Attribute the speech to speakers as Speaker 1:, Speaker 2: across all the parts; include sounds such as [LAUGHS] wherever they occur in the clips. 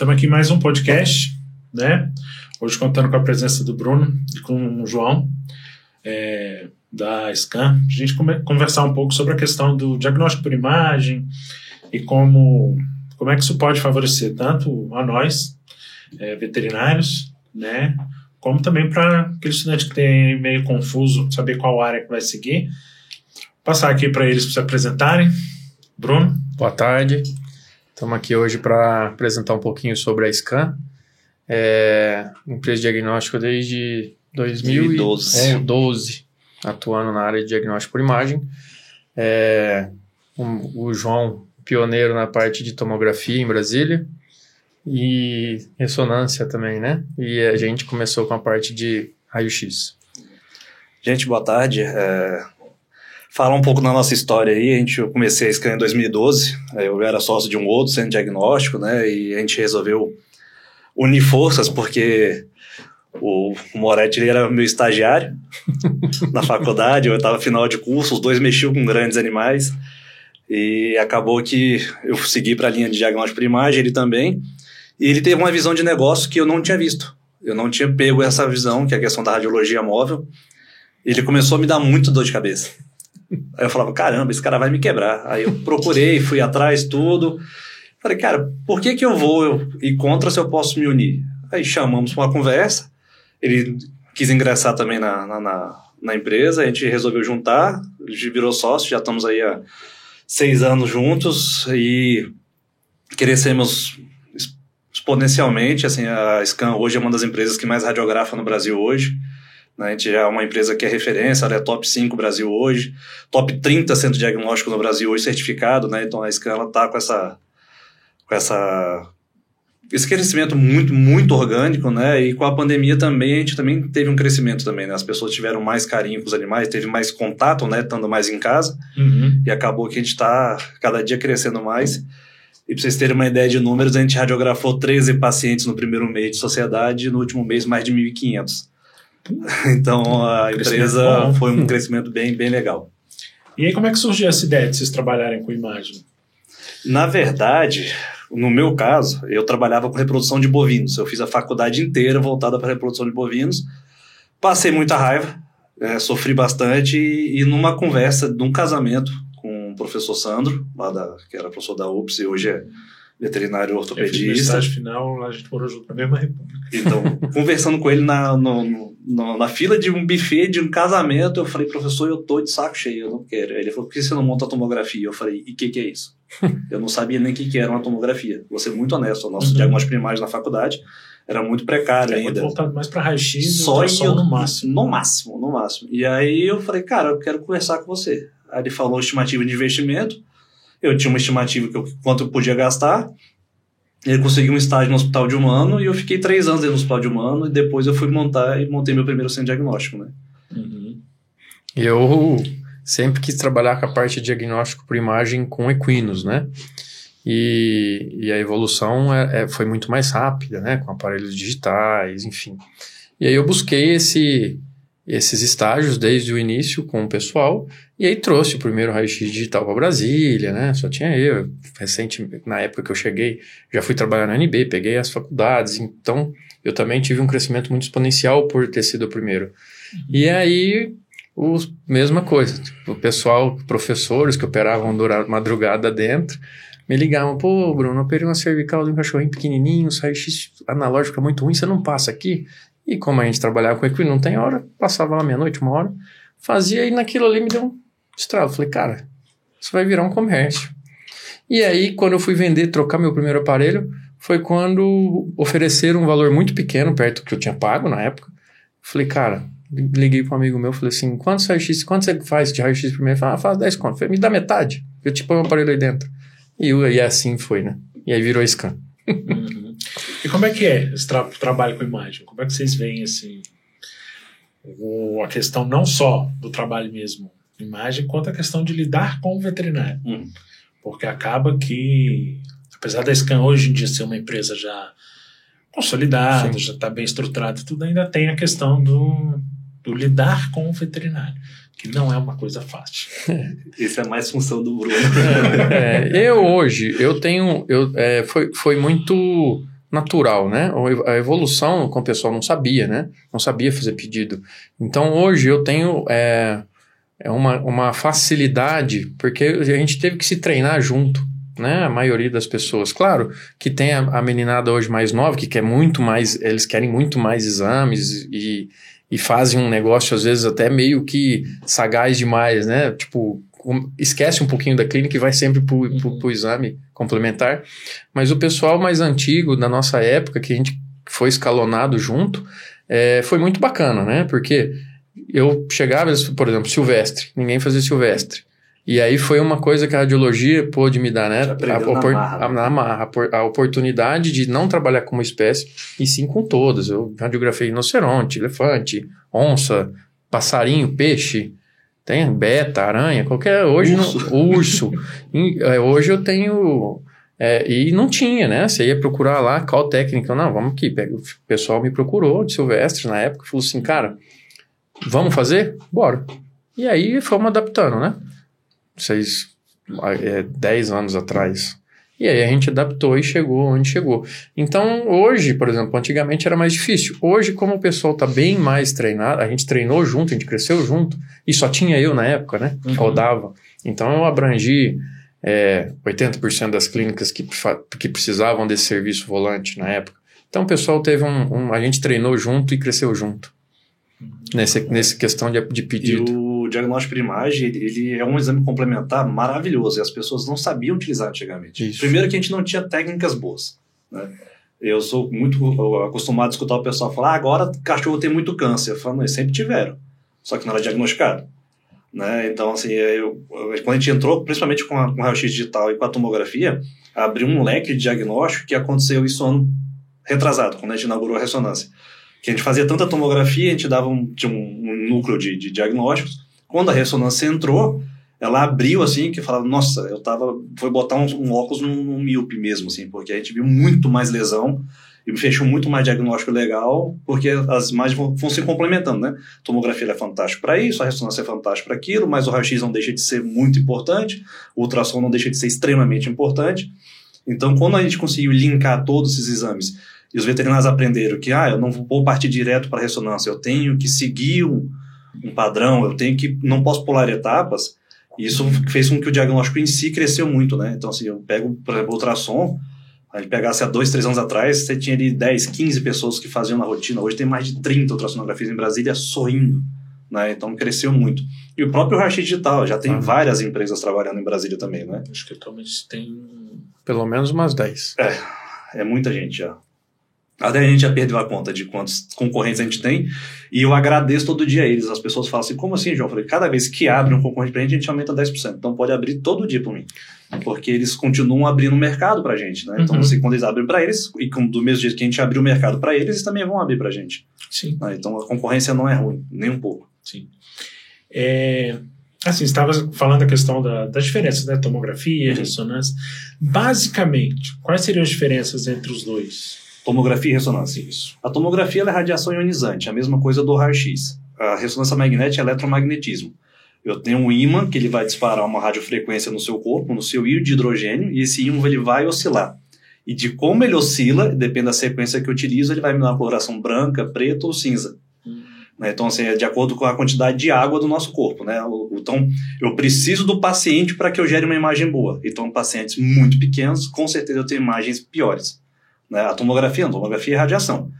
Speaker 1: Estamos aqui mais um podcast, né? Hoje contando com a presença do Bruno e com o João, é, da SCAN, a gente conversar um pouco sobre a questão do diagnóstico por imagem e como, como é que isso pode favorecer tanto a nós, é, veterinários, né? Como também para aquele estudante que tem meio confuso, saber qual área que vai seguir. Passar aqui para eles para se apresentarem. Bruno.
Speaker 2: Boa tarde. Estamos aqui hoje para apresentar um pouquinho sobre a SCAN, é, empresa de diagnóstico desde 2012, 2012 atuando na área de diagnóstico por imagem. É, um, o João, pioneiro na parte de tomografia em Brasília e ressonância também, né? E a gente começou com a parte de raio-x.
Speaker 3: Gente, boa tarde. É, falar um pouco da nossa história aí. A gente, eu comecei a Scan em 2012. Eu era sócio de um outro centro diagnóstico, né? E a gente resolveu unir forças porque o Moretti era meu estagiário [LAUGHS] na faculdade. Eu estava final de curso. Os dois mexiam com grandes animais. E acabou que eu segui para a linha de diagnóstico por imagem, ele também. E ele teve uma visão de negócio que eu não tinha visto. Eu não tinha pego essa visão, que é a questão da radiologia móvel. Ele começou a me dar muito dor de cabeça. Aí eu falava, caramba, esse cara vai me quebrar. Aí eu procurei, fui atrás, tudo. Falei, cara, por que que eu vou ir contra se eu posso me unir? Aí chamamos para uma conversa. Ele quis ingressar também na, na, na, na empresa, a gente resolveu juntar, gente virou sócio, já estamos aí há seis anos juntos e crescemos exponencialmente. Assim, a Scan hoje é uma das empresas que mais radiografa no Brasil hoje. Né? A gente já é uma empresa que é referência, ela é top 5 Brasil hoje, top 30 centro diagnóstico no Brasil hoje certificado, né? Então a Scan está com essa com essa esse crescimento muito muito orgânico, né? E com a pandemia também a gente também teve um crescimento também, né? As pessoas tiveram mais carinho com os animais, teve mais contato, né? Estando mais em casa uhum. e acabou que a gente está cada dia crescendo mais. E para vocês terem uma ideia de números, a gente radiografou 13 pacientes no primeiro mês de sociedade e no último mês mais de 1.500. [LAUGHS] Então a empresa foi um crescimento bem, bem legal.
Speaker 1: E aí, como é que surgiu essa ideia de vocês trabalharem com imagem?
Speaker 3: Na verdade, no meu caso, eu trabalhava com reprodução de bovinos. Eu fiz a faculdade inteira voltada para reprodução de bovinos. Passei muita raiva, é, sofri bastante e, e, numa conversa de um casamento professor Sandro, lá da, que era professor da UPS e hoje é veterinário ortopedista.
Speaker 1: Final, a gente morou junto na mesma república.
Speaker 3: Então, [LAUGHS] conversando com ele na, no, no, na fila de um buffet de um casamento, eu falei, professor, eu tô de saco cheio, eu não quero. Ele falou, por que você não monta a tomografia? Eu falei, e o que, que é isso? [LAUGHS] eu não sabia nem o que, que era uma tomografia. Vou ser muito honesto, o nosso uhum. diagnóstico primário na faculdade era muito precário é ainda.
Speaker 1: voltado mais para raio-x só eu, no máximo.
Speaker 3: No máximo, no máximo. E aí eu falei, cara, eu quero conversar com você. Ele falou estimativa de investimento, eu tinha uma estimativa que eu, quanto eu podia gastar. Ele conseguiu um estágio no hospital de humano e eu fiquei três anos no hospital de humano e depois eu fui montar e montei meu primeiro centro diagnóstico, né?
Speaker 2: Uhum. Eu sempre quis trabalhar com a parte de diagnóstico por imagem com equinos, né? E, e a evolução é, é, foi muito mais rápida, né? Com aparelhos digitais, enfim. E aí eu busquei esse esses estágios desde o início com o pessoal, e aí trouxe o primeiro raio-x digital para Brasília, né? Só tinha eu. Recente, na época que eu cheguei, já fui trabalhar na NB, peguei as faculdades, então eu também tive um crescimento muito exponencial por ter sido o primeiro. Uhum. E aí, os, mesma coisa, o pessoal, professores que operavam durante madrugada dentro, me ligavam, pô, Bruno, operei uma cervical de um cachorrinho pequenininho, o raio-x analógico é muito ruim, você não passa aqui? E como a gente trabalhava com equino, não tem hora, passava lá meia-noite, uma hora, fazia e naquilo ali me deu um estralo. Falei, cara, isso vai virar um comércio. E aí, quando eu fui vender, trocar meu primeiro aparelho, foi quando ofereceram um valor muito pequeno, perto do que eu tinha pago na época. Falei, cara, liguei para um amigo meu, falei assim, quanto raio-x, quanto você faz de raio-x primeiro? Falou, ah, faz 10 conto. Falei, me dá metade, eu te ponho um aparelho aí dentro. E, e assim foi, né? E aí virou scan.
Speaker 1: Uhum. E como é que é esse tra trabalho com imagem? Como é que vocês veem assim o, a questão não só do trabalho mesmo imagem, quanto a questão de lidar com o veterinário? Hum. Porque acaba que, apesar da Scan hoje em dia ser uma empresa já consolidado, Sim. já está bem estruturado, tudo ainda tem a questão do, do lidar com o veterinário que não é uma coisa fácil. [LAUGHS]
Speaker 3: Isso é mais função do Bruno.
Speaker 2: É, eu hoje, eu tenho, eu, é, foi, foi muito natural, né? A evolução com o pessoal não sabia, né? Não sabia fazer pedido. Então hoje eu tenho é, é uma, uma facilidade, porque a gente teve que se treinar junto, né? A maioria das pessoas. Claro que tem a, a meninada hoje mais nova, que quer muito mais, eles querem muito mais exames e e fazem um negócio, às vezes, até meio que sagaz demais, né? Tipo, esquece um pouquinho da clínica e vai sempre para o uhum. exame complementar. Mas o pessoal mais antigo, da nossa época, que a gente foi escalonado junto, é, foi muito bacana, né? Porque eu chegava, por exemplo, Silvestre, ninguém fazia Silvestre. E aí foi uma coisa que a radiologia pôde me dar, né? A, opor marra, a, na marra, a oportunidade de não trabalhar com uma espécie, e sim com todas. Eu radiografei rinoceronte, elefante, onça, passarinho, peixe, tem beta, aranha, qualquer. Hoje urso. Não, urso. É, hoje eu tenho. É, e não tinha, né? Você ia procurar lá qual técnica. Não, vamos aqui. Pega, o pessoal me procurou de Silvestre na época falou assim, cara, vamos fazer? Bora. E aí fomos adaptando, né? seis, é, dez anos atrás. E aí a gente adaptou e chegou onde chegou. Então, hoje, por exemplo, antigamente era mais difícil. Hoje, como o pessoal está bem mais treinado, a gente treinou junto, a gente cresceu junto, e só tinha eu na época, né? Uhum. Rodava. Então, eu abrangi é, 80% das clínicas que, que precisavam desse serviço volante na época. Então, o pessoal teve um, um A gente treinou junto e cresceu junto. Nessa, nessa questão de, de pedido.
Speaker 3: E o diagnóstico por imagem ele, é um exame complementar maravilhoso e as pessoas não sabiam utilizar antigamente. Isso. Primeiro que a gente não tinha técnicas boas. Né? Eu sou muito acostumado a escutar o pessoal falar ah, agora cachorro tem muito câncer. Eu falo, eles sempre tiveram, só que não era diagnosticado. Né? Então, assim, eu, quando a gente entrou, principalmente com, a, com o raio-x digital e com a tomografia, abriu um leque de diagnóstico que aconteceu isso ano retrasado, quando a gente inaugurou a ressonância. Que a gente fazia tanta tomografia, a gente dava um, tinha um, um núcleo de, de diagnósticos, quando a ressonância entrou, ela abriu assim, que falava, nossa, eu tava, foi botar um, um óculos num, num míope mesmo, assim, porque a gente viu muito mais lesão e fechou muito mais diagnóstico legal, porque as imagens vão, vão se complementando, né? Tomografia é fantástica para isso, a ressonância é fantástica para aquilo, mas o raio-x não deixa de ser muito importante, o ultrassom não deixa de ser extremamente importante. Então, quando a gente conseguiu linkar todos esses exames e os veterinários aprenderam que, ah, eu não vou partir direto para ressonância, eu tenho que seguir um, um padrão, eu tenho que não posso pular etapas. E isso fez com que o diagnóstico em si cresceu muito, né? Então, assim, eu pego, por exemplo, o ultrassom, a gente pegasse há dois, três anos atrás, você tinha ali 10, 15 pessoas que faziam na rotina. Hoje tem mais de 30 ultrassonografias em Brasília sorrindo, né? Então, cresceu muito. E o próprio raio digital, já tem ah. várias empresas trabalhando em Brasília também, né?
Speaker 1: Acho que atualmente tem...
Speaker 2: Pelo menos umas 10.
Speaker 3: É, é muita gente já. Até a gente já perdeu a conta de quantos concorrentes a gente tem. E eu agradeço todo dia a eles. As pessoas falam assim: como assim, João? Eu falei: cada vez que abre um concorrente pra gente, a gente aumenta 10%. Então pode abrir todo dia por mim. Porque eles continuam abrindo o mercado pra gente, né? Então, uhum. assim, quando eles abrem para eles, e do mesmo jeito que a gente abriu o mercado para eles, eles também vão abrir pra gente.
Speaker 1: Sim.
Speaker 3: Né? Então a concorrência não é ruim, nem um pouco.
Speaker 1: Sim. É, assim, estava falando a questão da, das diferenças, né? Tomografia, uhum. ressonância. Basicamente, quais seriam as diferenças entre os dois?
Speaker 3: Tomografia e ressonância. Isso. A tomografia é radiação ionizante, a mesma coisa do raio-x. A ressonância magnética é eletromagnetismo. Eu tenho um ímã que ele vai disparar uma radiofrequência no seu corpo, no seu íon de hidrogênio, e esse ímã ele vai oscilar. E de como ele oscila, depende da sequência que eu utilizo, ele vai me dar uma coloração branca, preta ou cinza. Hum. Então, assim, é de acordo com a quantidade de água do nosso corpo. Né? Então, eu preciso do paciente para que eu gere uma imagem boa. Então, pacientes muito pequenos, com certeza eu tenho imagens piores. Né? A tomografia, a tomografia é radiação.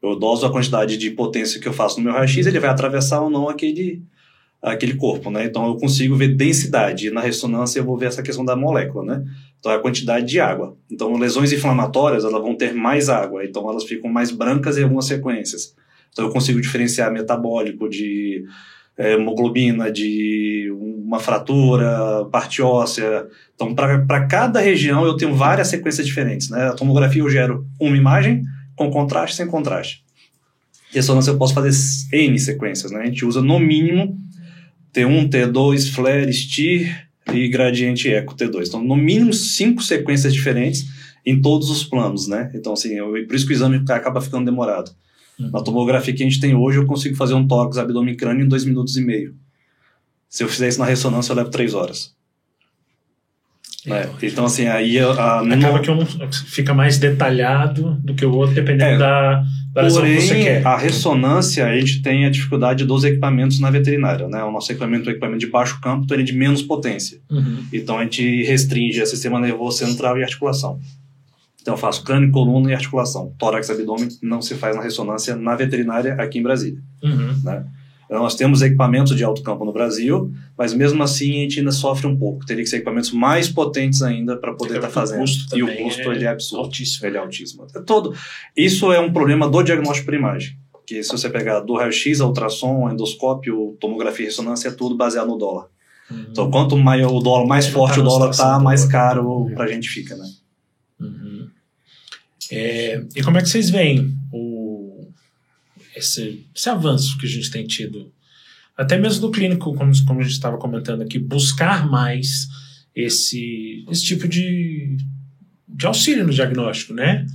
Speaker 3: Eu doso a quantidade de potência que eu faço no meu raio-x, ele vai atravessar ou não aquele, aquele corpo, né? Então eu consigo ver densidade. Na ressonância eu vou ver essa questão da molécula, né? Então é a quantidade de água. Então lesões inflamatórias, elas vão ter mais água, então elas ficam mais brancas em algumas sequências. Então eu consigo diferenciar metabólico de é, hemoglobina, de uma fratura, parte óssea. Então, para cada região, eu tenho várias sequências diferentes. Né? A tomografia eu gero uma imagem com contraste sem contraste. Ressonância eu posso fazer N sequências. Né? A gente usa no mínimo T1, T2, flare, STIR e gradiente eco T2. Então, no mínimo cinco sequências diferentes em todos os planos, né? Então, assim, eu, por isso que o exame acaba ficando demorado.
Speaker 1: Uhum.
Speaker 3: Na tomografia que a gente tem hoje, eu consigo fazer um tórax, abdômen crânio em dois minutos e meio. Se eu fizer isso na ressonância, eu levo três horas. É, então, assim, aí a, a-
Speaker 1: Acaba que um fica mais detalhado do que o outro, dependendo
Speaker 3: É.
Speaker 1: da, da lesão que você
Speaker 3: Porém,
Speaker 1: quer.
Speaker 3: a ressonância, a gente tem a dificuldade dos equipamentos na veterinária, né? O nosso equipamento é um equipamento de baixo campo, então ele é de menos potência.
Speaker 1: Uhum.
Speaker 3: Então a gente restringe o sistema nervoso central e articulação. Então eu faço crânio, coluna e articulação. Tórax, abdômen não se faz na ressonância na veterinária aqui em Brasília.
Speaker 1: Uhum.
Speaker 3: Então, nós temos equipamentos de alto campo no Brasil, mas mesmo assim a gente ainda sofre um pouco. Teria que ser equipamentos mais potentes ainda para poder estar
Speaker 1: o
Speaker 3: fazendo. e o custo
Speaker 1: é
Speaker 3: ele é absurdo.
Speaker 1: altíssimo.
Speaker 3: Ele é altíssimo. É todo. Isso é um problema do diagnóstico por imagem. Que se você pegar do raio-x, a ultrassom, a endoscópio, tomografia e ressonância, é tudo baseado no dólar.
Speaker 1: Uhum.
Speaker 3: Então, quanto maior o dólar, mais
Speaker 1: Ele
Speaker 3: forte
Speaker 1: tá
Speaker 3: o dólar
Speaker 1: situação
Speaker 3: tá, mais caro pra gente fica, né?
Speaker 1: Uhum. É, e como é que vocês veem esse, esse avanço que a gente tem tido? Até mesmo do clínico, como, como a gente estava comentando aqui, buscar mais esse, esse tipo de, de auxílio no diagnóstico, né?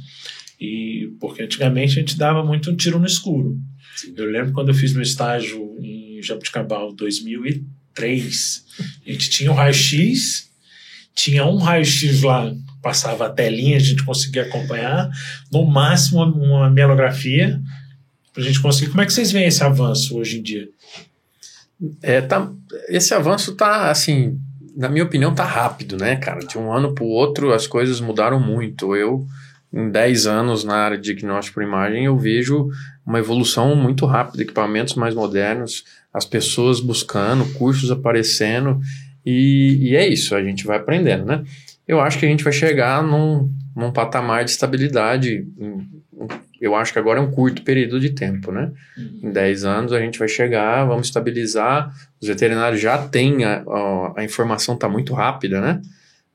Speaker 1: E porque antigamente a gente dava muito um tiro no escuro. Eu lembro quando eu fiz meu estágio em Jabuticabal 2003, a gente tinha o raio-x, tinha um raio-x lá, passava a telinha, a gente conseguia acompanhar, no máximo uma mielografia, pra gente conseguir. Como é que vocês veem esse avanço hoje em dia?
Speaker 2: É, tá, esse avanço tá, assim, na minha opinião, tá rápido, né, cara? De um ano para o outro as coisas mudaram muito. Eu, em 10 anos na área de diagnóstico por imagem, eu vejo uma evolução muito rápida, equipamentos mais modernos, as pessoas buscando, cursos aparecendo, e, e é isso, a gente vai aprendendo, né? Eu acho que a gente vai chegar num, num patamar de estabilidade. em- Eu acho que agora é um curto período de tempo, né? Em 10 anos a gente vai chegar, vamos estabilizar. Os veterinários já têm, a, a, a informação está muito rápida, né?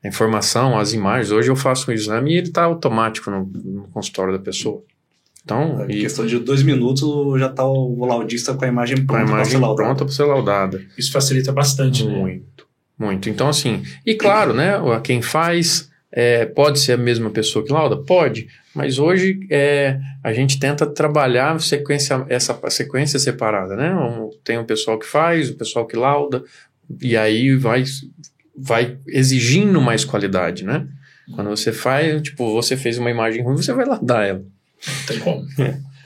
Speaker 2: A informação, as imagens. Hoje eu faço um exame e ele está automático no, no consultório da pessoa. Então,
Speaker 3: Em
Speaker 2: e
Speaker 3: questão de dois minutos, já tá o laudista com a imagem pronta
Speaker 2: imagem
Speaker 3: ser laudada.
Speaker 2: pronta para ser laudada.
Speaker 1: Isso facilita bastante, né?
Speaker 2: Muito, muito. Então, assim, e claro, né? Quem faz é, pode ser a mesma pessoa que lauda? Pode, mas hoje é, a gente tenta trabalhar sequência, essa sequência separada, né? Tem o pessoal que faz, o pessoal que lauda, e aí vai, vai exigindo mais qualidade, né? Quando você faz, tipo, você fez uma imagem ruim, você vai laudar ela.
Speaker 1: Não tem como.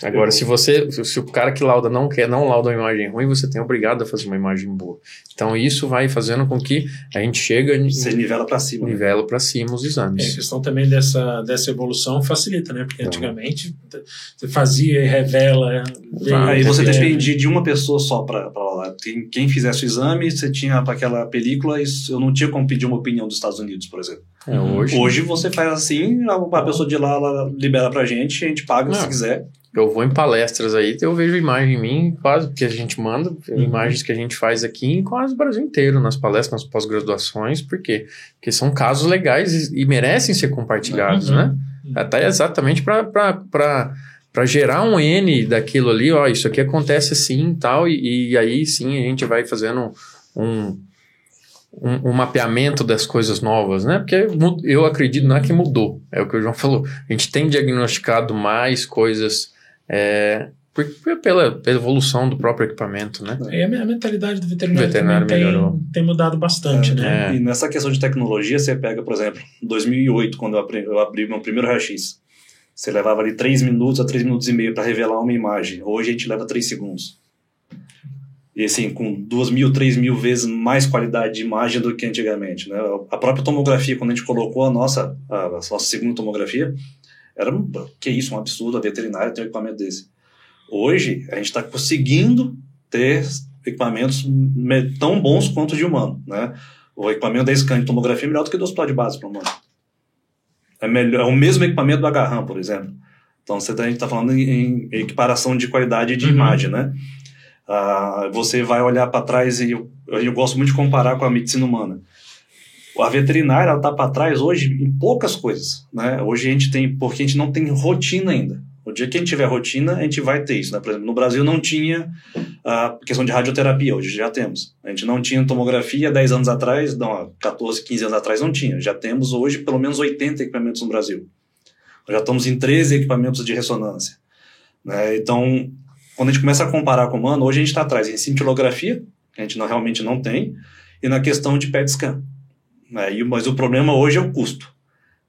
Speaker 2: Agora,
Speaker 3: Eu-
Speaker 2: se você, se o cara que lauda não quer, não lauda uma imagem ruim, você tem obrigado a fazer uma imagem boa. Então, isso vai fazendo com que a gente chega e
Speaker 3: Você nivela pra cima. né?
Speaker 2: nivela para cima os
Speaker 1: É, a
Speaker 2: exames.
Speaker 1: questão também dessa, dessa evolução facilita, né? Porque
Speaker 2: Uhum.
Speaker 1: antigamente você fazia e revela. vê-
Speaker 3: Aí você
Speaker 1: é,
Speaker 3: dependia de uma pessoa só para lá. Quem, quem fizesse o exame, você tinha para aquela película, eu não tinha como pedir uma opinião dos Estados Unidos, por exemplo.
Speaker 2: É, hoje,
Speaker 3: Hoje você faz assim, a, a pessoa de lá ela libera pra gente, a gente paga
Speaker 2: Não.
Speaker 3: se quiser.
Speaker 2: Eu vou em palestras aí, eu vejo imagem em mim, quase, porque a gente manda
Speaker 1: Uhum.
Speaker 2: imagens que a gente faz aqui em quase o Brasil inteiro, nas palestras, nas pós-graduações, por quê? Porque são casos legais e, e merecem ser compartilhados,
Speaker 1: Uhum.
Speaker 2: né? Até exatamente para gerar um N daquilo ali, ó, isso aqui acontece assim e tal, e, e aí sim a gente vai fazendo um, um, um mapeamento das coisas novas, né? Porque eu acredito, não é que mudou, é o que o João falou, a gente tem diagnosticado mais coisas é, por- por- pela, pela evolução do próprio equipamento, né?
Speaker 1: E a a mentalidade do veterinário,
Speaker 2: veterinário
Speaker 1: também
Speaker 2: melhorou.
Speaker 1: tem, tem mudado bastante,
Speaker 3: É,
Speaker 1: né?
Speaker 2: É.
Speaker 3: E nessa questão de tecnologia, você pega, por exemplo, 2008, quando eu abri, eu abri meu primeiro raio-x. Você levava ali 3 minutos a 3 minutos e meio para revelar uma imagem. Hoje a gente leva 3 segundos. E assim, com 2 mil, 3 mil vezes mais qualidade de imagem do que antigamente. Né? A própria tomografia, quando a gente colocou a nossa, a nossa segunda tomografia, era um, que isso, um absurdo, a veterinária tem um equipamento desse. Hoje, a gente está conseguindo ter equipamentos me- tão bons quanto de humano, né? O equipamento da scan de tomografia é melhor do que do hospital de base para humano. É, melhor, é o mesmo equipamento do Agarram, por exemplo. Então, você tá, a gente está falando em, em equiparação de qualidade de
Speaker 1: Uhum.
Speaker 3: imagem, né? Ah, você vai olhar para trás e eu, eu gosto muito de comparar com a medicina humana. A veterinária está para trás hoje em poucas coisas, né? Hoje a gente tem, porque a gente não tem rotina ainda. O dia que a gente tiver rotina, a gente vai ter isso, né? Por exemplo, no Brasil não tinha a questão de radioterapia, hoje já temos. A gente não tinha tomografia 10 anos atrás, não, há 14, 15 anos atrás não tinha. Já temos hoje pelo menos 80 equipamentos no Brasil. já estamos em 13 equipamentos de ressonância. Né? Então, quando a gente começa a comparar com o humano, hoje a gente está atrás em cintilografia, que a gente não, realmente não tem, e na questão de PET scan. Né? E, mas o problema hoje é o custo.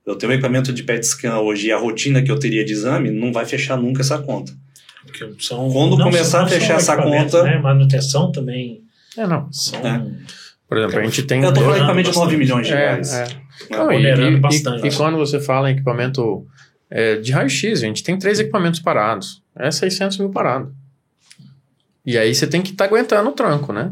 Speaker 3: Eu tenho um equipamento de PET scan hoje e a rotina que eu teria de exame não vai fechar nunca essa conta.
Speaker 1: São,
Speaker 3: Quando
Speaker 1: não,
Speaker 3: começar
Speaker 1: não
Speaker 3: a fechar essa conta.
Speaker 1: Né? Manutenção também.
Speaker 2: É, não.
Speaker 1: São,
Speaker 3: É.
Speaker 2: Por exemplo, a gente tem.
Speaker 3: Eu tô falando equipamento de 9
Speaker 1: bastante.
Speaker 3: milhões de
Speaker 2: É,
Speaker 3: reais.
Speaker 2: é.
Speaker 3: Né?
Speaker 2: Não, e, e-
Speaker 1: bastante.
Speaker 2: e- e quando você fala em equipamento é, de raio-x, a gente tem três equipamentos parados. É 600 mil parado. E aí você tem que estar aguentando o tranco, né?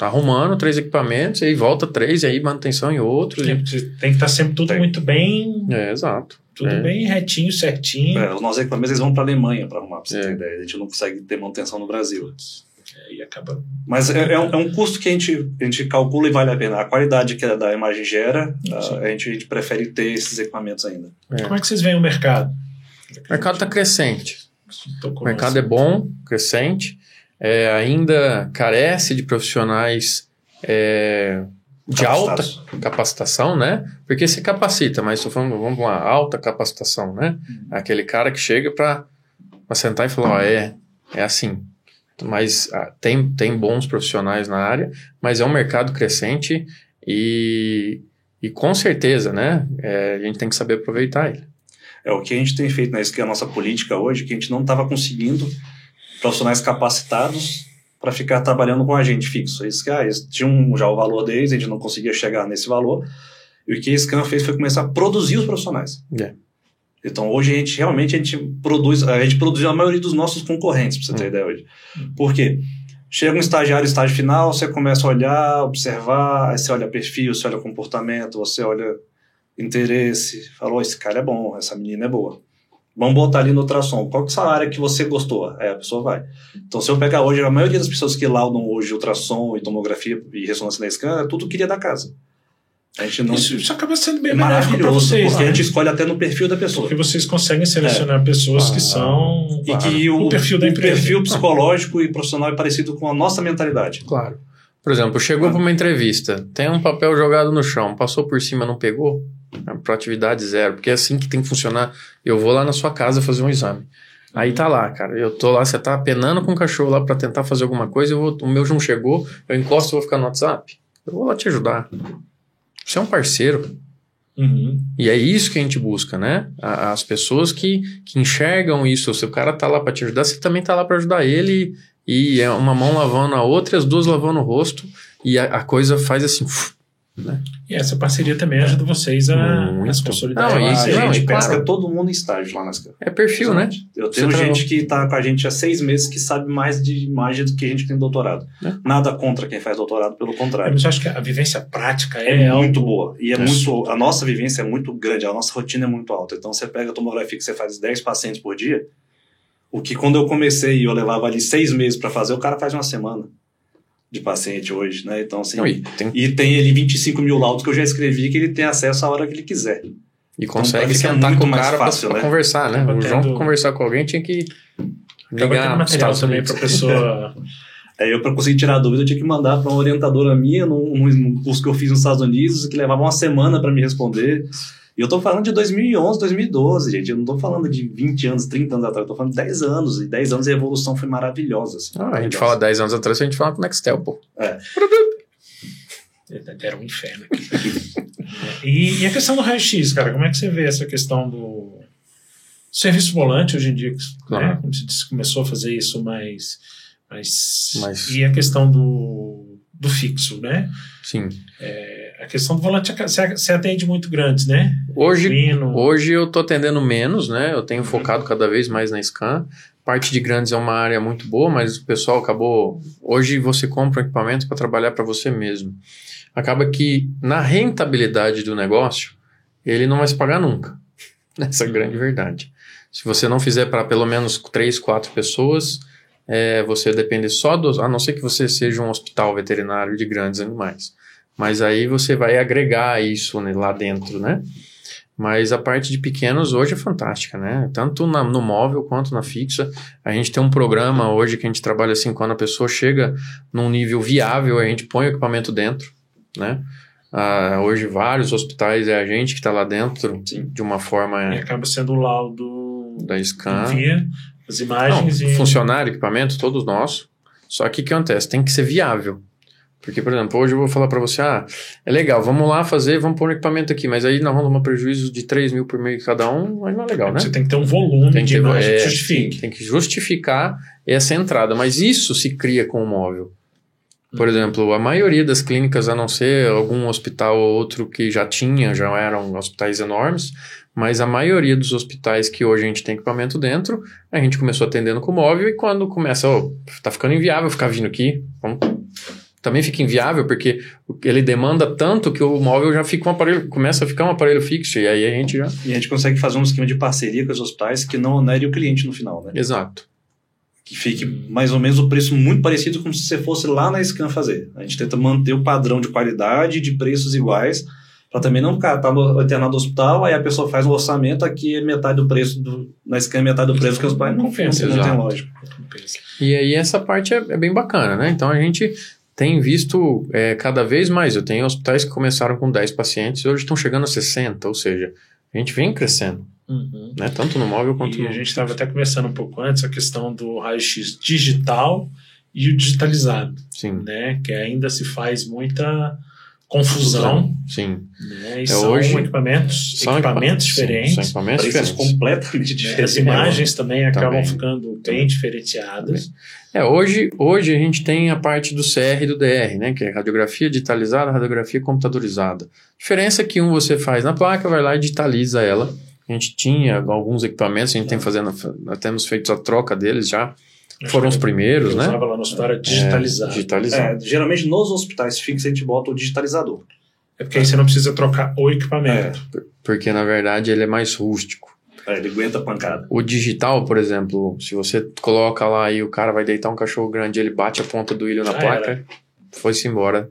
Speaker 2: Tá arrumando três equipamentos, e aí volta três, e aí manutenção em outros. e-
Speaker 1: Você tem que estar sempre tudo
Speaker 3: Tem.
Speaker 1: muito bem.
Speaker 2: É, exato.
Speaker 1: Tudo
Speaker 2: É.
Speaker 1: bem retinho, certinho.
Speaker 3: É, os nossos equipamentos eles vão para a Alemanha para arrumar, para você
Speaker 2: É.
Speaker 3: ter ideia. A gente não consegue ter manutenção no Brasil.
Speaker 1: E acaba.
Speaker 3: Mas é, é um, é um custo que a gente, a gente calcula e vale a pena. A qualidade que a da imagem gera, a, a gente, a gente prefere ter esses equipamentos ainda.
Speaker 2: É.
Speaker 1: Como é que vocês veem o mercado?
Speaker 2: O mercado está crescente. O mercado é bom, crescente, é, ainda carece de profissionais é, de alta capacitação, né? Porque se capacita, mas estou falando, vamos lá, alta capacitação, né? Aquele cara que chega para sentar e falar, ó, é, é assim. Mas ah, tem, tem bons profissionais na área, mas é um mercado crescente e, e com certeza, né? é, a gente tem que saber aproveitar ele.
Speaker 3: É o que a gente tem feito, né? Isso que é a nossa política hoje, que a gente não estava conseguindo profissionais capacitados para ficar trabalhando com agente fixo. Isso que ah, eles tinham já o valor deles, a gente não conseguia chegar nesse valor. E o que a Scan fez foi começar a produzir os profissionais.
Speaker 2: É.
Speaker 3: Então hoje a gente realmente a gente produz, a gente produziu a maioria dos nossos concorrentes, para você ter
Speaker 2: Hum.
Speaker 3: ideia hoje. Por quê? Chega um estagiário, estágio final, você começa a olhar, observar, aí você olha perfil, você olha comportamento, você olha interesse, falou, esse cara é bom, essa menina é boa. Vamos botar ali no ultrassom. Qual que é essa área que você gostou? Aí a pessoa vai. Então, se eu pegar hoje, a maioria das pessoas que laudam hoje ultrassom e tomografia e ressonância na scan, é tudo queria da casa. A gente não...
Speaker 1: Isso, isso acaba sendo bem
Speaker 3: é maravilhoso,
Speaker 1: vocês,
Speaker 3: porque
Speaker 1: né?
Speaker 3: a gente escolhe até no perfil da pessoa.
Speaker 1: Porque vocês conseguem selecionar pessoas que
Speaker 2: Ah,
Speaker 1: são.
Speaker 3: E que o,
Speaker 1: O perfil da
Speaker 3: o
Speaker 1: empresa.
Speaker 3: perfil psicológico e profissional é parecido com a nossa mentalidade.
Speaker 2: Claro. Por exemplo, chegou para uma entrevista, tem um papel jogado no chão, passou por cima, não pegou? É proatividade zero, porque é assim que tem que funcionar. Eu vou lá na sua casa fazer um exame. Aí tá lá, cara. Eu tô lá, você tá penando com o cachorro lá para tentar fazer alguma coisa, eu vou, o meu não chegou, eu encosto e vou ficar no WhatsApp. Eu vou lá te ajudar. Você é um parceiro.
Speaker 1: Uhum.
Speaker 2: E é isso que a gente busca, né? As pessoas que, que enxergam isso. Se o cara tá lá para te ajudar, você também tá lá para ajudar ele. E é uma mão lavando a outra e as duas lavando o rosto. E a, a coisa faz assim. uf,
Speaker 1: E essa parceria também ajuda vocês a, a se consolidar.
Speaker 2: Não,
Speaker 3: a
Speaker 2: isso- não,
Speaker 3: gente
Speaker 2: e
Speaker 3: pesca
Speaker 2: claro.
Speaker 3: todo mundo em estágio lá nas
Speaker 2: É perfil, né?
Speaker 3: Eu tenho
Speaker 2: Você tá-
Speaker 3: gente que está com a gente há seis meses que sabe mais de imagem do que a gente que tem doutorado.
Speaker 2: É.
Speaker 3: Nada contra quem faz doutorado, pelo
Speaker 1: É,
Speaker 3: contrário.
Speaker 1: mas eu acho que a vivência prática
Speaker 3: É,
Speaker 1: é, algo-
Speaker 3: muito boa. E é,
Speaker 2: É.
Speaker 3: muito. A nossa vivência é muito grande, a nossa rotina é muito alta. Então você pega a tomografia que você faz 10 pacientes por dia. O que quando eu comecei e eu levava ali seis meses para fazer, o cara faz uma semana de paciente hoje, né? Então, assim.
Speaker 2: Não, e, tem-
Speaker 3: E tem ele 25 mil laudos que eu já escrevi que ele tem acesso a hora que ele quiser.
Speaker 2: e consegue
Speaker 3: vai ficar
Speaker 2: sentar
Speaker 3: muito
Speaker 2: com o
Speaker 3: mais
Speaker 2: cara pra-
Speaker 3: fácil,
Speaker 2: pra,
Speaker 3: né?
Speaker 2: conversar, né?
Speaker 1: Acaba
Speaker 2: O João,
Speaker 1: tendo-
Speaker 2: pra conversar com alguém, tinha que ligar
Speaker 1: material também para pessoa.
Speaker 3: Aí [LAUGHS] eu, para conseguir tirar a dúvida, eu tinha que mandar para uma orientadora minha, num, num curso que eu fiz nos Estados Unidos, que levava uma semana para me responder. E eu tô falando de 2011, 2012, gente. Eu não tô falando de 20 anos, 30 anos atrás. Eu tô falando de 10 anos. E 10 anos a evolução foi maravilhosa. assim,
Speaker 2: Ah, a gente
Speaker 3: maravilhosa.
Speaker 2: fala 10 anos atrás, a gente fala com o Nextel, pô.
Speaker 1: Era um inferno aqui. [LAUGHS] e, e a questão do raio-x, cara, como é que você vê essa questão do serviço volante hoje em dia? Né?
Speaker 2: Claro.
Speaker 1: Como você disse, começou a fazer isso mais. mais
Speaker 2: Mas-
Speaker 1: E a questão do, do fixo, né?
Speaker 2: Sim.
Speaker 1: A questão do volante você, atende muito grandes, né?
Speaker 2: Hoje. Hoje eu tô atendendo menos, né? Eu tenho focado cada vez mais na scan. Parte de grandes é uma área muito boa, mas o pessoal acabou. Hoje você compra um equipamento para trabalhar para você mesmo. Acaba que na rentabilidade do negócio, ele não vai se pagar nunca. [LAUGHS] Essa é a grande verdade. Se você não fizer para pelo menos três, quatro pessoas, é, você depende só dos. A não ser que você seja um hospital veterinário de grandes animais. Mas aí você vai agregar isso né, lá dentro, né? Mas a parte de pequenos hoje é fantástica, né? Tanto na- no móvel quanto na fixa. A gente tem um programa hoje que a gente trabalha assim, quando a pessoa chega num nível viável, a gente põe o equipamento dentro, né? Ah, hoje, vários hospitais é a gente que está lá dentro
Speaker 3: Sim.
Speaker 2: de uma forma
Speaker 1: E acaba sendo o laudo
Speaker 2: da Scan.
Speaker 1: via as
Speaker 2: Não,
Speaker 1: imagens e.
Speaker 2: funcionário, equipamento, todos nossos. Só que o que acontece? Tem que ser viável. Porque, por exemplo, hoje eu vou falar para você, ah, é legal, vamos lá fazer, vamos pôr um equipamento aqui, mas aí nós vamos tomar prejuízo de 3 mil por mês cada um, aí não é legal, né?
Speaker 1: Você tem que ter um volume
Speaker 2: Tem
Speaker 1: de
Speaker 2: que,
Speaker 1: imagem
Speaker 2: é,
Speaker 1: que justifique.
Speaker 2: tem que justificar essa entrada, mas isso se cria com o móvel. Por
Speaker 1: Uhum.
Speaker 2: exemplo, a maioria das clínicas, a não ser algum hospital ou outro que já tinha, já eram hospitais enormes, mas a maioria dos hospitais que hoje a gente tem equipamento dentro, a gente começou atendendo com móvel e quando começa, ó, tá ficando inviável ficar vindo aqui, vamos- também fica inviável porque ele demanda tanto que o móvel já fica um aparelho, começa a ficar um aparelho fixo e aí a gente já...
Speaker 3: E a gente consegue fazer um esquema de parceria com os hospitais que não onere o cliente no final, né?
Speaker 2: Exato.
Speaker 3: Que fique mais ou menos o preço muito parecido com se você fosse lá na Scan fazer. A gente tenta manter o padrão de qualidade de preços iguais, para também não ficar, tá no internado do hospital, aí a pessoa faz o orçamento, aqui é metade do preço, do, na Scan é metade do preço que os pais não, não, não tem lógica.
Speaker 2: E aí essa parte é, é bem bacana, né? Então a gente tem visto é, cada vez mais. Eu tenho hospitais que começaram com 10 pacientes e hoje estão chegando a 60, ou seja, a gente vem crescendo,
Speaker 1: Uhum.
Speaker 2: né? Tanto no móvel quanto
Speaker 1: E
Speaker 2: no...
Speaker 1: a gente estava até conversando um pouco antes a questão do raio-x digital e o digitalizado,
Speaker 2: Sim,
Speaker 1: né? Que ainda se faz muita confusão,
Speaker 2: sim.
Speaker 1: né? E
Speaker 2: É,
Speaker 1: são
Speaker 2: hoje-
Speaker 1: equipamentos,
Speaker 2: São
Speaker 1: equipamentos
Speaker 2: equipa- sim,
Speaker 1: diferentes.
Speaker 2: são equipamentos diferentes.
Speaker 3: completamente [LAUGHS]
Speaker 1: né?
Speaker 3: diferentes.
Speaker 1: As imagens também acabam
Speaker 2: Também.
Speaker 1: ficando bem diferenciadas.
Speaker 2: É, hoje, hoje a gente tem a parte do CR e do DR, né? Que é radiografia digitalizada, radiografia computadorizada. Diferença é que um você faz na placa, vai lá e digitaliza ela. A gente tinha alguns equipamentos, a gente tem fazendo, temos feito a troca deles já. Foram os primeiros, né?
Speaker 1: usava lá no hospital era digitalizado.
Speaker 2: É, digitalizado.
Speaker 3: É, geralmente nos hospitais fixos a gente bota o digitalizador.
Speaker 1: É porque aí você não precisa trocar o equipamento.
Speaker 2: Porque na verdade ele é mais rústico.
Speaker 3: É, ele aguenta a pancada.
Speaker 2: O digital, por exemplo, se você coloca lá e o cara vai deitar um cachorro grande, ele bate a ponta do ilho na
Speaker 1: Já
Speaker 2: placa, foi-se embora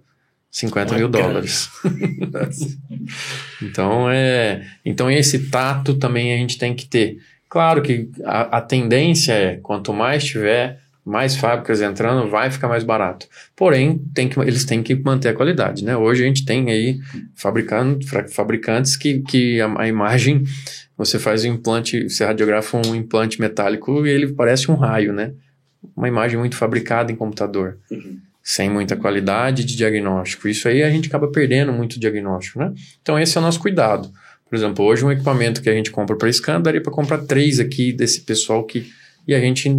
Speaker 2: 50
Speaker 1: Uma
Speaker 2: mil
Speaker 1: grana.
Speaker 2: dólares. [LAUGHS] então é, então esse tato também a gente tem que ter. Claro que a, a tendência é quanto mais tiver, mais fábricas entrando, vai ficar mais barato. Porém, tem que, eles têm que manter a qualidade, né? Hoje a gente tem aí fabricando, fabricantes que, que a, a imagem você faz um implante, você radiografa um implante metálico e ele parece um raio, né? Uma imagem muito fabricada em computador,
Speaker 3: Uhum.
Speaker 2: sem muita qualidade de diagnóstico. Isso aí a gente acaba perdendo muito diagnóstico, né? Então esse é o nosso cuidado. Por exemplo, hoje um equipamento que a gente compra para scan, daria para comprar três aqui desse pessoal que e a gente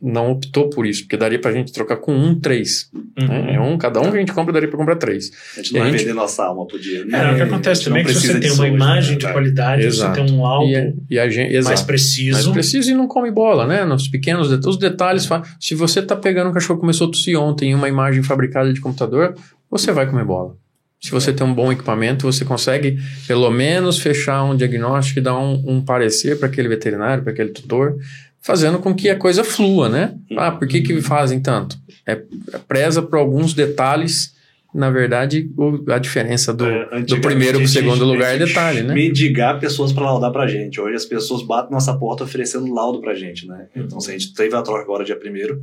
Speaker 2: não optou por isso, porque daria para a gente trocar com um, três. Né? É um, cada um que a gente compra daria para comprar três.
Speaker 3: A gente
Speaker 2: E
Speaker 3: não vai
Speaker 2: gente-
Speaker 3: vender nossa alma por dia. né?
Speaker 1: É, o que
Speaker 3: A
Speaker 1: acontece também é que você tem uma
Speaker 3: hoje,
Speaker 1: imagem
Speaker 3: né,
Speaker 1: de qualidade,
Speaker 2: Exato.
Speaker 1: você tem um laudo
Speaker 2: E, a- e a gente,
Speaker 1: mais preciso.
Speaker 2: Mais preciso e não come bola, né? Nos pequenos detalhes. Os detalhes. Se você tá pegando um cachorro que começou a tossir ontem em uma imagem fabricada de computador, você vai comer bola. Se você tem um bom equipamento, você consegue pelo menos fechar um diagnóstico e dar um, um parecer para aquele veterinário, para aquele tutor, fazendo com que a coisa flua, né? Ah, por que, que fazem tanto? É, é preza por alguns detalhes. Na verdade, o- a diferença do,
Speaker 3: É,
Speaker 2: do primeiro para o segundo lugar é detalhe, né?
Speaker 3: Mendigar pessoas para laudar pra gente. Hoje as pessoas batem nossa porta oferecendo laudo pra gente, né?
Speaker 2: Uhum.
Speaker 3: Então, se a gente teve a troca agora dia primeiro,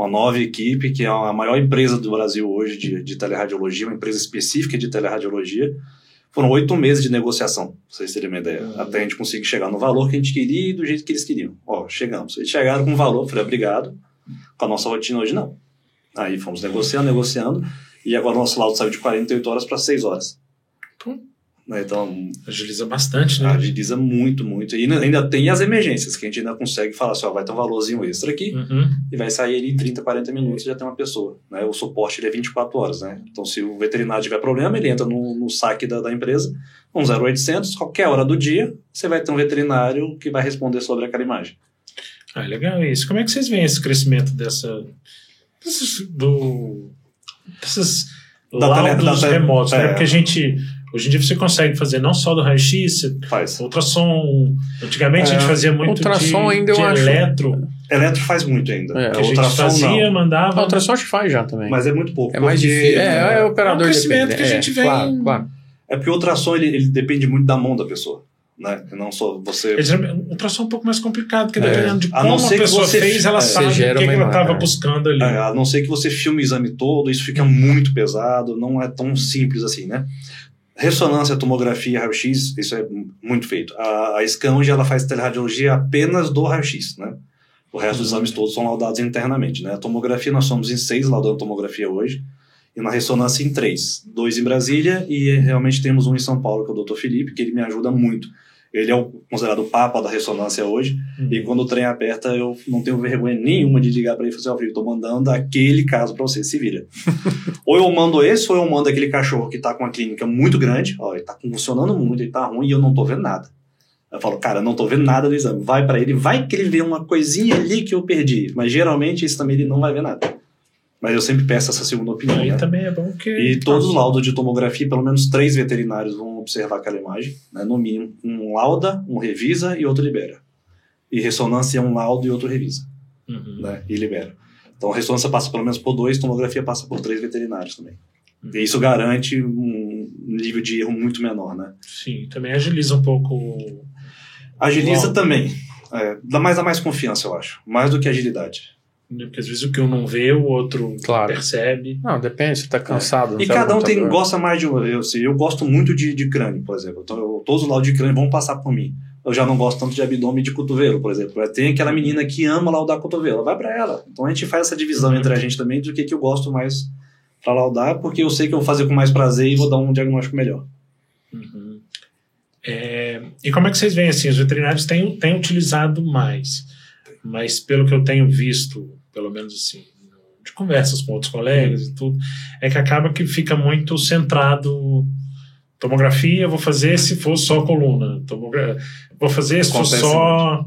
Speaker 3: uma nova equipe, que é a maior empresa do Brasil hoje de, de teleradiologia, uma empresa específica de teleradiologia. Foram oito meses de negociação, pra vocês terem uma ideia.
Speaker 1: Uhum.
Speaker 3: Até a gente conseguir chegar no valor que a gente queria e do jeito que eles queriam. Ó, chegamos. Eles chegaram com o valor, falei, obrigado. Com a nossa rotina hoje, não. Aí fomos negociando, negociando. E agora o nosso laudo saiu de 48 horas para 6 horas. Né, Então,
Speaker 1: Agiliza bastante, né?
Speaker 3: agiliza muito, muito. E ainda- tem as emergências, que a gente ainda consegue falar assim, ó, vai ter um valorzinho extra aqui
Speaker 1: Uhum.
Speaker 3: e vai sair ali em 30, 40 minutos e já tem uma pessoa. Né? O suporte ele é 24 horas, né? Então, se o veterinário tiver problema, ele entra no, no saque da, da empresa, um 0800, qualquer hora do dia, você vai ter um veterinário que vai responder sobre aquela imagem.
Speaker 1: Ah, legal isso. Como é que vocês veem esse crescimento dessa. desses, do, desses
Speaker 3: Da tele-
Speaker 1: laudos
Speaker 3: da tele-
Speaker 1: remotos, né?
Speaker 3: é.
Speaker 1: Porque a gente. Hoje em dia você consegue fazer não só do raio-x, você-
Speaker 3: Faz.
Speaker 1: ultrassom. Antigamente a gente
Speaker 2: É,
Speaker 1: fazia muito
Speaker 2: ultrassom
Speaker 1: de,
Speaker 2: ainda eu
Speaker 1: de
Speaker 2: acho-
Speaker 1: eletro,
Speaker 3: Eletro faz muito ainda.
Speaker 2: É,
Speaker 1: que a gente
Speaker 3: ultrassom
Speaker 1: fazia,
Speaker 3: não.
Speaker 1: mandava.
Speaker 2: A ultrassom acho que faz já também.
Speaker 3: Mas é muito pouco.
Speaker 2: é mais difícil. É, é, o operador
Speaker 1: É um crescimento
Speaker 2: depende.
Speaker 1: que a
Speaker 2: É,
Speaker 1: gente vem-
Speaker 2: Claro, claro.
Speaker 3: É porque o ultrassom ele, ele depende muito da mão da pessoa. né? Não só você.
Speaker 1: Um ultrassom é um pouco mais complicado, porque
Speaker 2: É.
Speaker 1: dependendo de
Speaker 3: A não
Speaker 1: como a
Speaker 3: que
Speaker 1: pessoa
Speaker 3: você-
Speaker 1: fez, ela
Speaker 3: é,
Speaker 1: sabe o que, que ela estava
Speaker 2: é.
Speaker 1: buscando ali.
Speaker 3: É, a não ser que você filme o exame todo, isso fica muito pesado, não é tão simples assim, né? Ressonância, tomografia, raio-x, isso é muito feito. A, a Scan hoje ela faz teleradiologia apenas do raio-x, né? O resto dos exames todos são laudados internamente, né? A tomografia, nós somos em seis laudando tomografia hoje, e na ressonância em três. Dois em Brasília e realmente temos um em São Paulo, que é o Dr. Felipe, que ele me ajuda muito. Ele é o considerado o papa da ressonância hoje,
Speaker 1: Uhum.
Speaker 3: e quando o trem aperta, eu não tenho vergonha nenhuma de ligar para ele e falar assim, ó, Felipe, tô mandando aquele caso para você, se vira. [LAUGHS] ou eu mando esse, ou eu mando aquele cachorro que tá com uma clínica muito grande, ó, ele tá funcionando muito, ele tá ruim e eu não tô vendo nada. Eu falo, cara, não tô vendo nada do exame. Vai para ele, vai que ele vê uma coisinha ali que eu perdi. Mas geralmente isso também ele não vai ver nada. Mas eu sempre peço essa segunda opinião.
Speaker 1: Aí
Speaker 3: né?
Speaker 1: também é bom que.
Speaker 3: E todos os laudos de tomografia, pelo menos três veterinários vão observar aquela imagem, né? no mínimo. Um lauda, um revisa e outro libera. E ressonância é um laudo e outro revisa,
Speaker 1: Uhum.
Speaker 3: né? E libera. Então a ressonância passa pelo menos por dois, tomografia passa por três veterinários também.
Speaker 1: Uhum.
Speaker 3: E isso garante um nível de erro muito menor, né?
Speaker 1: Sim, também agiliza um pouco.
Speaker 3: Agiliza também. É, dá mais dá mais confiança, eu acho. Mais do que agilidade.
Speaker 1: Né? Porque às vezes o que um não vê, o outro
Speaker 2: Claro.
Speaker 1: percebe.
Speaker 2: Não, depende, você tá cansado. não
Speaker 3: E cada um tem, gosta mais de um. Eu, assim, eu gosto muito de, de crânio, por exemplo. Então, eu- todos os laudos de crânio vão passar por mim. Eu já não gosto tanto de abdômen e de cotovelo, por exemplo. Tem aquela menina que ama laudar cotovelo, vai para ela. Então a gente faz essa divisão entre a gente também do que, que eu gosto mais para laudar, porque eu sei que eu vou fazer com mais prazer e vou dar um diagnóstico melhor.
Speaker 1: Uhum. É, e como é que vocês veem assim? Os veterinários têm, têm utilizado mais, mas pelo que eu tenho visto, pelo menos assim, de conversas com outros colegas e tudo, é que acaba que fica muito centrado. Tomografia, vou fazer se for só coluna. Tomogra vou fazer se for só.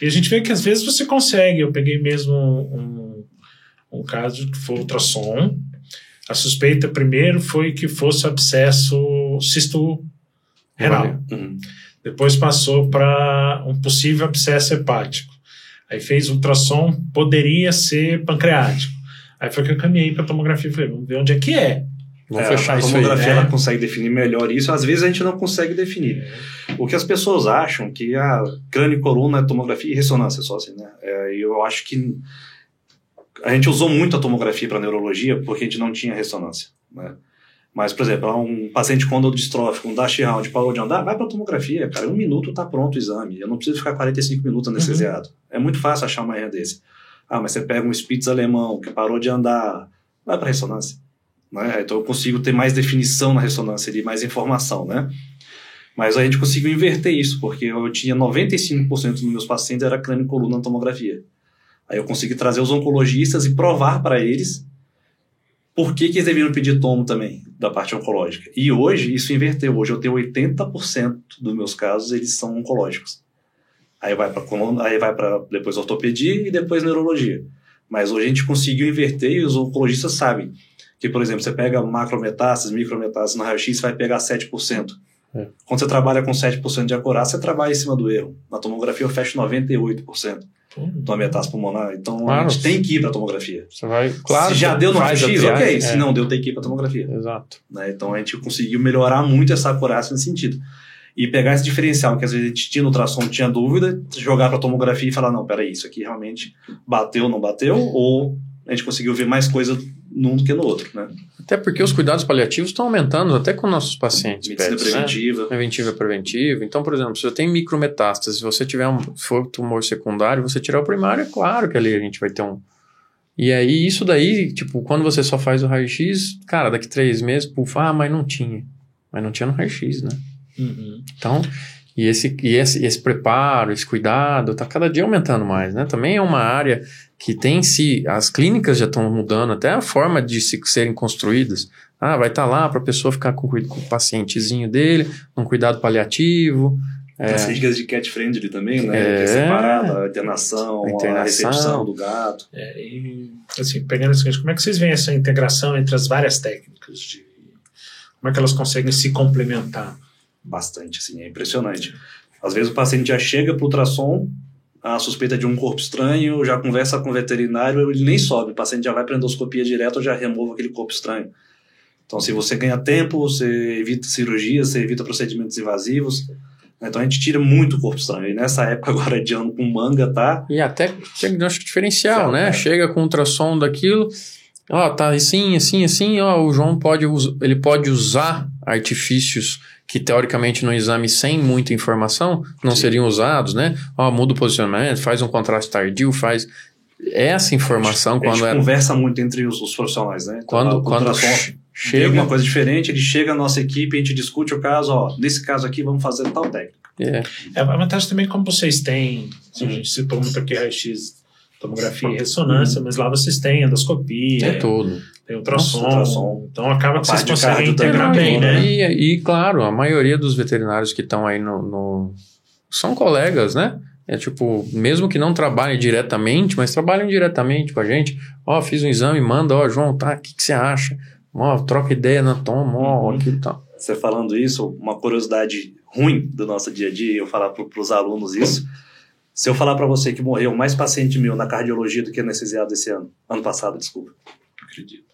Speaker 1: E a gente vê que às vezes você consegue. Eu peguei mesmo um, um caso que foi ultrassom. A suspeita primeiro foi que fosse abscesso cisto renal.
Speaker 3: Uhum.
Speaker 1: Depois passou para um possível abscesso hepático. Aí fez ultrassom, poderia ser pancreático. Aí foi que eu caminhei para tomografia e falei, vamos ver onde é que é.
Speaker 2: Vamos
Speaker 3: É,
Speaker 2: fechar
Speaker 3: a
Speaker 2: isso aí.
Speaker 3: tomografia
Speaker 1: né?
Speaker 3: ela consegue definir melhor isso, às vezes a gente não consegue definir. O que as pessoas acham que a crânio e coluna é tomografia e ressonância só assim, né? É, eu acho que a gente usou muito a tomografia para neurologia porque a gente não tinha ressonância, né? Mas, por exemplo, um paciente com distrófico, um dash round, parou de andar, vai para tomografia, cara, em um minuto tá pronto o exame. Eu não preciso ficar 45 minutos anestesiado. É muito fácil achar uma erro desse. Ah, mas você pega um Spitz alemão que parou de andar, vai para ressonância. Né? Então eu consigo ter mais definição na ressonância ali, mais informação, né? Mas a gente conseguiu inverter isso, porque eu tinha 95% dos meus pacientes era crânio coluna na tomografia. Aí eu consegui trazer os oncologistas e provar para eles por que, que eles deveriam pedir tomo também, da parte oncológica. E hoje isso inverteu. Hoje eu tenho 80% dos meus casos, eles são oncológicos. Aí vai para aí vai para depois ortopedia e depois neurologia. Mas hoje a gente conseguiu inverter e os oncologistas sabem que, por exemplo, você pega macrometástases, micrometástases no raio-x, vai pegar 7%.
Speaker 2: É.
Speaker 3: Quando você trabalha com 7% de acurácia, você trabalha em cima do erro. Na tomografia eu fecho 98% uma metástase pulmonar. Então a
Speaker 2: Claro.
Speaker 3: gente tem que ir para tomografia.
Speaker 2: Você vai, claro.
Speaker 3: Se já deu no
Speaker 2: a
Speaker 3: raio-x, ok.
Speaker 2: é.
Speaker 3: Se não deu, tem que ir para tomografia.
Speaker 2: Exato.
Speaker 3: né? Então a gente conseguiu melhorar muito essa acurácia nesse sentido. E pegar esse diferencial, que às vezes a gente tinha no ultrassom, tinha dúvida, jogar para tomografia e falar, não, peraí, isso aqui realmente bateu ou não bateu, ou a gente conseguiu ver mais coisa num do que no outro, né?
Speaker 2: Até porque os cuidados paliativos estão aumentando até com nossos pacientes.
Speaker 3: Medicina
Speaker 2: pets, né?
Speaker 3: preventiva.
Speaker 2: Preventiva é preventiva. Então, por exemplo, se você tem micrometástase, se você tiver um se for tumor secundário, você tirar o primário, é claro que ali a gente vai ter um. E aí, isso daí, tipo, quando você só faz o raio-x, cara, daqui três meses, puf, ah, mas não tinha. Mas não tinha no raio-x, né?
Speaker 1: Uhum.
Speaker 2: Então, e esse, e esse, esse preparo, esse cuidado, tá cada dia aumentando mais, né? Também é uma área que tem se as clínicas já estão mudando até a forma de se, serem construídas. Ah, vai estar lá para a pessoa ficar com, com o pacientezinho dele, um cuidado paliativo.
Speaker 3: Tem as clínicas de cat friendly também, né?
Speaker 2: É.
Speaker 3: Que é separada, a internação,
Speaker 2: A
Speaker 3: a,
Speaker 2: internação.
Speaker 3: recepção do gato.
Speaker 1: É, e, assim, pegando esse gancho, como é que vocês veem essa integração entre as várias técnicas? De, como é que elas conseguem se complementar?
Speaker 3: Bastante, assim, é impressionante. Às vezes o paciente já chega para o ultrassom, a suspeita de um corpo estranho, já conversa com o veterinário, ele nem sobe, o paciente já vai para endoscopia direto, já remove aquele corpo estranho. Então, se você ganha tempo, você evita cirurgia, você evita procedimentos invasivos. Então a gente tira muito o corpo estranho. E nessa época agora de ano com manga, tá?
Speaker 2: E até diagnóstico diferencial, né?
Speaker 3: é.
Speaker 2: Chega com ultrassom daquilo, ó, tá assim, assim, assim, ó, o João pode, ele pode usar artifícios que teoricamente no exame sem muita informação não
Speaker 3: Sim.
Speaker 2: seriam usados, né? Ó, muda o posicionamento, faz um contraste tardio, faz essa informação
Speaker 3: a gente
Speaker 2: quando é
Speaker 3: conversa muito entre os, os profissionais, né? Então,
Speaker 2: quando quando
Speaker 3: Chega alguma coisa diferente, ele chega à nossa equipe, a gente discute o caso, ó, nesse caso aqui vamos fazer tal técnica.
Speaker 2: é,
Speaker 1: É, a vantagem também como vocês têm, a
Speaker 3: Uhum.
Speaker 1: gente citou muito aqui raio-x, tomografia e ressonância, mas lá vocês têm endoscopia,
Speaker 2: é tudo.
Speaker 1: Tem ultrassom,
Speaker 3: Nossa, ultrassom.
Speaker 1: então acaba que
Speaker 3: A
Speaker 1: vocês conseguem integrar bem,
Speaker 3: né?
Speaker 1: né?
Speaker 2: E, e, claro, a maioria dos veterinários que estão aí no, no- são colegas, né? É tipo, mesmo que não trabalhem diretamente, mas trabalhem diretamente com a gente. Ó, fiz um exame, manda, ó, João, tá, o que, que você acha? Ó, troca ideia na toma, ó,
Speaker 3: Uhum.
Speaker 2: aquilo e tal.
Speaker 3: Você falando isso, uma curiosidade ruim do nosso dia a dia, eu falar para os alunos isso. Se eu falar para você que morreu mais paciente meu na cardiologia do que anestesiado esse ano, ano passado, desculpa.
Speaker 1: Acredito.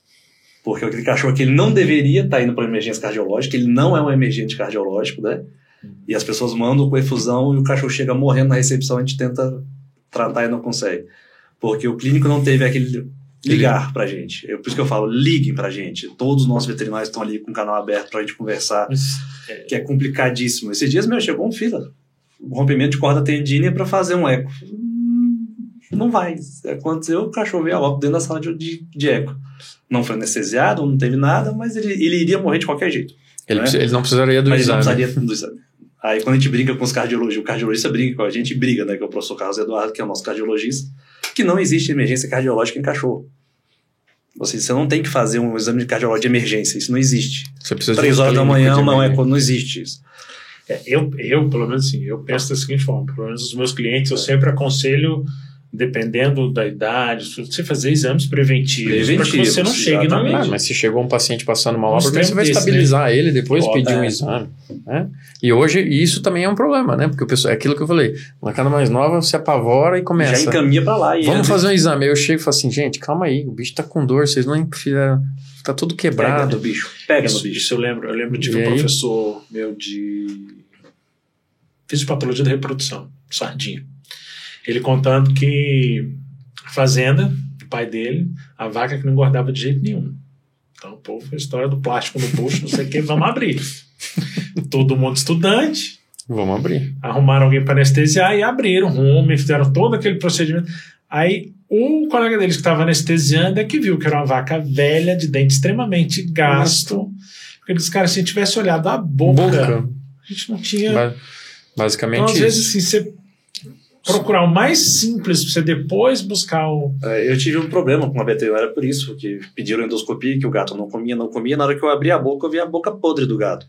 Speaker 3: Porque aquele cachorro que ele não deveria estar indo para emergência cardiológica, ele não é um emergente cardiológico, né? E as pessoas mandam com efusão e o cachorro chega morrendo na recepção, a gente tenta tratar e não consegue. Porque o clínico não teve aquele ligar pra gente. É por isso que eu falo, liguem pra gente. Todos os nossos veterinários estão ali com o canal aberto pra gente conversar, que é complicadíssimo. Esses dias, meu, chegou um fila. Um rompimento de corda tendínea pra fazer um eco. Não vai. Aconteceu, o cachorro veio a óbito dentro da sala de, de, de eco. Não foi anestesiado, não teve nada, mas ele, ele iria morrer de qualquer jeito.
Speaker 2: Ele,
Speaker 3: Né?
Speaker 2: ele não precisaria do
Speaker 3: mas ele não
Speaker 2: exame.
Speaker 3: precisaria do exame. Aí quando a gente brinca com os cardiologistas, o cardiologista brinca com a gente, briga, né? Que é o professor Carlos Eduardo, que é o nosso cardiologista, que não existe emergência cardiológica em cachorro. Ou seja, você não tem que fazer um exame de cardiológico de emergência, isso não existe.
Speaker 2: Você precisa de
Speaker 3: Três
Speaker 2: um
Speaker 3: horas da manhã não é,
Speaker 2: emergência.
Speaker 3: não existe isso.
Speaker 1: é, eu, eu, pelo menos assim, eu penso da seguinte forma, pelo menos os meus clientes, eu sempre aconselho, dependendo da idade, você fazer exames preventivos, para que
Speaker 3: Preventivos,
Speaker 1: você não chegue na
Speaker 3: exatamente.
Speaker 2: Ah, mas se chegou um paciente passando mal você vai
Speaker 1: desse,
Speaker 2: estabilizar ele, depois
Speaker 3: Ó,
Speaker 2: pedir um
Speaker 3: é.
Speaker 2: exame. Né? E hoje isso também é um problema, né? Porque o pessoal, é aquilo que eu falei, uma cada mais nova se apavora e começa.
Speaker 3: Já encaminha pra lá. E
Speaker 2: Vamos fazer um exame. Aí eu chego e falo assim, gente, calma aí, o bicho tá com dor, vocês não fizeram. Tá tudo
Speaker 3: Pega
Speaker 2: quebrado.
Speaker 3: no bicho. Pega no
Speaker 1: Isso,
Speaker 3: bicho.
Speaker 1: isso eu lembro. Eu lembro de um
Speaker 2: aí?
Speaker 1: professor meu de fisiopatologia da reprodução, Sardinha. Ele contando que a fazenda, o pai dele, a vaca que não engordava de jeito nenhum. Então, pô, foi a história do plástico no bucho, não sei o que, [LAUGHS] vamos abrir. Todo mundo estudante,
Speaker 2: Vamos abrir.
Speaker 1: arrumaram alguém para anestesiar e abriram rumo e fizeram todo aquele procedimento. Aí o colega deles que estava anestesiando é que viu que era uma vaca velha, de dente extremamente gasto. Porque eles, cara, se a gente tivesse olhado a boca,
Speaker 2: Boca.
Speaker 1: a gente não tinha.
Speaker 2: Ba- Basicamente
Speaker 1: Então, às
Speaker 2: isso.
Speaker 1: vezes, assim, você procurar o mais simples para você depois buscar o.
Speaker 3: É, Eu tive um problema com a veterinária por isso, que pediram endoscopia, que o gato não comia, não comia. Na hora que eu abri a boca, eu vi a boca podre do gato.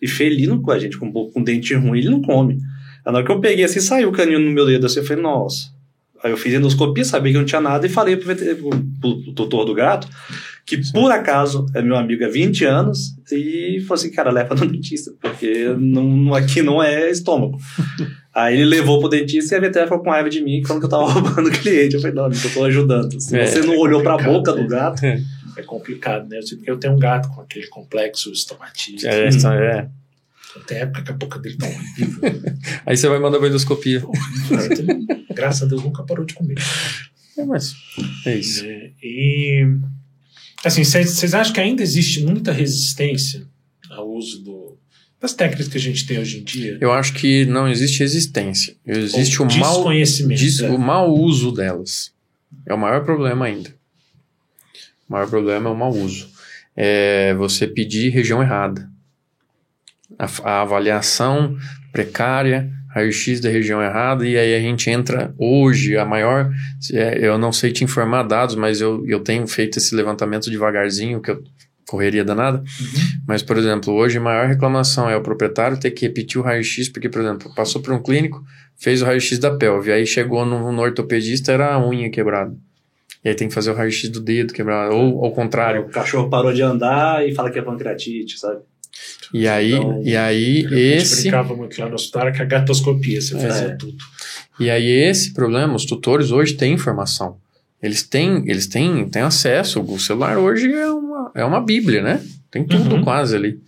Speaker 3: E felino com a gente, com, com dente ruim, ele não come. Na hora que eu peguei assim, saiu o caninho no meu dedo assim, eu falei, nossa. Aí eu fiz endoscopia, sabia que não tinha nada, e falei pro, pro, pro tutor do gato, que por acaso é meu amigo há 20 anos, e falou assim, cara, leva no dentista, porque não, aqui não é estômago. [LAUGHS] Aí ele levou pro dentista e a veterinária ficou com raiva de mim, falando que eu tava [LAUGHS] roubando o cliente. Eu falei, não, eu tô ajudando. Se
Speaker 2: É,
Speaker 3: você não olhou pra boca
Speaker 1: né?
Speaker 3: do gato,
Speaker 1: É complicado, né? Porque eu tenho um gato com aquele complexo estomatite.
Speaker 2: É, essa- é.
Speaker 1: Tem época que a boca dele tá horrível. [LAUGHS]
Speaker 2: Aí você vai mandar pra endoscopia.
Speaker 1: Graças a Deus nunca parou de comer.
Speaker 2: É, mas é isso.
Speaker 1: né? E assim, vocês acham que ainda existe muita resistência ao uso do, das técnicas que a gente tem hoje em dia?
Speaker 2: Eu acho que não existe resistência. Existe
Speaker 1: Ou
Speaker 2: o dis-
Speaker 1: né?
Speaker 2: o mau uso delas. É o maior problema ainda. O maior problema é o mau uso. É você pedir região errada. A, a avaliação precária, raio-x da região errada, e aí a gente entra hoje, a maior. é, eu não sei te informar dados, mas eu, eu tenho feito esse levantamento devagarzinho, que eu correria danada. Mas, por exemplo, hoje a maior reclamação é o proprietário ter que repetir o raio-x, porque, por exemplo, passou por um clínico, fez o raio-x da pelve, aí chegou no, no ortopedista, era a unha quebrada. E aí tem que fazer o raio-x do dedo quebrado, ou ao contrário.
Speaker 3: o cachorro parou de andar e fala que é pancreatite, sabe?
Speaker 2: E aí,
Speaker 3: Então,
Speaker 2: e aí esse,
Speaker 1: brincava muito lá no hospital que a gatoscopia, você fazia
Speaker 3: É.
Speaker 1: tudo.
Speaker 2: e aí esse problema, os tutores hoje têm informação. Eles têm, eles têm, têm acesso. O celular hoje é uma, é uma bíblia, né? Tem tudo
Speaker 1: Uhum.
Speaker 2: quase ali.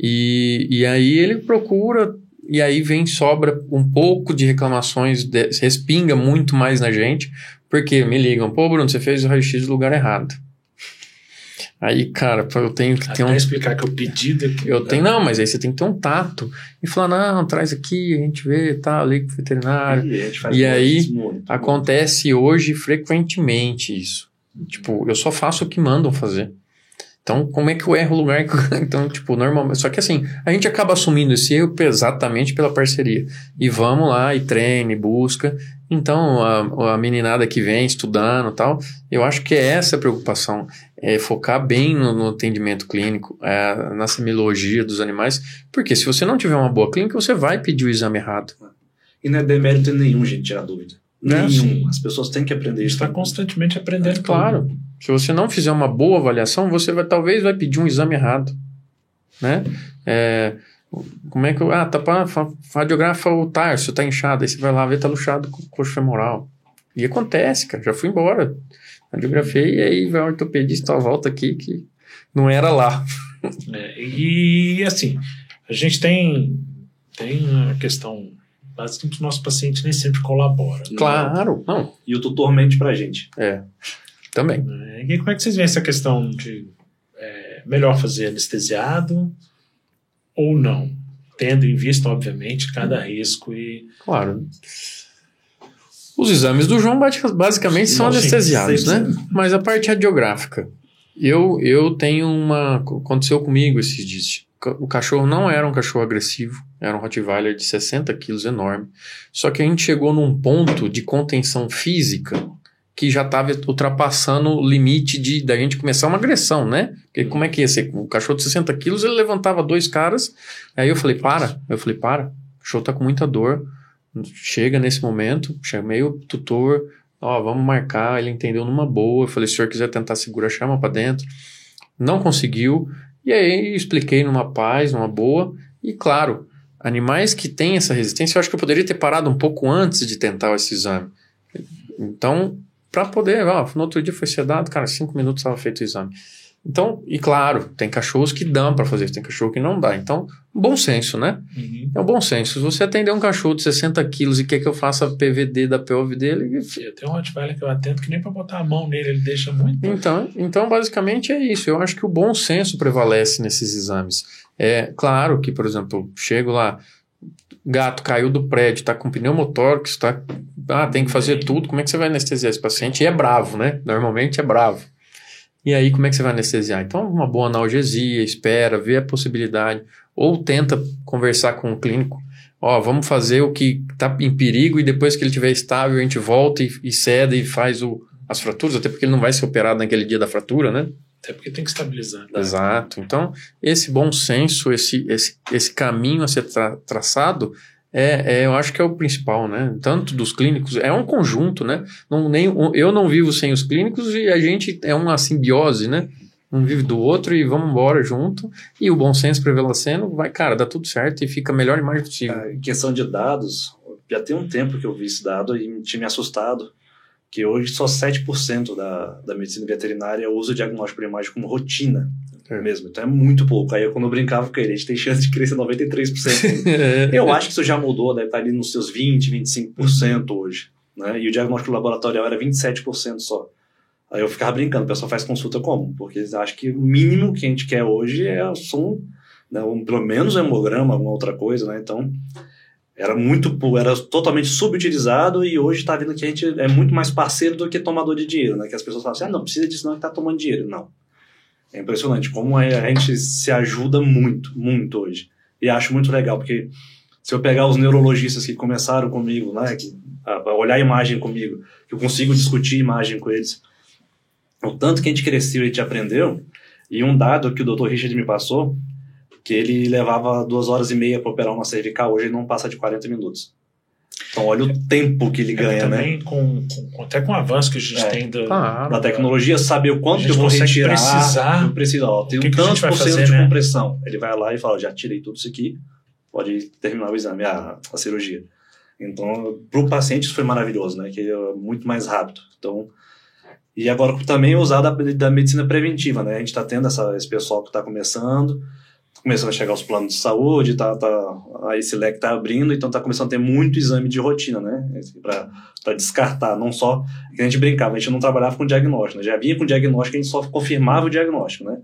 Speaker 2: E, e aí ele procura e aí vem, sobra um pouco de reclamações, de, respinga muito mais na gente, porque me ligam, pô, Bruno, você fez o raio-x no lugar errado. Aí, cara, eu tenho que ter
Speaker 1: Até
Speaker 2: um.
Speaker 1: explicar que o pedido aqui.
Speaker 2: Eu tenho, não, mas aí você tem que ter um tato. E falar, não, traz aqui, a gente vê, tá, liga pro veterinário.
Speaker 3: E,
Speaker 2: E
Speaker 3: muito,
Speaker 2: aí,
Speaker 3: muito, muito.
Speaker 2: Acontece hoje frequentemente isso. Tipo, eu só faço o que mandam fazer. Então, como é que eu erro o lugar? que- [LAUGHS] Então, tipo, normalmente. Só que assim, a gente acaba assumindo esse erro exatamente pela parceria. E vamos lá, e treina, e busca. Então, a, a meninada que vem estudando e tal, eu acho que é essa a preocupação. É focar bem no, no atendimento clínico, é, na semiologia dos animais. Porque se você não tiver uma boa clínica, você vai pedir o exame errado.
Speaker 3: E não é demérito nenhum, gente, tirar dúvida.
Speaker 2: Né?
Speaker 3: Nenhum.
Speaker 1: Sim.
Speaker 3: As pessoas têm que aprender
Speaker 1: A gente
Speaker 3: isso.
Speaker 1: está constantemente aprendendo.
Speaker 2: Claro. Se você não fizer uma boa avaliação, você vai talvez vai pedir um exame errado, né? É, como é que eu, ah, tá para radiografa o tarso, tá inchado, aí você vai lá ver tá luxado com o coxo femoral. E acontece, cara, já fui embora. Radiografei e aí vai o ortopedista, ó, volta aqui que não era lá.
Speaker 1: É, e assim, a gente tem, tem a questão básica que o nosso paciente nem sempre colabora. né?
Speaker 2: Claro, não,
Speaker 3: E o tutor mente pra gente.
Speaker 2: é, também.
Speaker 1: né? E como é que vocês veem essa questão de é, melhor fazer anestesiado ou não? Tendo em vista, obviamente, cada risco e.
Speaker 2: Claro. Os exames do João basi- basicamente são
Speaker 1: Não, sim,
Speaker 2: anestesiados, né?
Speaker 3: 100%.
Speaker 2: Mas a parte radiográfica. Eu, eu tenho uma. Aconteceu comigo esses dias. O cachorro não era um cachorro agressivo, era um Rottweiler de 60 quilos, enorme. Só que a gente chegou num ponto de contenção física que já estava ultrapassando o limite de da gente começar uma agressão, né? Porque como é que ia ser? O cachorro de 60 quilos, ele levantava dois caras. Aí eu falei, para. Eu falei, para. O cachorro tá com muita dor. Chega nesse momento, chamei o tutor, ó, vamos marcar. Ele entendeu numa boa. Eu falei, se o senhor quiser tentar segurar, chama para dentro. Não conseguiu. E aí expliquei numa paz, numa boa. E claro, animais que têm essa resistência, eu acho que eu poderia ter parado um pouco antes de tentar esse exame. Então, para poder, ó, no outro dia foi sedado, cara, cinco minutos estava feito o exame. Então, e claro, tem cachorros que dão para fazer isso, tem cachorro que não dá. Então, bom senso, né? É o bom senso. Se você atender um cachorro de 60 quilos e quer que eu faça PVD da POV dele,
Speaker 1: tenho um Rottweiler que eu atendo que nem para botar a mão nele ele deixa muito.
Speaker 2: então, então, basicamente é isso. Eu acho que o bom senso prevalece nesses exames. É claro que, por exemplo, chego lá, gato caiu do prédio, tá com pneumotórax, tá, ah, tem que fazer tudo. Como é que você vai anestesiar esse paciente? E é bravo, né? Normalmente é bravo. E aí, como é que você vai anestesiar? Então, uma boa analgesia, espera, vê a possibilidade, ou tenta conversar com o clínico. Ó, vamos fazer o que está em perigo e depois que ele estiver estável, a gente volta e, e cede e faz o, as fraturas, até porque ele não vai ser operado naquele dia da fratura, né?
Speaker 1: Até porque tem que estabilizar.
Speaker 2: Exato. Então, esse bom senso, esse, esse, esse caminho a ser tra- traçado, é, é, eu acho que é o principal, né? Tanto dos clínicos, é um conjunto, né? Não, nem, eu não vivo sem os clínicos e a gente é uma simbiose, né? Um vive do outro e vamos embora junto. E o bom senso prevalecendo, vai, cara, dá tudo certo e fica a melhor imagem possível.
Speaker 3: Ah, Em questão de dados, já tem um tempo que eu vi esse dado e tinha me assustado, que hoje só 7% da, da medicina veterinária usa o diagnóstico por imagem como rotina
Speaker 2: É.
Speaker 3: mesmo. Então é muito pouco. Aí quando eu brincava com ele, a gente tem chance de crescer 93%. [LAUGHS] eu acho que isso já mudou, deve estar ali nos seus 20, 25% hoje. Né? E o diagnóstico laboratorial era 27% só. Aí eu ficava brincando, o pessoal faz consulta como? Porque eles acham que o mínimo que a gente quer hoje é som, né, pelo menos um hemograma, alguma outra coisa, né? Então, era muito, era totalmente subutilizado e hoje está vendo que a gente é muito mais parceiro do que tomador de dinheiro, né? Que as pessoas falam assim, ah, não precisa disso não, que tá tomando dinheiro. Não. É impressionante como a gente se ajuda muito, muito hoje. E acho muito legal, porque se eu pegar os neurologistas que começaram comigo, né, que, a olhar a imagem comigo, que eu consigo discutir imagem com eles, o tanto que a gente cresceu e a gente aprendeu, e um dado que o Dr. Richard me passou, que ele levava duas horas e meia para operar uma cervical, hoje ele não passa de 40 minutos. Então olha o tempo que ele
Speaker 1: É,
Speaker 3: ganha, né?
Speaker 1: também com, com- até com o avanço que a gente
Speaker 3: É.
Speaker 1: tem do,
Speaker 2: Claro.
Speaker 3: Da tecnologia, saber o
Speaker 1: A
Speaker 3: quanto eu vou retirar.
Speaker 1: precisar
Speaker 3: eu preciso, ó, tem
Speaker 1: o que
Speaker 3: um
Speaker 1: que
Speaker 3: tanto por cento de
Speaker 1: né?
Speaker 3: compressão. Ele vai lá e fala, já tirei tudo isso aqui, pode terminar o exame, a, a cirurgia. Então, para o paciente isso foi maravilhoso, né? Que é muito mais rápido. Então, e agora também usar da, da medicina preventiva, né? A gente está tendo essa, esse pessoal que está começando, começando a chegar os planos de saúde, tá, tá, aí esse leque tá abrindo, então tá começando a ter muito exame de rotina, né? Para descartar, não só. Que a gente brincava, a gente não trabalhava com diagnóstico, né? Já vinha com diagnóstico, a gente só confirmava o diagnóstico, né?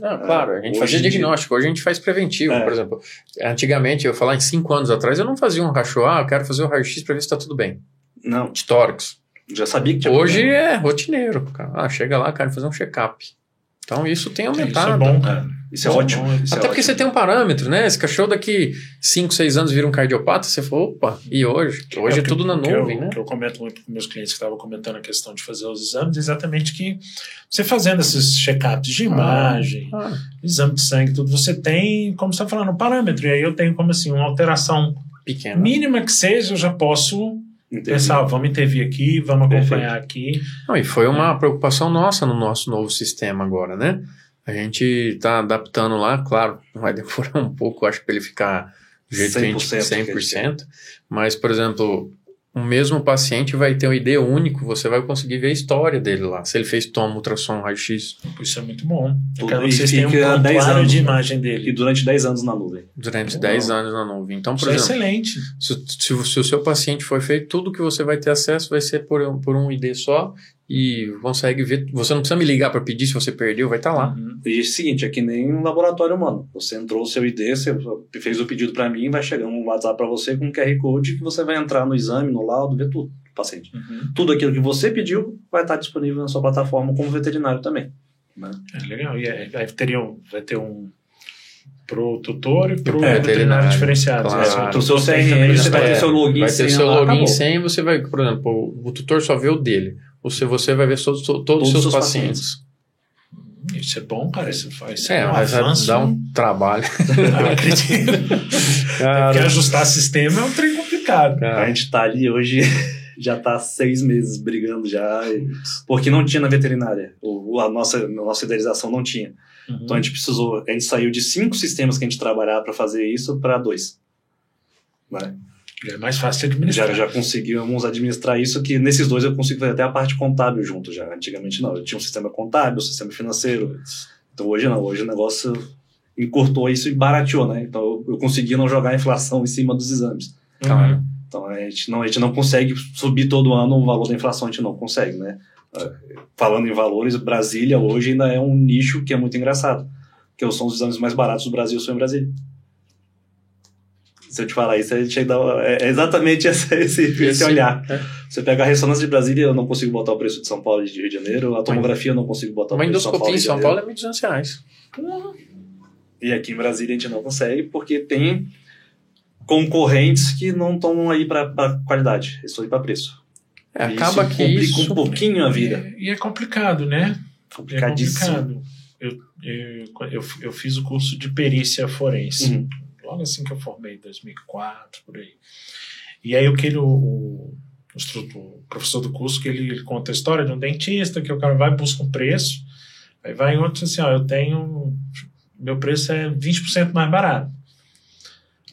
Speaker 2: Não, claro, a gente fazia diagnóstico, hoje a gente faz preventivo, é. por exemplo. Antigamente, eu falar em cinco anos atrás, eu não fazia um cachorro, ah, eu quero fazer o raio-x para ver se tá tudo bem.
Speaker 3: Não.
Speaker 2: De tórax.
Speaker 3: Já sabia que tinha
Speaker 2: Hoje problema. é rotineiro, cara. Ah, chega lá, quero fazer um check-up. Então isso tem aumentado.
Speaker 3: Isso é bom, cara. Isso é ótimo. Isso
Speaker 2: Até
Speaker 3: é
Speaker 2: porque
Speaker 3: ótimo.
Speaker 2: você tem um parâmetro, né? Esse cachorro daqui 5, 6 anos vira um cardiopata, você falou, opa, e hoje? Hoje é, é tudo na nuvem,
Speaker 1: eu,
Speaker 2: né?
Speaker 1: Que eu comento muito com meus clientes que estavam comentando a questão de fazer os exames, exatamente que você fazendo esses check-ups de imagem, ah, ah. exame de sangue, tudo, você tem, como você está falando, um parâmetro. E aí eu tenho como assim, uma alteração pequena. Mínima que seja, eu já posso Entendi. pensar, vamos intervir aqui, vamos acompanhar Perfeito. aqui.
Speaker 2: Não, e foi uma preocupação nossa no nosso novo sistema agora, né? A gente está adaptando lá, claro, vai demorar [LAUGHS] um pouco, acho, para ele ficar do jeito 100%, que a gente 100%, mas, por exemplo, o mesmo paciente vai ter um ID único, você vai conseguir ver a história dele lá. Se ele fez toma, ultrassom, raio-x.
Speaker 1: Isso é muito bom.
Speaker 3: Eu quero que vocês tenham um 10
Speaker 1: claro
Speaker 3: anos,
Speaker 1: de imagem dele.
Speaker 3: E durante 10 anos na nuvem.
Speaker 2: Durante 10 anos na nuvem. Então, por
Speaker 1: Isso
Speaker 2: exemplo,
Speaker 1: é excelente.
Speaker 2: Se, se, se, o seu paciente for feito, tudo que você vai ter acesso vai ser por, por um ID só e consegue ver. Você não precisa me ligar para pedir se você perdeu, vai estar tá lá.
Speaker 3: Uhum. E é o seguinte, é que nem um laboratório humano. Você entrou o seu ID, você fez o pedido para mim, vai chegar um WhatsApp para você com um QR Code que você vai entrar no exame, no laudo, ver tudo do paciente. Uhum. Tudo aquilo que você pediu vai estar disponível na sua plataforma como veterinário também. Né?
Speaker 1: É legal. E aí vai ter um, vai ter um pro tutor e pro é, veterinário, diferenciado.
Speaker 3: Claro. Então, seu CRM, você vai ter seu login
Speaker 2: vai ter seu login sem você vai, por exemplo, o tutor só vê o dele você, você vai ver todos, todos, todos os seus pacientes. pacientes.
Speaker 1: Isso é bom, cara. Isso faz
Speaker 2: é, um mas avanço. dá um trabalho. [LAUGHS]
Speaker 1: Ah, acredito. [LAUGHS] Cara, Porque ajustar sistema é um trem complicado.
Speaker 3: Cara. A gente está ali hoje, [LAUGHS] já está seis meses brigando já, porque não tinha na veterinária. O, a, nossa, a nossa idealização não tinha. Uhum. Então a gente precisou, a gente saiu de cinco sistemas que a gente trabalhava para fazer isso para dois. Né?
Speaker 1: É mais fácil de administrar.
Speaker 3: Já, já conseguimos administrar isso, que nesses dois eu consigo fazer até a parte contábil junto já. Antigamente não, eu tinha um sistema contábil, um sistema financeiro. Então hoje não, hoje o negócio encurtou isso e barateou, né? Então eu consegui não jogar a inflação em cima dos exames. Uhum. Então a gente, não, a gente não consegue subir todo ano o valor da inflação, a gente não consegue, né? É, falando em valores, Brasília hoje ainda é um nicho que é muito engraçado, que são os exames mais baratos do Brasil, são em Brasília se eu te falar isso, a gente ainda, é exatamente [LAUGHS] esse, esse, esse olhar. É. Você pega a ressonância de Brasília, eu não consigo botar o preço de São Paulo e de Rio de Janeiro. A tomografia, eu não consigo botar o preço de São Paulo. Uma
Speaker 2: endoscopia em São Paulo é 1.200 reais.
Speaker 3: E aqui em Brasília a gente não consegue, porque tem concorrentes que não estão aí para qualidade, eles estão aí para preço.
Speaker 2: É, acaba
Speaker 3: isso
Speaker 2: que
Speaker 3: complica
Speaker 2: isso...
Speaker 3: um pouquinho a vida.
Speaker 1: É, e é complicado, né?
Speaker 3: Complicadíssimo. É
Speaker 1: complicado. Eu, eu, eu, eu, fiz o curso de perícia forense. Uhum logo assim que eu formei, 2004, por aí. E aí o que ele, o, o, o professor do curso, que ele, ele, conta a história de um dentista, que o cara vai busca um preço, aí vai em outro assim, ó, eu tenho, meu preço é 20% mais barato.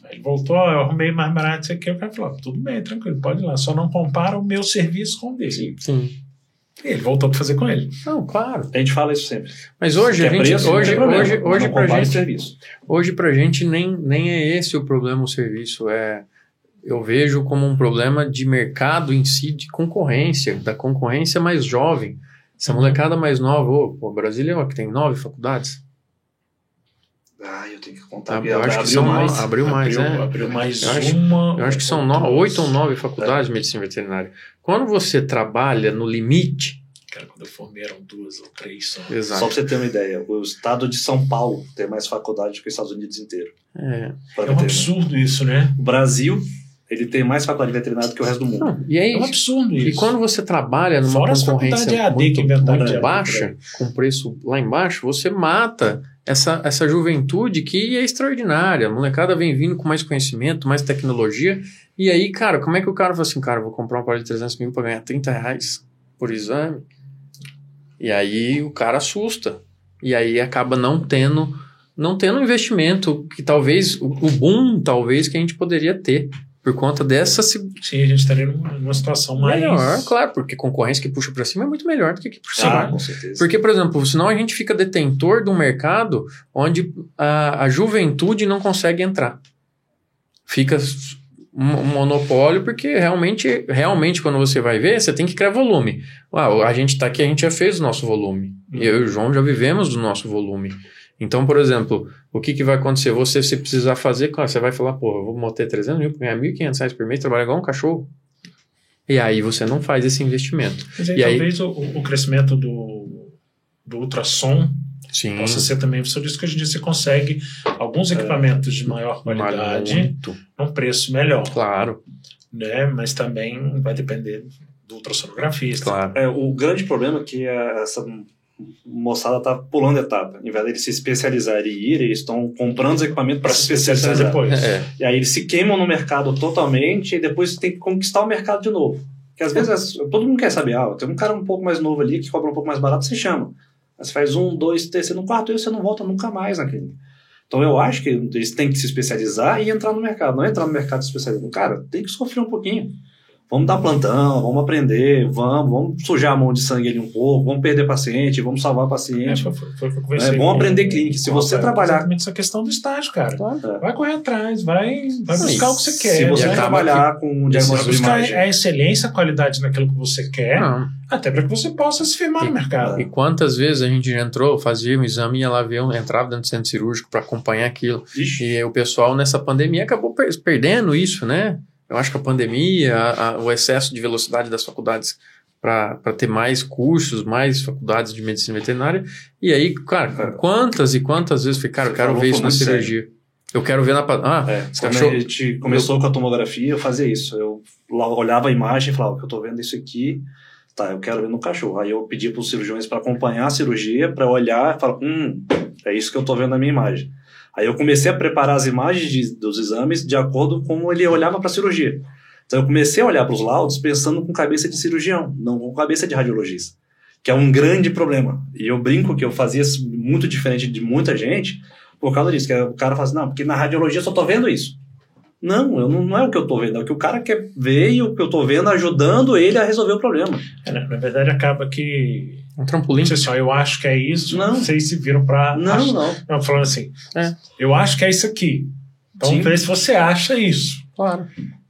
Speaker 1: Aí ele voltou, eu arrumei mais barato isso aqui, o cara falou, tudo bem, tranquilo, pode ir lá, só não compara o meu serviço com o dele.
Speaker 2: Sim. Sim.
Speaker 1: Ele voltou para fazer com ele.
Speaker 2: Não, claro.
Speaker 3: A gente fala isso sempre.
Speaker 2: Mas hoje a gente, preço, hoje, hoje, hoje pra gente, serviço. hoje pra gente nem, nem é esse o problema o serviço, é eu vejo como um problema de mercado em si, de concorrência, da concorrência mais jovem. Essa uhum. molecada mais nova, oh, Brasília é uma que tem nove faculdades.
Speaker 3: Eu tenho que contar.
Speaker 2: eu acho que são mais. Abriu mais,
Speaker 1: abriu,
Speaker 2: é.
Speaker 1: Abriu mais
Speaker 2: eu acho,
Speaker 1: uma.
Speaker 2: Eu acho que são no, oito ou nove faculdades é. de medicina veterinária. Quando você trabalha no limite.
Speaker 1: Cara, quando eu formei eram duas ou três só.
Speaker 3: Exato. Só pra você ter uma ideia, o estado de São Paulo tem mais faculdade que os Estados Unidos inteiro.
Speaker 2: É,
Speaker 1: é um absurdo isso, né?
Speaker 3: O Brasil ele tem mais faculdade de veterinário do que o resto do mundo. Não,
Speaker 2: e aí,
Speaker 1: é um absurdo isso.
Speaker 2: E quando você trabalha numa Fora concorrência muito, muito baixa, com preço lá embaixo, você mata essa, essa juventude que é extraordinária. A molecada vem vindo com mais conhecimento, mais tecnologia. E aí, cara, como é que o cara fala assim, cara, vou comprar um aparelho de 300 mil para ganhar 30 reais por exame? E aí o cara assusta. E aí acaba não tendo não tendo investimento que talvez, o boom talvez que a gente poderia ter por conta dessa
Speaker 1: Sim, a gente estaria numa, numa situação mais.
Speaker 2: melhor, claro, porque concorrência que puxa para cima é muito melhor do que que para
Speaker 3: Ah,
Speaker 2: cima.
Speaker 3: com certeza.
Speaker 2: Porque, por exemplo, senão a gente fica detentor de um mercado onde a, a juventude não consegue entrar. Fica um, monopólio, porque realmente, realmente, quando você vai ver, você tem que criar volume. Ah, a gente está aqui, a gente já fez o nosso volume. Eu e o João já vivemos do nosso volume. Então, por exemplo, o que, que vai acontecer? Você, se precisar fazer, claro, você vai falar, pô, eu vou manter 300 mil ganhar 1.500 reais por mês, trabalhar igual um cachorro. E aí você não faz esse investimento.
Speaker 1: Mas aí,
Speaker 2: E aí-
Speaker 1: talvez o, o crescimento do, do ultrassom
Speaker 2: Sim.
Speaker 1: possa ser também. Por isso que hoje em dia você consegue alguns equipamentos de maior qualidade
Speaker 2: Muito.
Speaker 1: num preço melhor.
Speaker 2: Claro,
Speaker 1: Né? Mas também vai depender do ultrassonografista.
Speaker 2: claro.
Speaker 3: É, o grande problema é que a- essa moçada tá pulando etapa. Em vez deles se especializarem e ir, eles estão comprando os equipamentos para se
Speaker 1: especializar depois.
Speaker 2: É,
Speaker 3: E aí eles se queimam no mercado totalmente e depois tem que conquistar o mercado de novo. Porque às vezes todo mundo quer saber, ah, tem um cara um pouco mais novo ali que cobra um pouco mais barato, você chama. Você faz um, dois, terceiro, no quarto, e você não volta nunca mais naquele. Então eu acho que eles têm que se especializar e entrar no mercado. Não é entrar no mercado se especializando. Cara, tem que sofrer um pouquinho. Vamos dar plantão, vamos aprender, vamos, vamos sujar a mão de sangue ali um pouco, vamos perder paciente, vamos salvar
Speaker 1: É,
Speaker 3: paciente.
Speaker 1: foi, foi, foi eu
Speaker 3: É, bom
Speaker 1: com-
Speaker 3: aprender clínica. Se
Speaker 1: com
Speaker 3: você trabalhar
Speaker 1: Exatamente essa questão do estágio, cara.
Speaker 3: É.
Speaker 1: Vai correr atrás, vai, vai
Speaker 2: Sim,
Speaker 1: buscar o que você
Speaker 3: Se
Speaker 1: quer.
Speaker 3: você
Speaker 2: E
Speaker 1: vai,
Speaker 2: acaba
Speaker 3: trabalhar com diagnóstico de
Speaker 1: buscar
Speaker 3: imagem.
Speaker 1: a excelência, a qualidade naquilo que você quer,
Speaker 2: não.
Speaker 1: até para que você possa se firmar no mercado.
Speaker 2: E quantas vezes a gente já entrou, fazia um exame, ia lá ver, um- entrava dentro do centro cirúrgico para acompanhar aquilo.
Speaker 3: Ixi,
Speaker 2: E o pessoal nessa pandemia acabou per- perdendo isso, né? Eu acho que a pandemia, a- a- o excesso de velocidade das faculdades para ter mais cursos, mais faculdades de medicina veterinária. E aí, cara, quantas e quantas vezes eu falei, cara, eu quero ver isso na
Speaker 3: muito sério.
Speaker 2: cirurgia. Eu quero ver na. Ah,
Speaker 3: É,
Speaker 2: esse
Speaker 3: quando
Speaker 2: cachorro-
Speaker 3: a gente começou com a tomografia, eu fazia isso. Eu olhava a imagem e falava, eu tô vendo isso aqui, tá, eu quero ver no cachorro. Aí eu pedia para os cirurgiões para acompanhar a cirurgia, para olhar e falar, hum, é isso que eu tô vendo na minha imagem. Aí eu comecei a preparar as imagens de- dos exames de acordo com como ele olhava para a cirurgia. Então eu comecei a olhar para os laudos pensando com cabeça de cirurgião, não com cabeça de radiologista, que é um grande problema. E eu brinco que eu fazia muito diferente de muita gente por causa disso, que o cara fala assim, não, porque na radiologia eu só tô vendo isso. Não, eu não, não é o que eu tô vendo, é o que o cara quer ver e o que eu tô vendo ajudando ele a resolver o problema.
Speaker 1: É, na, na verdade, acaba que.
Speaker 2: Um trampolim.
Speaker 1: Não sei se ó, eu acho que é isso,
Speaker 3: Não.
Speaker 1: vocês se viram para.
Speaker 3: Não, não.
Speaker 1: Não, falando assim,
Speaker 2: É.
Speaker 1: eu acho que é isso aqui. Então,
Speaker 3: Sim.
Speaker 1: vê se você acha isso.
Speaker 2: Claro.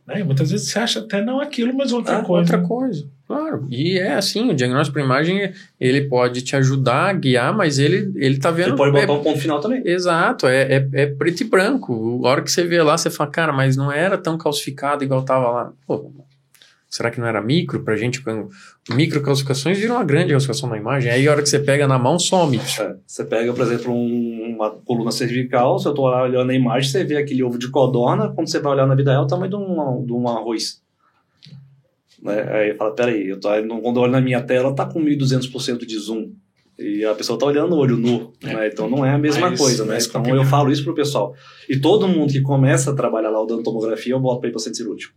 Speaker 1: Né? Muitas vezes você acha até não aquilo, mas outra
Speaker 3: Ah,
Speaker 1: coisa.
Speaker 2: Outra coisa, claro. E é assim, o diagnóstico por imagem, ele pode te ajudar a guiar, mas ele, ele tá vendo...
Speaker 3: Ele pode
Speaker 2: é-
Speaker 3: botar um ponto final também.
Speaker 2: Exato, é, é, é preto e branco. A hora que você vê lá, você fala, cara, mas não era tão calcificado igual tava lá. Pô, será que não era micro? Pra gente, micro calcificações viram uma grande calcificação na imagem. Aí a hora que você pega na mão, some.
Speaker 3: É, Você pega, por exemplo, um- uma coluna cervical, se eu tô olhando a imagem, você vê aquele ovo de codorna, quando você vai olhar na vida real, é o tamanho de um, de um arroz. Né? Aí fala, peraí, eu tô, quando eu olho na minha tela, tá com 1.200% de zoom. E a pessoa tá olhando o olho nu,
Speaker 1: É.
Speaker 3: né? Então não é a mesma
Speaker 1: Mais-
Speaker 3: coisa, né?
Speaker 1: mais
Speaker 3: Então eu falo isso pro pessoal. E todo mundo que começa a trabalhar lá dando tomografia, eu boto pra ir pra centro cirúrgico.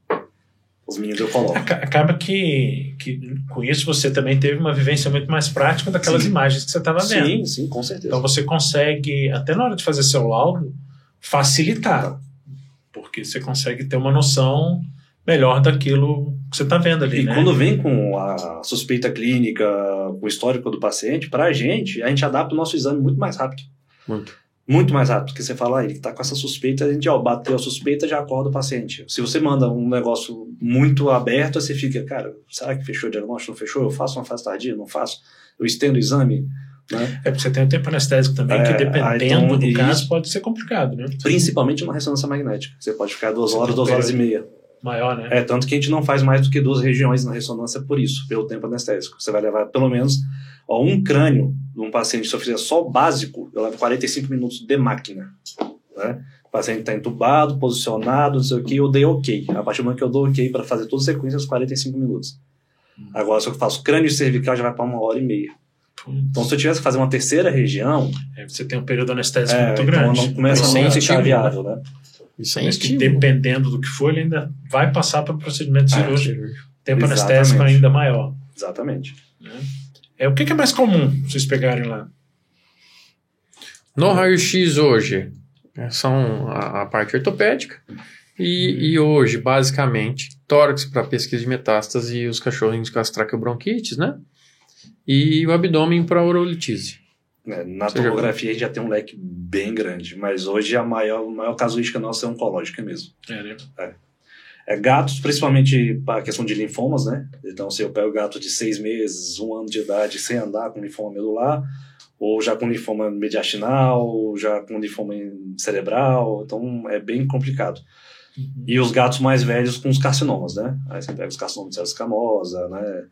Speaker 3: Os meninos eu coloco.
Speaker 1: Aca- Acaba que, que com isso você também teve uma vivência muito mais prática daquelas
Speaker 3: Sim.
Speaker 1: imagens que você estava vendo.
Speaker 3: Sim, sim, com certeza.
Speaker 1: Então você consegue, até na hora de fazer seu laudo, facilitar. Porque você consegue ter uma noção melhor daquilo que você está vendo ali,
Speaker 3: E
Speaker 1: né?
Speaker 3: quando vem com a suspeita clínica, o histórico do paciente, para a gente, a gente adapta o nosso exame muito mais rápido.
Speaker 2: Muito.
Speaker 3: Muito mais rápido, porque você fala, ah, ele está com essa suspeita, a gente, ó, bateu a suspeita, já acorda o paciente. Se você manda um negócio muito aberto, você fica, cara, será que fechou o diagnóstico? Não fechou? Eu faço uma fase tardia? Não faço? Eu estendo o exame? Né?
Speaker 1: É porque você tem o tempo anestésico também,
Speaker 3: É,
Speaker 1: que dependendo
Speaker 3: então,
Speaker 1: do caso pode ser complicado, né?
Speaker 3: Principalmente uma ressonância magnética. Você pode ficar duas horas, duas horas e meia.
Speaker 1: Maior, né?
Speaker 3: É, tanto que a gente não faz mais do que duas regiões na ressonância por isso, pelo tempo anestésico. Você vai levar pelo menos ó, um crânio de um paciente, se eu fizer só o básico, eu levo 45 minutos de máquina. Né? O paciente está entubado, posicionado, não sei o que, eu dei ok. A partir do momento que eu dou ok para fazer todas as sequências, 45 minutos. Agora, se eu faço crânio e cervical, já vai para uma hora e meia. Então, se eu tivesse que fazer uma terceira região,
Speaker 1: É, você tem um período anestésico
Speaker 3: é,
Speaker 1: muito
Speaker 3: então
Speaker 1: grande.
Speaker 3: não começa a não ficar
Speaker 1: estímulo,
Speaker 3: viável, né?
Speaker 2: Isso é
Speaker 1: Mas que dependendo do que for, ele ainda vai passar para o procedimento
Speaker 3: É,
Speaker 1: cirúrgico. Tempo
Speaker 3: exatamente.
Speaker 1: anestésico ainda maior.
Speaker 3: Exatamente.
Speaker 1: né? É, o que, que é mais comum vocês pegarem lá?
Speaker 2: No raio-x hoje, é, são a, a parte ortopédica E, e hoje, basicamente, tórax para pesquisa de metástase e os cachorrinhos com as traqueobronquites, né? E o abdômen para urolitise.
Speaker 3: É, na tomografia a gente já tem um leque bem grande, mas hoje a maior, a maior casuística nossa é oncológica mesmo.
Speaker 1: É, né?
Speaker 3: É. É, gatos, principalmente para a questão de linfomas, né? Então, se eu pego gato de seis meses, um ano de idade, sem andar com linfoma medular, ou já com linfoma mediastinal, ou já com linfoma cerebral, então é bem complicado. Uhum. E os gatos mais velhos com os carcinomas, né? Aí você pega os carcinomas de célula escamosa, né?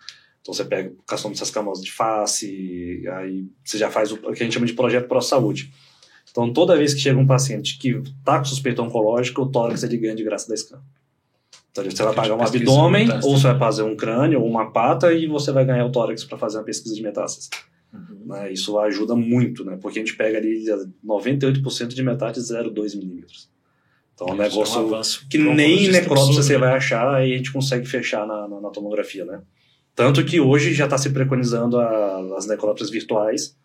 Speaker 3: Então você pega o carcinoma de célula escamosa de face, aí você já faz o que a gente chama de projeto pró-saúde. Então, toda vez que chega um paciente que está com suspeita oncológica, o tórax ele ganha de graça da scan. Então, você vai pagar um abdômen, ou você vai fazer um crânio, ou uma pata, e você vai ganhar o tórax para fazer uma pesquisa de metástases. Uhum. Né? Isso ajuda muito, né? porque a gente pega ali 98% de metástases 0,2 milímetros. Então, é um negócio é um que nem necrópsia você né? vai achar e a gente consegue fechar na, na, na tomografia, né? Tanto que hoje já está se preconizando a, as necrópsias virtuais,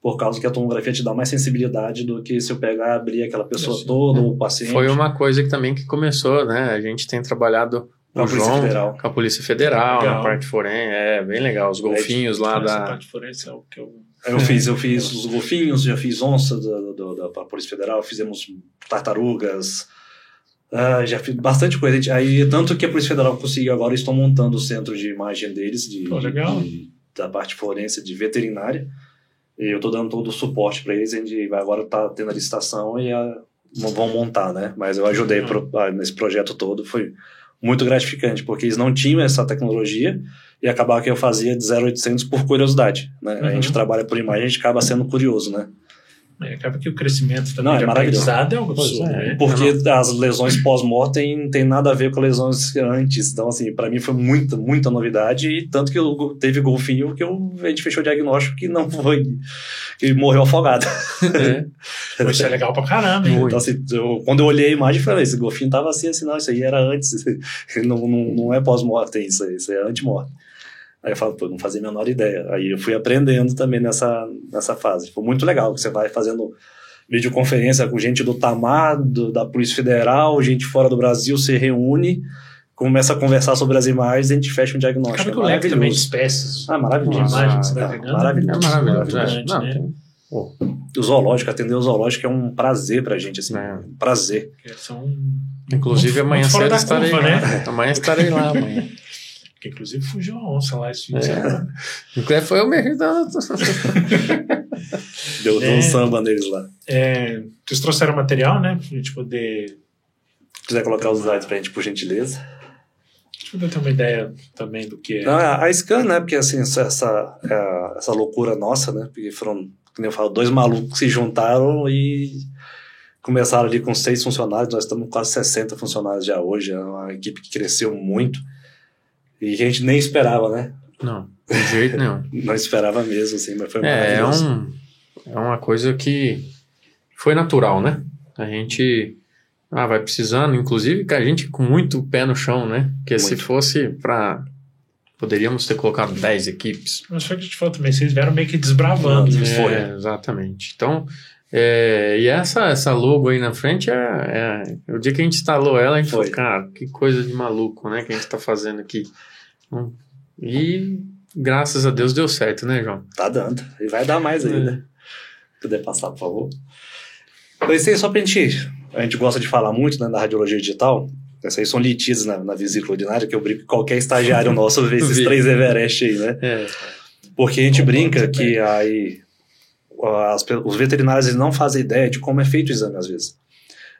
Speaker 3: por causa que a tomografia te dá mais sensibilidade do que se eu pegar abrir aquela pessoa Isso. toda, o paciente.
Speaker 2: Foi uma coisa que também que começou, né? A gente tem trabalhado com a Polícia Federal. Com a Polícia Federal, na parte forense, é bem legal. Os golfinhos lá da. Parte forense é o
Speaker 3: que eu. Eu fiz, eu fiz os golfinhos, já fiz onça da, da, da Polícia Federal, fizemos tartarugas, Uh, já fiz bastante coisa. Aí, tanto que a Polícia Federal conseguiu agora, estão montando o centro de imagem deles, de,
Speaker 1: Pô.
Speaker 3: De, da parte forense de veterinária. E eu estou dando todo o suporte para eles. A gente vai agora tá tendo a licitação e a, vão montar, né? Mas eu ajudei uhum. pro, ah, nesse projeto todo. Foi muito gratificante, porque eles não tinham essa tecnologia e acabava que eu fazia de 0800 por curiosidade. Né? Uhum. A gente uhum. trabalha por imagem, a gente acaba sendo curioso, né?
Speaker 1: É, acaba que o crescimento também não, é aprendizado é algo absurdo, é, né?
Speaker 3: Porque não. as lesões pós-mortem não tem nada a ver com lesões antes. Então, assim, para mim foi muita, muita novidade. E tanto que eu, teve golfinho que eu, a gente fechou o diagnóstico que não foi. que morreu afogado.
Speaker 1: É. [LAUGHS] Isso é legal pra caramba, hein?
Speaker 3: Então, assim, eu, quando eu olhei a imagem, eu falei: esse golfinho tava assim, assim, não, isso aí era antes. [LAUGHS] não, não, não é pós-mortem, isso aí, isso é antes-morte. Aí eu falo, pô, não fazia a menor ideia. Aí eu fui aprendendo também nessa, nessa fase. Foi muito legal, você vai fazendo videoconferência com gente do Tamar, do, da Polícia Federal, gente fora do Brasil, se reúne, começa a conversar sobre as imagens e a gente fecha um diagnóstico.
Speaker 1: Acaba é também de espécies.
Speaker 3: Ah, maravilhoso. Imagens,
Speaker 1: ah,
Speaker 3: tá é, maravilhoso.
Speaker 2: É maravilhoso. É. Não,
Speaker 3: né? O zoológico, atender o zoológico é um prazer pra gente, assim, é. um prazer.
Speaker 1: São
Speaker 2: Inclusive, amanhã cedo estarei lá. Né? Amanhã estarei lá, amanhã. [LAUGHS]
Speaker 1: Que inclusive fugiu a onça lá esse fim de semana. [LAUGHS]
Speaker 2: É. Foi o mesmo. [LAUGHS]
Speaker 3: Deu é, um samba neles lá.
Speaker 1: É, vocês trouxeram material, né? Pra gente poder.
Speaker 3: Se quiser colocar os slides pra gente, por gentileza.
Speaker 1: Deixa eu ter uma ideia também do que é.
Speaker 3: Não, a Scan, né? Porque assim, essa, essa, é, essa loucura nossa, né? Porque foram, como eu falo, dois malucos que se juntaram e começaram ali com seis funcionários. Nós estamos com quase 60 funcionários já hoje. É uma equipe que cresceu muito. E a gente nem esperava, né?
Speaker 2: Não, de jeito nenhum. [LAUGHS]
Speaker 3: não esperava mesmo, assim, mas foi
Speaker 2: é, é, um, é uma coisa que foi natural, né? A gente ah, vai precisando, inclusive a gente com muito pé no chão, né? Porque muito. se fosse para Poderíamos ter colocado 10 equipes.
Speaker 1: Mas foi o que a gente falou também, vocês vieram meio que desbravando.
Speaker 2: É, foi. Exatamente. Então, é, e essa, essa logo aí na frente, é, é, o dia que a gente instalou ela, a gente foi. falou, cara, que coisa de maluco, né, que a gente tá fazendo aqui. E graças a Deus deu certo, né, João?
Speaker 3: Tá dando. E vai dar mais ainda. É. Puder passar, por favor. Isso aí só pra gente. A gente gosta de falar muito né, na radiologia digital. Essas aí são litidas na, na vesícula urinária, que eu brinco que qualquer estagiário [LAUGHS] nosso vê esses três Everest aí, né? É. Porque a gente Bom, brinca que aí as, os veterinários eles não fazem ideia de como é feito o exame às vezes.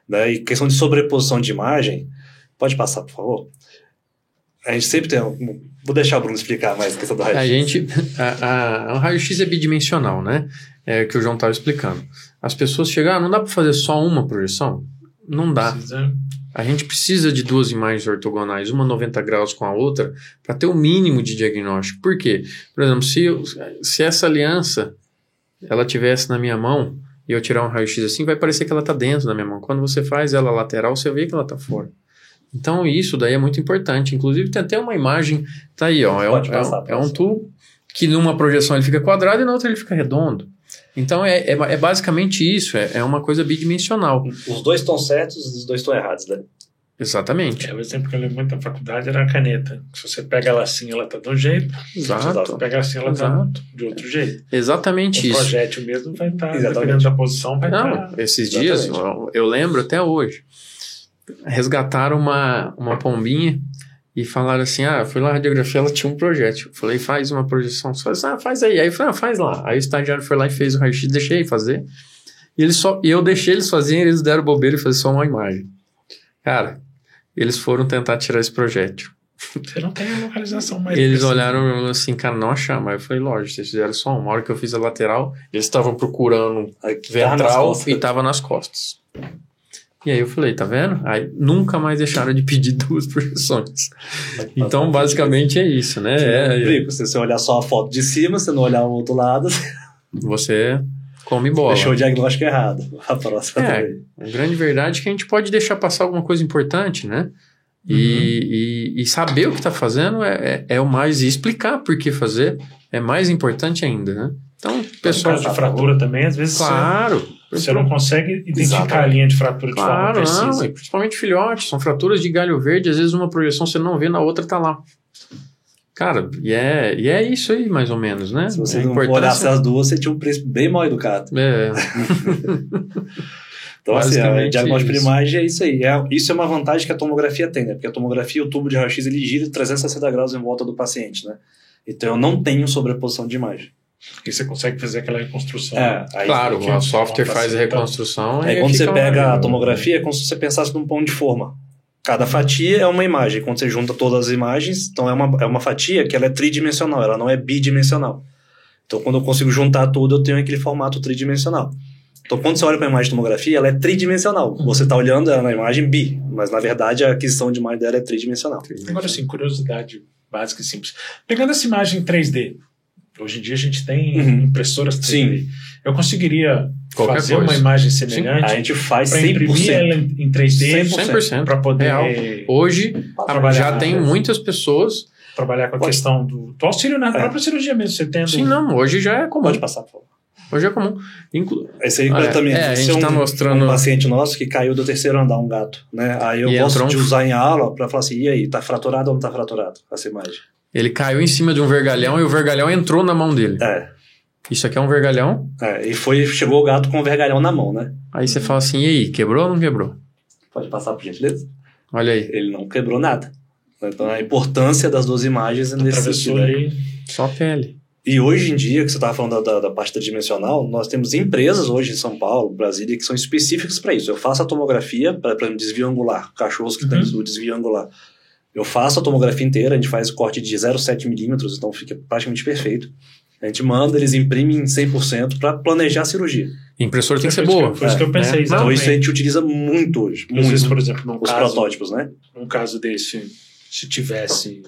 Speaker 3: Né? E questão de sobreposição de imagem, pode passar, por favor? A gente sempre tem. Vou deixar o Bruno explicar mais a questão do raio-x.
Speaker 2: A gente. A, a, o raio-x é bidimensional, né? É o que o João estava explicando. As pessoas chegam, ah, não dá para fazer só uma projeção? Não dá. Precisa. A gente precisa de duas imagens ortogonais, uma 90 graus com a outra, para ter o mínimo de diagnóstico. Por quê? Por exemplo, se, eu, se essa aliança ela tivesse na minha mão e eu tirar um raio-x assim, vai parecer que ela está dentro da minha mão. Quando você faz ela lateral, você vê que ela está fora. Então isso daí é muito importante. Inclusive tem até uma imagem, tá aí, ó, é, um, é, é um tubo que numa projeção ele fica quadrado e na outra ele fica redondo. Então é, é, é basicamente isso, é, é, uma coisa bidimensional.
Speaker 3: Os dois estão certos, os dois estão errados, né?
Speaker 2: Exatamente.
Speaker 1: É, o exemplo que eu lembro muito da faculdade era a caneta. Se você pega ela assim, ela tá de um jeito. Se você
Speaker 2: Exato.
Speaker 1: pega assim, ela tá
Speaker 2: Exato.
Speaker 1: de outro jeito.
Speaker 2: Exatamente
Speaker 1: O
Speaker 2: isso.
Speaker 1: projétil mesmo vai estar,
Speaker 3: Exatamente.
Speaker 1: dependendo da posição, vai
Speaker 2: Não,
Speaker 1: estar.
Speaker 2: esses dias, eu, eu lembro até hoje, resgataram uma, uma pombinha e falaram assim, ah, fui lá na radiografia, ela tinha um projétil. Eu Falei, faz uma projeção. Só, ah, faz aí. Aí eu falei, ah, faz lá. Aí o estagiário foi lá e fez o raio-x, deixei fazer. E, eles só, e eu deixei eles fazerem, eles deram bobeira e fazer só uma imagem. Cara, eles foram tentar tirar esse projétil.
Speaker 1: Você não tem a localização mais.
Speaker 2: Eles
Speaker 1: precisa.
Speaker 2: olharam assim, cara, não achamos. Aí eu falei, lógico, vocês fizeram só uma. A hora que eu fiz a lateral, eles estavam procurando
Speaker 3: Aqui,
Speaker 2: ventral e tava nas costas. E aí eu falei, tá vendo? Aí nunca mais deixaram de pedir [LAUGHS] duas projeções. Então, basicamente é isso, né? É, é,
Speaker 3: Brinco, se você olhar só a foto de cima, você não olhar o outro lado, [LAUGHS]
Speaker 2: você come bola.
Speaker 3: deixou o diagnóstico errado. [LAUGHS] A próxima
Speaker 2: É.
Speaker 3: também.
Speaker 2: A grande verdade é que a gente pode deixar passar alguma coisa importante, né? E, e, e saber o que está fazendo é, é, é o mais. E explicar por que fazer é mais importante ainda, né? Então, pessoal.
Speaker 1: de fratura também, às vezes
Speaker 2: Claro.
Speaker 1: você, você não consegue identificar
Speaker 3: Exatamente.
Speaker 1: a linha de fratura de
Speaker 2: Claro,
Speaker 1: forma
Speaker 2: não,
Speaker 1: precisa.
Speaker 2: e principalmente filhotes, são fraturas de galho verde, às vezes uma projeção você não vê, na outra tá lá. Cara, e é, e é isso aí, mais ou menos, né?
Speaker 3: Se você
Speaker 2: A
Speaker 3: não
Speaker 2: importância-
Speaker 3: olhasse as duas, você tinha um preço bem mal educado.
Speaker 2: É, [LAUGHS]
Speaker 3: Então, assim, a diagnóstico
Speaker 2: isso.
Speaker 3: por imagem é isso aí. É, isso é uma vantagem que a tomografia tem, né? Porque a tomografia, o tubo de raio-x, ele gira 360 graus em volta do paciente, né? Então, eu não tenho sobreposição de imagem.
Speaker 1: E você consegue fazer aquela reconstrução.
Speaker 3: É, aí,
Speaker 2: claro, o software faz a reconstrução.
Speaker 3: Aí quando você pega
Speaker 2: lá.
Speaker 3: a tomografia, é como se você pensasse num pão de forma. Cada fatia é uma imagem. Quando você junta todas as imagens, então é uma, é uma fatia que ela é tridimensional, ela não é bidimensional. Então, quando eu consigo juntar tudo, eu tenho aquele formato tridimensional. Então, quando você olha para a imagem de tomografia, ela é tridimensional. Você está olhando ela na imagem bi, mas na verdade a aquisição de imagem dela é tridimensional.
Speaker 1: Agora sim, curiosidade básica e simples. Pegando essa imagem em 3D, hoje em dia a gente tem
Speaker 3: Uhum.
Speaker 1: impressoras 3D. Eu conseguiria
Speaker 2: Qualquer
Speaker 1: fazer
Speaker 2: coisa.
Speaker 1: uma imagem
Speaker 3: A
Speaker 1: semelhante
Speaker 3: gente faz
Speaker 1: para imprimir
Speaker 3: 100%.
Speaker 1: ela em 3D
Speaker 2: 100%.
Speaker 1: para poder
Speaker 2: Real. Hoje,
Speaker 1: trabalhar,
Speaker 2: já tem
Speaker 1: né?
Speaker 2: muitas pessoas.
Speaker 1: trabalhar com a
Speaker 3: Pode-
Speaker 1: questão do, do auxílio na
Speaker 3: É.
Speaker 1: própria cirurgia mesmo. Você tendo
Speaker 2: Sim, não, hoje já é comum.
Speaker 3: Pode passar, por favor.
Speaker 2: Hoje é comum. Inclu
Speaker 3: Esse aí
Speaker 2: Ah, é.
Speaker 3: também.
Speaker 2: É, a gente
Speaker 3: um,
Speaker 2: tá mostrando-
Speaker 3: um paciente nosso que caiu do terceiro andar, um gato. Né? Aí eu
Speaker 2: E
Speaker 3: gosto de usar em aula para falar assim: e aí, tá fraturado ou não tá fraturado essa imagem?
Speaker 2: Ele caiu em cima de um vergalhão e o vergalhão entrou na mão dele.
Speaker 3: É.
Speaker 2: Isso aqui é um vergalhão.
Speaker 3: é e foi, chegou o gato com o vergalhão na mão, né?
Speaker 2: Aí você fala assim: e aí, quebrou ou não quebrou?
Speaker 3: Pode passar por gentileza?
Speaker 2: Olha aí,
Speaker 3: Ele não quebrou nada. Então a importância das duas imagens é nesse
Speaker 1: atravessou
Speaker 3: sentido.
Speaker 1: ali.
Speaker 2: só pele.
Speaker 3: E hoje em dia, que você estava falando da, da, da parte tridimensional, nós temos empresas hoje em São Paulo, Brasília, que são específicas para isso. Eu faço a tomografia para desvio angular, cachorros que
Speaker 1: Uhum.
Speaker 3: têm o desvio angular. Eu faço a tomografia inteira, a gente faz corte de 0,7 milímetros, então fica praticamente perfeito. A gente manda, eles imprimem em 100% para planejar a cirurgia.
Speaker 2: Impressora tem que ser boa.
Speaker 1: Foi isso que eu pensei,
Speaker 2: né?
Speaker 3: Então isso a gente utiliza muito hoje.
Speaker 1: Às vezes,
Speaker 3: Muito.
Speaker 1: por exemplo, num
Speaker 3: Os
Speaker 1: caso,
Speaker 3: protótipos, né?
Speaker 1: num caso desse, se tivesse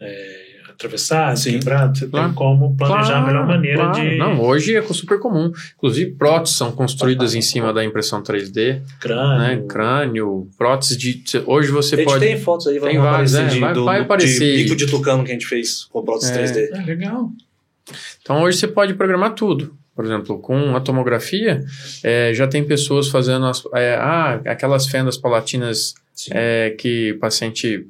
Speaker 1: é, atravessado,
Speaker 3: Sim.
Speaker 1: quebrado, você
Speaker 2: Claro.
Speaker 1: tem como planejar
Speaker 2: Claro,
Speaker 1: a melhor maneira
Speaker 2: claro.
Speaker 1: de
Speaker 2: Não, hoje é super comum. Inclusive, próteses são construídas em cima da impressão 3D,
Speaker 1: crânio.
Speaker 2: né? Crânio, próteses de. Hoje você
Speaker 3: a gente
Speaker 2: pode.
Speaker 3: tem fotos aí,
Speaker 2: Tem
Speaker 3: vão
Speaker 2: vários,
Speaker 3: aparecer
Speaker 2: é,
Speaker 3: de,
Speaker 2: vai-
Speaker 3: do,
Speaker 2: vai aparecer.
Speaker 3: de bico de tucano que a gente fez com prótese
Speaker 2: É.
Speaker 3: 3D.
Speaker 1: É legal.
Speaker 2: Então hoje você pode programar tudo. Por exemplo, com a tomografia, é, já tem pessoas fazendo as, é, ah, aquelas fendas palatinas é, que o paciente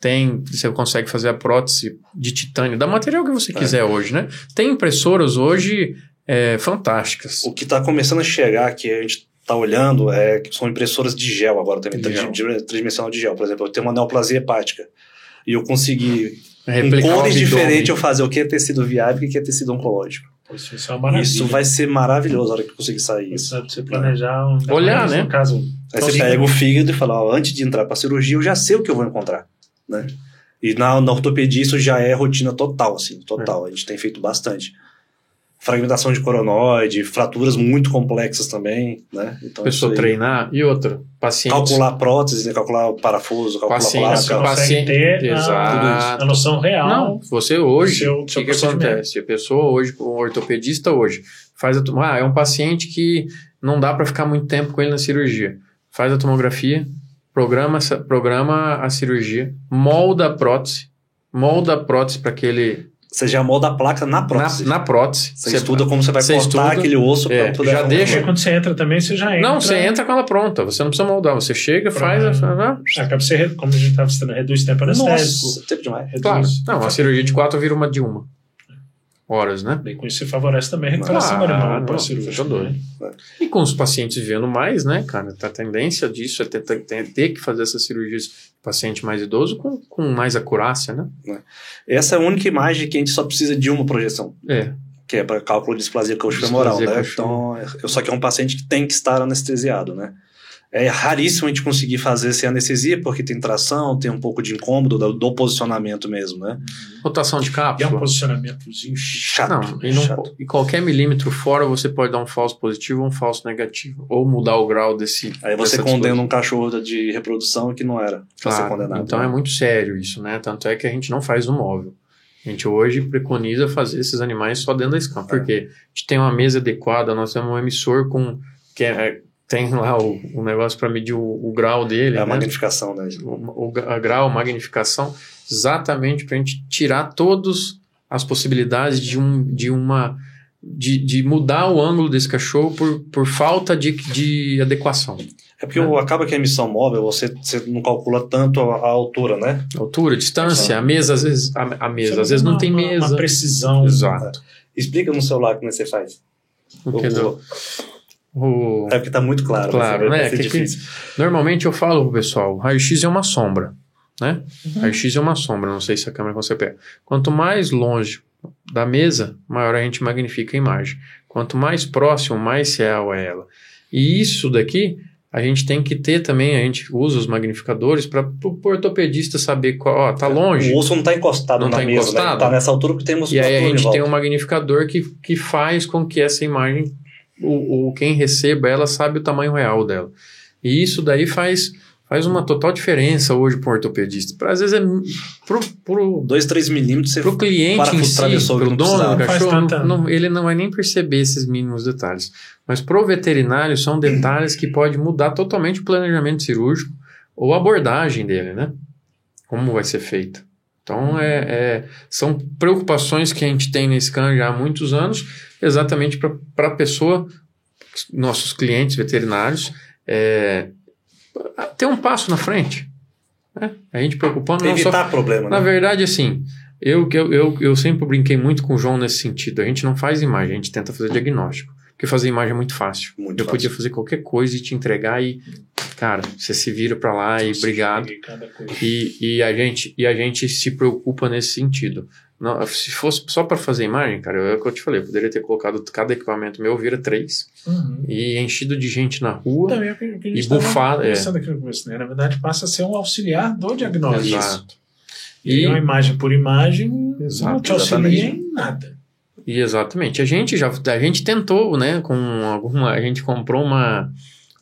Speaker 2: tem, você consegue fazer a prótese de titânio, da material que você
Speaker 3: É.
Speaker 2: quiser hoje, né? Tem impressoras hoje é, fantásticas.
Speaker 3: O que está começando a chegar, que a gente está olhando, é que são impressoras de gel agora também,
Speaker 2: De gel.
Speaker 3: tridimensional de gel. Por exemplo, eu tenho uma neoplasia hepática e eu consegui,
Speaker 2: Replicar o
Speaker 3: cores diferentes, eu fazer o que é tecido viável e o que é tecido oncológico.
Speaker 1: Pô, Isso, é uma maravilha.
Speaker 3: Isso vai ser maravilhoso a hora que eu conseguir sair isso.
Speaker 1: É pra você planejar um.
Speaker 2: Olhar, né?
Speaker 1: No caso,
Speaker 3: Aí você pega o fígado e fala, ó, antes de entrar para cirurgia, eu já sei o que eu vou encontrar, né? E na, na ortopedia isso já é rotina total, assim, total. A gente tem feito bastante. Fragmentação de coronoide, fraturas muito complexas também, né? Então,
Speaker 2: Pessoa
Speaker 3: aí.
Speaker 2: treinar. E outra, pacientes.
Speaker 3: Calcular prótese, né? calcular o parafuso, calcular
Speaker 2: Pacientes,
Speaker 1: você
Speaker 3: placa.
Speaker 2: paciente-
Speaker 1: ter a,
Speaker 2: Exato.
Speaker 1: a noção real.
Speaker 2: Não, você hoje, o que, que acontece? A pessoa hoje, um ortopedista hoje, faz a ah, é um paciente que não dá para ficar muito tempo com ele na cirurgia. Faz a tomografia, programa, programa a cirurgia, molda a prótese, molda a prótese para aquele
Speaker 3: Você já molda a placa na
Speaker 2: Na,
Speaker 3: prótese.
Speaker 2: na prótese.
Speaker 3: Você, estuda como você vai
Speaker 2: você
Speaker 3: cortar
Speaker 2: estuda,
Speaker 3: aquele osso
Speaker 2: é,
Speaker 3: pra poder
Speaker 2: já deixa-
Speaker 1: quando você entra também, você já entra.
Speaker 2: Não, você entra com ela pronta. Você não precisa moldar. Você chega, faz...
Speaker 1: Pra-
Speaker 2: a-
Speaker 1: Acaba você, re- como a gente estava citando, reduz tempo anestésico.
Speaker 3: Nossa, tempo demais.
Speaker 1: Reduz,
Speaker 2: Claro. Não, a cirurgia de quatro vira uma de uma. Horas, né?
Speaker 1: Daí com isso você favorece também a recuperação do animal
Speaker 2: não, tá doido.
Speaker 1: né?
Speaker 2: E com os pacientes vivendo mais, né, cara? A tendência disso é ter, ter, ter- que fazer essas cirurgias paciente mais idoso com, com mais acurácia, né?
Speaker 3: Essa é a única imagem que a gente só precisa de uma projeção.
Speaker 2: É.
Speaker 3: que é para cálculo de displasia coxofemoral,
Speaker 2: Displasia
Speaker 3: né?
Speaker 2: coxofemoral.
Speaker 3: Então, eu só que é um paciente que tem que estar anestesiado, né? É raríssimo a gente conseguir fazer sem anestesia, porque tem tração, tem um pouco de incômodo do, do posicionamento mesmo, né?
Speaker 2: Rotação de
Speaker 1: E é um
Speaker 2: cápsula.
Speaker 1: posicionamentozinho chato.
Speaker 2: Não, e, não,
Speaker 3: chato.
Speaker 2: e qualquer milímetro fora você pode dar um falso positivo ou um falso negativo. Ou mudar o grau desse.
Speaker 3: Aí você condena um cachorro de reprodução que não era pra ser
Speaker 2: Claro,
Speaker 3: condenado.
Speaker 2: então é
Speaker 3: né?
Speaker 2: muito sério isso, né? Tanto é que a gente não faz no móvel. A gente hoje preconiza fazer esses animais só dentro da SCAM.
Speaker 3: É.
Speaker 2: Porque a gente tem uma mesa adequada, nós temos um emissor com. Que é- tem lá o, o negócio para medir o, o grau dele.
Speaker 3: É a
Speaker 2: né?
Speaker 3: magnificação, né?
Speaker 2: o, o gra- grau, magnificação, exatamente para a gente tirar todas as possibilidades de, um, de uma. De, de mudar o ângulo desse cachorro por, por falta de, de adequação.
Speaker 3: É porque o- acaba que a emissão móvel, você, você não calcula tanto a, a altura, né?
Speaker 2: Altura, distância, a mesa, às vezes, a, a mesa, às vezes não
Speaker 1: Uma-
Speaker 2: tem
Speaker 1: uma-
Speaker 2: mesa.
Speaker 1: Uma precisão.
Speaker 2: Exato.
Speaker 3: Explica no celular como é que você faz.
Speaker 2: O que
Speaker 3: O-
Speaker 2: o-
Speaker 3: É porque tá muito claro.
Speaker 2: Claro,
Speaker 3: vai
Speaker 2: né?
Speaker 3: ser
Speaker 2: Que- que-. Normalmente eu falo pro pessoal, raio-x é uma sombra, né?
Speaker 1: Uhum.
Speaker 2: Raio-x é uma sombra, não sei se a câmera consegue pegar. Quanto mais longe da mesa, maior a gente magnifica a imagem. Quanto mais próximo, mais real é ela. E isso daqui, a gente tem que ter também, a gente usa os magnificadores para o ortopedista saber qual, ó, tá longe.
Speaker 3: O osso não tá encostado
Speaker 2: Não
Speaker 3: na
Speaker 2: tá
Speaker 3: mesa,
Speaker 2: encostado?
Speaker 3: né? Tá nessa altura porque tem
Speaker 2: E aí a gente tem um magnificador que, que faz com que essa imagem, o, o quem receba ela sabe o tamanho real dela. E isso daí faz, faz uma total diferença hoje para o ortopedista. Pra, às vezes é pro, pro,
Speaker 3: 2, 3 milímetros você
Speaker 2: pro cliente em si, pro
Speaker 3: não
Speaker 2: dono do cachorro, não- não- ele não vai nem perceber esses mínimos detalhes. Mas pro veterinário são detalhes que pode mudar totalmente o planejamento cirúrgico ou a abordagem dele, né? Como vai ser feita. Então, é, é- são preocupações que a gente tem na Scan já há muitos anos, exatamente para a pessoa, nossos clientes veterinários, é, ter um passo na frente. né? A gente preocupando não só
Speaker 3: evitar problema,
Speaker 2: na
Speaker 3: né?
Speaker 2: verdade, assim, eu, eu, eu, eu sempre brinquei muito com o João nesse sentido. A gente não faz imagem, a gente tenta fazer diagnóstico. Porque fazer imagem é muito fácil.
Speaker 3: Muito
Speaker 2: eu
Speaker 3: fácil.
Speaker 2: podia fazer qualquer coisa e te entregar e, cara, você se vira pra lá e obrigado. E, e, a gente, e a gente se preocupa nesse sentido. Não, se fosse só para fazer imagem, cara, é o que eu te falei, eu poderia ter colocado cada equipamento meu, vira três,
Speaker 1: Uhum.
Speaker 2: e enchido de gente na rua.
Speaker 1: Também é que a gente
Speaker 2: E bufada, é.
Speaker 1: começo, né? Na verdade, passa a ser um auxiliar do diagnóstico.
Speaker 2: Exato.
Speaker 1: E
Speaker 2: E,
Speaker 1: uma imagem por imagem
Speaker 2: Exato,
Speaker 1: não te auxilia
Speaker 3: exatamente.
Speaker 1: em nada.
Speaker 2: E exatamente. A gente já a gente tentou, né, com alguma a gente comprou uma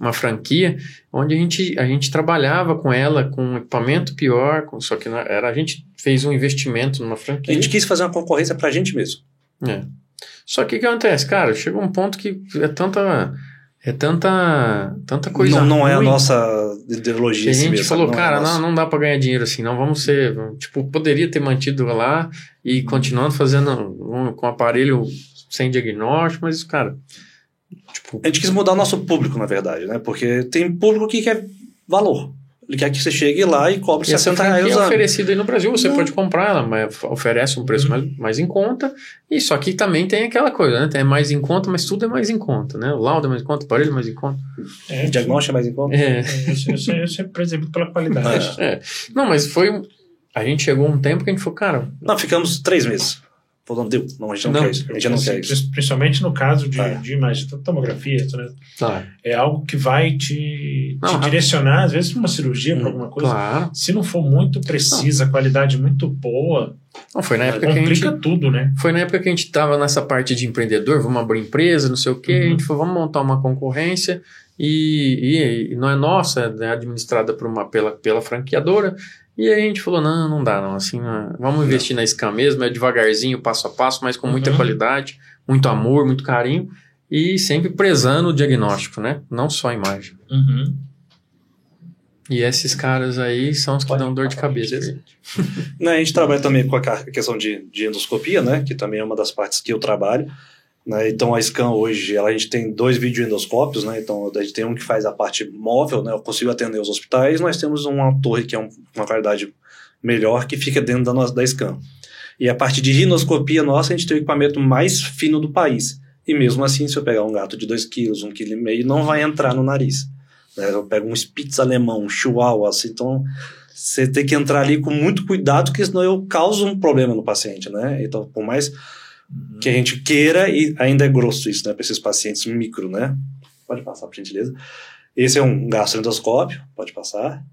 Speaker 2: uma franquia onde a gente a gente trabalhava com ela com um equipamento pior, com, só que não era a gente fez um investimento numa
Speaker 3: A
Speaker 2: franquia.
Speaker 3: gente quis fazer uma concorrência pra gente mesmo.
Speaker 2: É. Só que o que acontece, cara? Chega um ponto que é tanta é tanta tanta coisa
Speaker 3: não, não é a nossa ideologia
Speaker 2: que a gente
Speaker 3: mesmo,
Speaker 2: falou,
Speaker 3: sabe? é
Speaker 2: cara,
Speaker 3: nosso.
Speaker 2: não, não dá pra ganhar dinheiro assim, não vamos ser, tipo, poderia ter mantido lá e continuando fazendo um, com aparelho sem diagnóstico, mas, cara, tipo,
Speaker 3: A gente quis mudar o nosso público, na verdade, né? Porque tem público que quer valor. Ele quer que você chegue lá e cobre
Speaker 2: e essa
Speaker 3: 60 reais
Speaker 2: franquia é oferecida aí no Brasil, você
Speaker 3: Não.
Speaker 2: pode comprar ela, mas oferece um preço mais, mais em conta, e só que também tem aquela coisa, né, tem mais em conta, mas tudo é mais em conta, né, o laudo é mais em conta, o aparelho é mais em conta.
Speaker 1: É,
Speaker 3: O diagnóstico é mais em conta.
Speaker 2: É,
Speaker 1: Eu, sempre- prezo pela qualidade.
Speaker 2: é. Não, mas foi, a gente chegou um tempo que a gente falou, cara,
Speaker 3: Não, ficamos três meses. Falando, deu. Não, a gente não,
Speaker 2: Não,
Speaker 3: quer isso. A gente não quer isso.
Speaker 1: Principalmente no caso de,
Speaker 3: É.
Speaker 1: de imagem, tomografia, né?
Speaker 2: tá,
Speaker 1: é algo que vai te,
Speaker 2: Não,
Speaker 1: te
Speaker 2: rápido.
Speaker 1: direcionar, às vezes, para uma cirurgia, para
Speaker 3: Hum,
Speaker 1: alguma coisa.
Speaker 2: claro,
Speaker 1: Se não for muito precisa, qualidade muito boa,
Speaker 2: não, foi na época que a gente
Speaker 1: complica tudo, né?
Speaker 2: Foi na época que a gente estava nessa parte de empreendedor, vamos abrir empresa, não sei o quê,
Speaker 1: Uhum.
Speaker 2: a gente falou, vamos montar uma concorrência e, e- e não é nossa, é administrada por uma, pela, pela franqueadora. E aí a gente falou, não, não dá não, assim, não, vamos investir na SCAM mesmo, é devagarzinho, passo a passo, mas com muita
Speaker 1: Uhum.
Speaker 2: qualidade, muito amor, muito carinho e sempre prezando o diagnóstico, né? Não só a imagem.
Speaker 1: Uhum.
Speaker 2: E esses caras aí são os que
Speaker 3: Pode
Speaker 2: dão dor de cabeça.
Speaker 3: Né, [LAUGHS] a gente trabalha também com a questão de, de endoscopia, né? Que também é uma das partes que eu trabalho. Né? Então a Scan hoje, ela, a gente tem dois videoendoscópios, né? Então a gente tem um que faz a parte móvel, né? Eu consigo atender os hospitais. Nós temos uma torre que é um- uma qualidade melhor que fica dentro da, nossa, da Scan. E a parte de rinoscopia nossa, a gente tem o equipamento mais fino do país. E mesmo assim, se eu pegar um gato de 2 kg, 1,5 kg, não vai entrar no nariz. Né? Eu pego um Spitz alemão, um Chihuahua, assim, então você tem que entrar ali com muito cuidado, porque senão eu causo um problema no paciente, né? Então, por mais que a gente queira, e ainda é grosso isso, né? Para esses pacientes micro, né? Pode passar, por gentileza. Esse é um gastroendoscópio, pode passar.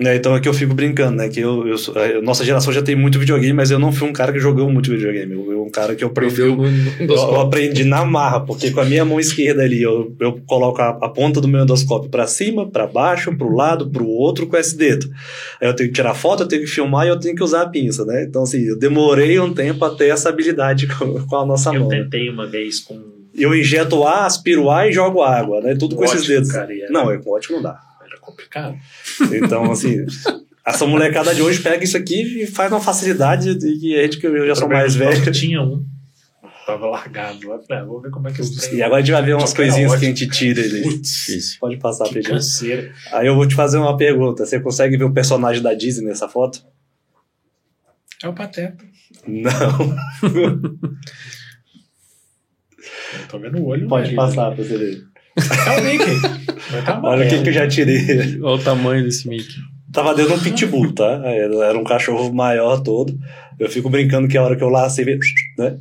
Speaker 3: Né, então aqui eu fico brincando, né? Que eu, eu nossa geração já tem muito videogame, mas eu não fui um cara que jogou muito videogame. Eu um cara que eu
Speaker 2: Aprendeu
Speaker 3: prefiro
Speaker 2: no, no
Speaker 3: eu, eu aprendi na marra, porque com a minha mão esquerda ali, eu, eu coloco a, a ponta do meu endoscópio para cima, para baixo, para o lado, para o outro com esse dedo. Aí eu tenho que tirar foto, eu tenho que filmar e eu tenho que usar a pinça, né? Então, assim, eu demorei um tempo até essa habilidade [LAUGHS] com, com a nossa
Speaker 1: Eu
Speaker 3: mão. né?
Speaker 1: tentei uma vez com.
Speaker 3: Eu injeto ar, aspiro ar e jogo água, né? Tudo com esses
Speaker 1: ótimo,
Speaker 3: dedos.
Speaker 1: Cara, e era,
Speaker 3: Não, é com ótimo não dá.
Speaker 1: era complicado.
Speaker 3: Então, assim, [LAUGHS] essa molecada de hoje pega isso aqui e faz uma facilidade de que a gente que eu já sou mais velho.
Speaker 1: Tinha um. Tava largado. Eu falei, ah, vou ver como é que trem-
Speaker 3: E agora a gente vai ver umas
Speaker 1: que era
Speaker 3: coisinhas que a gente tira ele.
Speaker 1: Putz.
Speaker 3: Pode passar,
Speaker 1: que
Speaker 3: Pedro.
Speaker 1: canseira.
Speaker 3: Aí eu vou te fazer uma pergunta. Você consegue ver o personagem da Disney nessa foto?
Speaker 1: É o Pateta.
Speaker 3: Não.
Speaker 1: Eu tô vendo o olho.
Speaker 3: Pode
Speaker 1: dele.
Speaker 3: passar pra você ver.
Speaker 1: É o Mickey. Vai [LAUGHS] tá
Speaker 3: Olha o que, que eu já tirei.
Speaker 2: Olha o tamanho desse Mickey.
Speaker 3: Tava dentro de um pitbull, tá? Era um cachorro maior todo. Eu fico brincando que a hora que eu lacei, né?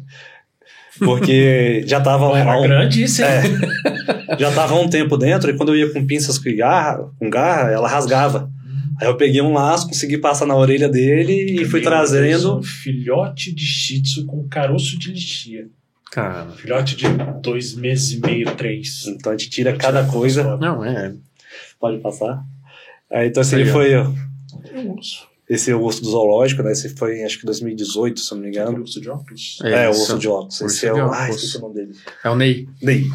Speaker 3: Porque [LAUGHS] já tava
Speaker 1: Pô, Era
Speaker 3: um,
Speaker 1: grande isso, hein?
Speaker 3: É. já tava há um tempo dentro e quando eu ia com pinças com garra, com garra, ela rasgava. Aí eu peguei um laço, consegui passar na orelha dele e fui
Speaker 1: Meu
Speaker 3: trazendo.
Speaker 1: Deus, Um filhote de shih tzu com caroço de lixia.
Speaker 2: Cara.
Speaker 1: Filhote de dois meses e meio, três.
Speaker 3: Então a gente tira cada coisa.
Speaker 2: Não, é.
Speaker 3: Pode passar. Aí, então, esse
Speaker 2: Aí,
Speaker 3: ele foi. ó,
Speaker 1: É um urso.
Speaker 3: Esse é o urso do zoológico, né? Esse foi em acho que 2018, se eu não me
Speaker 1: É
Speaker 3: engano.
Speaker 1: um urso de óculos.
Speaker 3: É, o
Speaker 2: isso.
Speaker 3: urso de óculos.
Speaker 2: Urso
Speaker 3: Esse é o. Ah, esqueci o nome dele.
Speaker 2: É o Ney.
Speaker 3: Ney.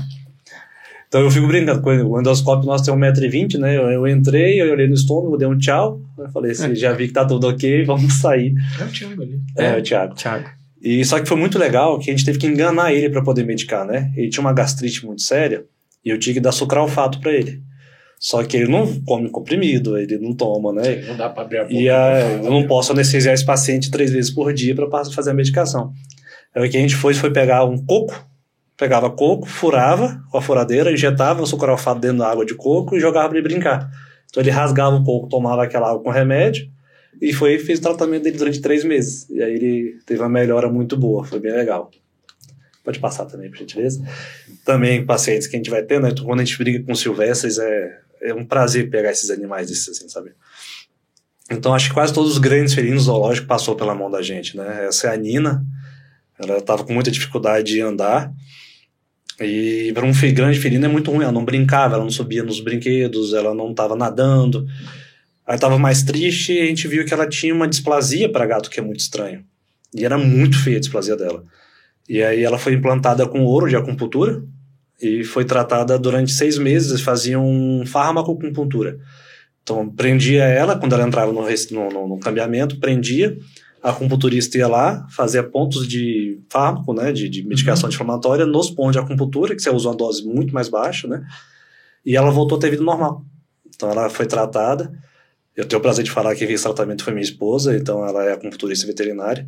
Speaker 3: Então eu fico brincando com ele. O endoscópio nosso tem 1,20m, né? Eu, eu entrei, eu olhei no estômago, dei um tchau. Eu falei assim,
Speaker 2: É.
Speaker 3: já vi que tá tudo ok, [LAUGHS] vamos sair.
Speaker 1: É o Thiago ali.
Speaker 3: É,
Speaker 2: É.
Speaker 3: o Thiago.
Speaker 2: Thiago.
Speaker 3: E só que foi muito legal que a gente teve que enganar ele para poder medicar, né? Ele tinha uma gastrite muito séria e eu tinha que dar sucralfato para ele. Só que ele não come comprimido, ele não toma, né?
Speaker 1: Não dá pra abrir a boca.
Speaker 3: E a, eu não posso anestesiar esse paciente três vezes por dia para fazer a medicação. Aí o que a gente foi foi pegar um coco, pegava coco, furava com a furadeira, injetava o sucralfato dentro da água de coco e jogava para ele brincar. Então ele rasgava o coco, tomava aquela água com remédio e foi fez o tratamento dele durante três meses. E aí ele teve uma melhora muito boa, foi bem legal. Pode passar também, por gentileza. Também pacientes que a gente vai ter, né? Quando a gente briga com silvestres, é, é um prazer pegar esses animais desses, assim, sabe? Então acho que quase todos os grandes felinos zoológicos passou pela mão da gente, né? Essa é a Nina, ela estava com muita dificuldade de andar e para um grande felino é muito ruim, ela não brincava, ela não subia nos brinquedos, ela não estava nadando. Aí estava mais triste e a gente viu que ela tinha uma displasia para gato que é muito estranho. E era muito feia a displasia dela. E aí ela foi implantada com ouro de acupuntura e foi tratada durante seis meses, fazia um farmacoacupuntura. Então, prendia ela, quando ela entrava no, no, no- no cambiamento, prendia, a acupunturista ia lá, fazia pontos de fármaco, né, de, de medicação anti-inflamatória, nos pontos de acupuntura, que você usa uma dose muito mais baixa, né, e ela voltou a ter vida normal. Então, ela foi tratada. Eu tenho o prazer de falar que fez tratamento foi minha esposa, então ela é acupunturista veterinária.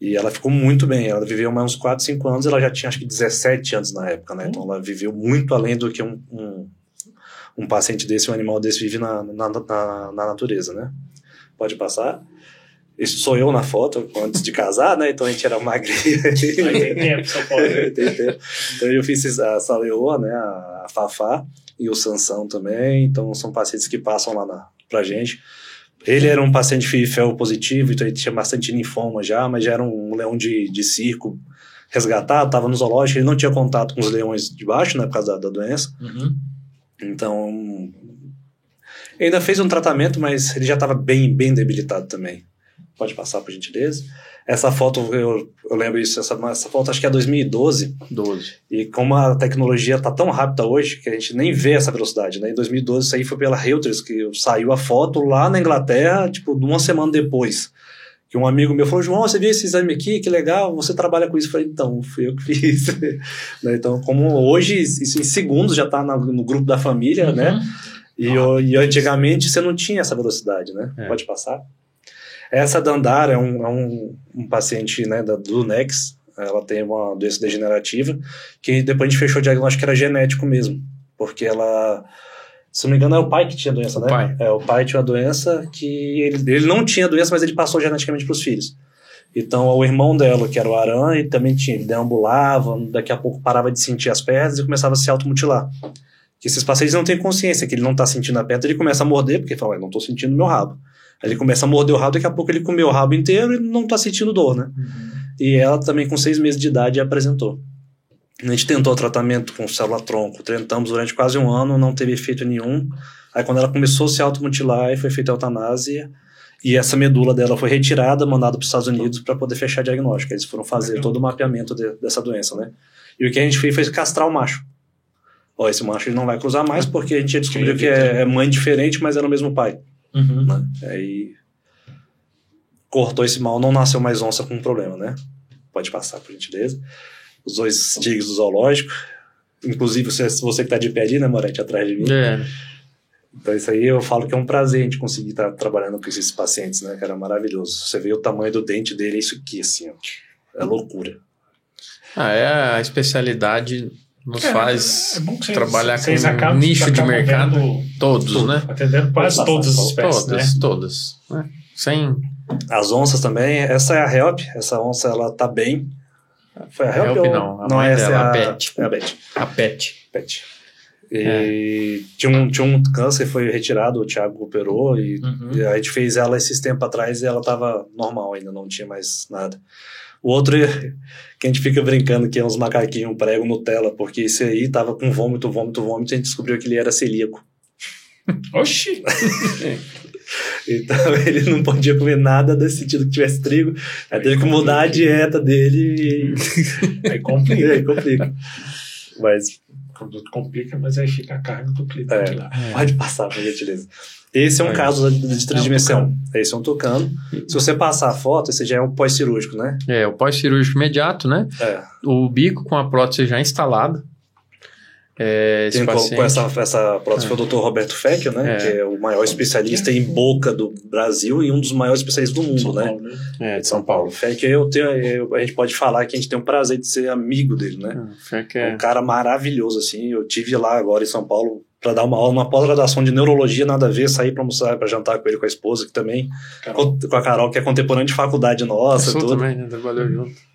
Speaker 3: E ela ficou muito bem. Ela viveu mais uns 4, 5 anos. Ela já tinha acho que 17 anos na época, né? Então ela viveu muito além do que um, um, um paciente desse, um animal desse vive na, na, na, na natureza, né? Pode passar. Isso sou eu na foto, antes de casar, né? Então a gente era magrinho. [LAUGHS]
Speaker 1: Aí tem tempo, São Paulo. [LAUGHS]
Speaker 3: Tem tempo. Então eu fiz a Saleoa, né? A Fafá e o Sansão também. Então são pacientes que passam lá na, pra gente. Ele era um paciente FIFEL positivo, então ele tinha bastante linfoma já, mas já era um leão de, de circo resgatado, estava no zoológico, ele não tinha contato com os leões de baixo, né, por causa da, da doença.
Speaker 1: Uhum.
Speaker 3: Então, ele ainda fez um tratamento, mas ele já estava bem, bem debilitado também. Pode passar, por gentileza. Essa foto, eu, eu lembro isso, essa, essa foto acho que é 2012.
Speaker 2: 12.
Speaker 3: E como a tecnologia está tão rápida hoje, que a gente nem vê essa velocidade, né? Em 2012, isso aí foi pela Reuters, que saiu a foto lá na Inglaterra, tipo, uma semana depois. Que um amigo meu falou, João, você viu esse exame aqui? Que legal, você trabalha com isso. Eu falei, então, fui eu que fiz. [LAUGHS] Né, então, como hoje, isso em segundos já está no grupo da família,
Speaker 1: Uhum.
Speaker 3: né? E, eu- e antigamente você não tinha essa velocidade, né?
Speaker 2: É.
Speaker 3: Pode passar. Essa Dandara é um, é um, um paciente né, da, do Nex. Ela tem uma doença degenerativa que depois a gente fechou o diagnóstico que era genético mesmo. Porque ela, se não me engano, é o pai que tinha a doença,
Speaker 2: O
Speaker 3: né?
Speaker 2: pai.
Speaker 3: É, o pai tinha a doença que ele, ele não tinha a doença, mas ele passou geneticamente para os filhos. Então, o irmão dela, que era o Aran, ele também tinha, ele deambulava, daqui a pouco parava de sentir as pernas e começava a se automutilar. Que esses pacientes não têm consciência que ele não está sentindo a perna, ele começa a morder, porque ele fala, "Ué, não estou sentindo meu rabo. Aí ele começa a morder o rabo, daqui a pouco ele comeu o rabo inteiro e não está sentindo dor, né? E ela também, com seis meses de idade, apresentou. A gente tentou tratamento com célula-tronco, tentamos durante quase um ano, não teve efeito nenhum. Aí, quando ela começou a se automutilar, foi feita a eutanásia. E essa medula dela foi retirada, mandada para os Estados Unidos para poder fechar diagnóstico. Eles foram fazer todo o mapeamento de- dessa doença, né? E o que a gente fez foi castrar o macho. Ó, esse macho ele não vai cruzar mais porque a gente já descobriu que é, é mãe diferente, mas era o mesmo pai.
Speaker 1: Uhum.
Speaker 3: Né? Aí cortou esse mal, não nasceu mais onça com problema, né? Pode passar, por gentileza. Os dois tigres do zoológico. Inclusive, você, você que tá de pé ali, né, Morante, atrás de mim.
Speaker 2: É.
Speaker 3: Então, isso aí eu falo que é um prazer a gente conseguir estar trabalhando com esses pacientes, né, cara? Maravilhoso. Você vê o tamanho do dente dele, é isso aqui, assim, ó. É loucura.
Speaker 2: Ah, é a especialidade nos
Speaker 1: É,
Speaker 2: faz
Speaker 1: é vocês-
Speaker 2: trabalhar
Speaker 1: vocês
Speaker 2: com um nicho de mercado todos,
Speaker 3: tudo.
Speaker 2: né?
Speaker 1: Atendendo quase todas as espécies,
Speaker 2: Todas,
Speaker 1: né?
Speaker 2: todas. né? Sem
Speaker 3: As onças também, essa é a Help, essa onça, ela tá bem. Foi a Help,
Speaker 2: Help
Speaker 3: ou...
Speaker 2: não, a mãe
Speaker 3: essa
Speaker 2: dela,
Speaker 3: é
Speaker 2: a
Speaker 3: a
Speaker 2: Beth.
Speaker 3: É a Beth.
Speaker 2: a pet.
Speaker 3: Pet. E tinha, um, tinha um câncer, foi retirado, o Thiago operou e,
Speaker 1: Uhum.
Speaker 3: e a gente fez ela esses tempos atrás e ela tava normal ainda, não tinha mais nada. O outro que a gente fica brincando que é uns macaquinhos prego Nutella, porque esse aí tava com vômito, vômito, vômito, e a gente descobriu que ele era celíaco. [LAUGHS]
Speaker 1: Oxi! [LAUGHS]
Speaker 3: Então ele não podia comer nada desse sentido que tivesse trigo. Aí teve que mudar a dieta dele [LAUGHS]
Speaker 1: Aí
Speaker 3: e, e
Speaker 1: complica.
Speaker 3: aí complica. Mas
Speaker 1: Quando complica, mas aí fica a carga do cliente
Speaker 3: É.
Speaker 1: lá.
Speaker 3: Pode passar, por gentileza. Esse é um
Speaker 2: É.
Speaker 3: caso de, de tridimensão.
Speaker 1: tucano.
Speaker 3: Esse é um tucano. Se você passar a foto, esse já é um pós-cirúrgico, né?
Speaker 2: É, o pós-cirúrgico imediato, né?
Speaker 3: É.
Speaker 2: O bico com a prótese já instalada. É,
Speaker 3: Quem colocou essa, essa prótese
Speaker 2: É.
Speaker 3: foi o Dr. Roberto Fecchio, né?
Speaker 2: É.
Speaker 3: Que é o maior especialista em boca do Brasil e um dos maiores especialistas do mundo,
Speaker 1: São
Speaker 3: né?
Speaker 1: Paulo, né?
Speaker 2: É,
Speaker 3: De São Paulo. Fecchio, eu tenho, eu- a gente pode falar que a gente tem o prazer de ser amigo dele, né?
Speaker 2: Fé que
Speaker 3: É
Speaker 2: é.
Speaker 3: um cara maravilhoso, assim. Eu tive lá agora em São Paulo para dar uma aula, uma pós-graduação de neurologia, nada a ver, sair para almoçar, para jantar com ele, com a esposa, que também,
Speaker 1: Carol.
Speaker 3: com a Carol, que é contemporânea de faculdade nossa, tudo.
Speaker 2: também, né? Trabalhou junto.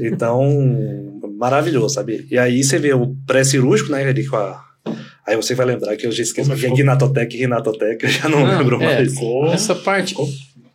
Speaker 3: Então, maravilhoso, sabe? E aí você vê o pré-cirúrgico, né, ali com a... Aí você vai lembrar que eu já esqueci
Speaker 1: Como
Speaker 3: que é
Speaker 1: ficou?
Speaker 3: Ginatotec e Rinatotec, eu já não,
Speaker 2: Não,
Speaker 3: lembro
Speaker 2: é.
Speaker 3: mais.
Speaker 2: Essa parte
Speaker 1: ficou-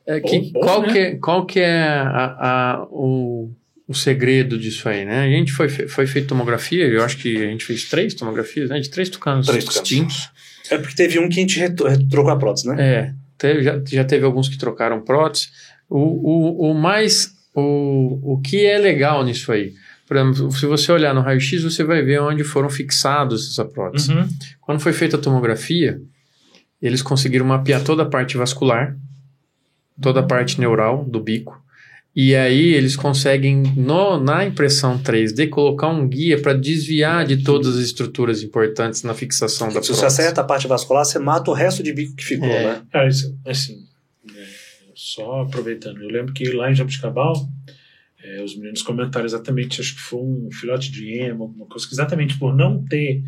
Speaker 2: é que
Speaker 1: bom,
Speaker 2: qual,
Speaker 1: né?
Speaker 2: que é, qual que é a, a- o, o segredo disso aí, né? A gente foi, foi feito tomografia, eu acho que a gente fez três tomografias, né? De três tucanos
Speaker 3: Três tucanos.
Speaker 2: distintos.
Speaker 3: É porque teve um que a gente retro- trocou a prótese, né?
Speaker 2: É, teve- já, já teve alguns que trocaram prótese. O, o, o mais. O, o que é legal nisso aí? Por exemplo, se você olhar no raio-x, você vai ver onde foram fixados essa prótese.
Speaker 1: Uhum.
Speaker 2: Quando foi feita a tomografia, eles conseguiram mapear toda a parte vascular, toda a parte neural do bico. E aí eles conseguem, no- na impressão 3D, colocar um guia para desviar de todas as estruturas importantes na fixação da
Speaker 3: Se você
Speaker 2: prótese.
Speaker 3: acerta a parte vascular, você mata o resto de bico que ficou,
Speaker 2: É.
Speaker 3: né?
Speaker 1: Isso, assim, é, só aproveitando, eu lembro que lá em Jabuticabal, é, os meninos comentaram exatamente, acho que foi um filhote de ema, alguma coisa, que exatamente por não ter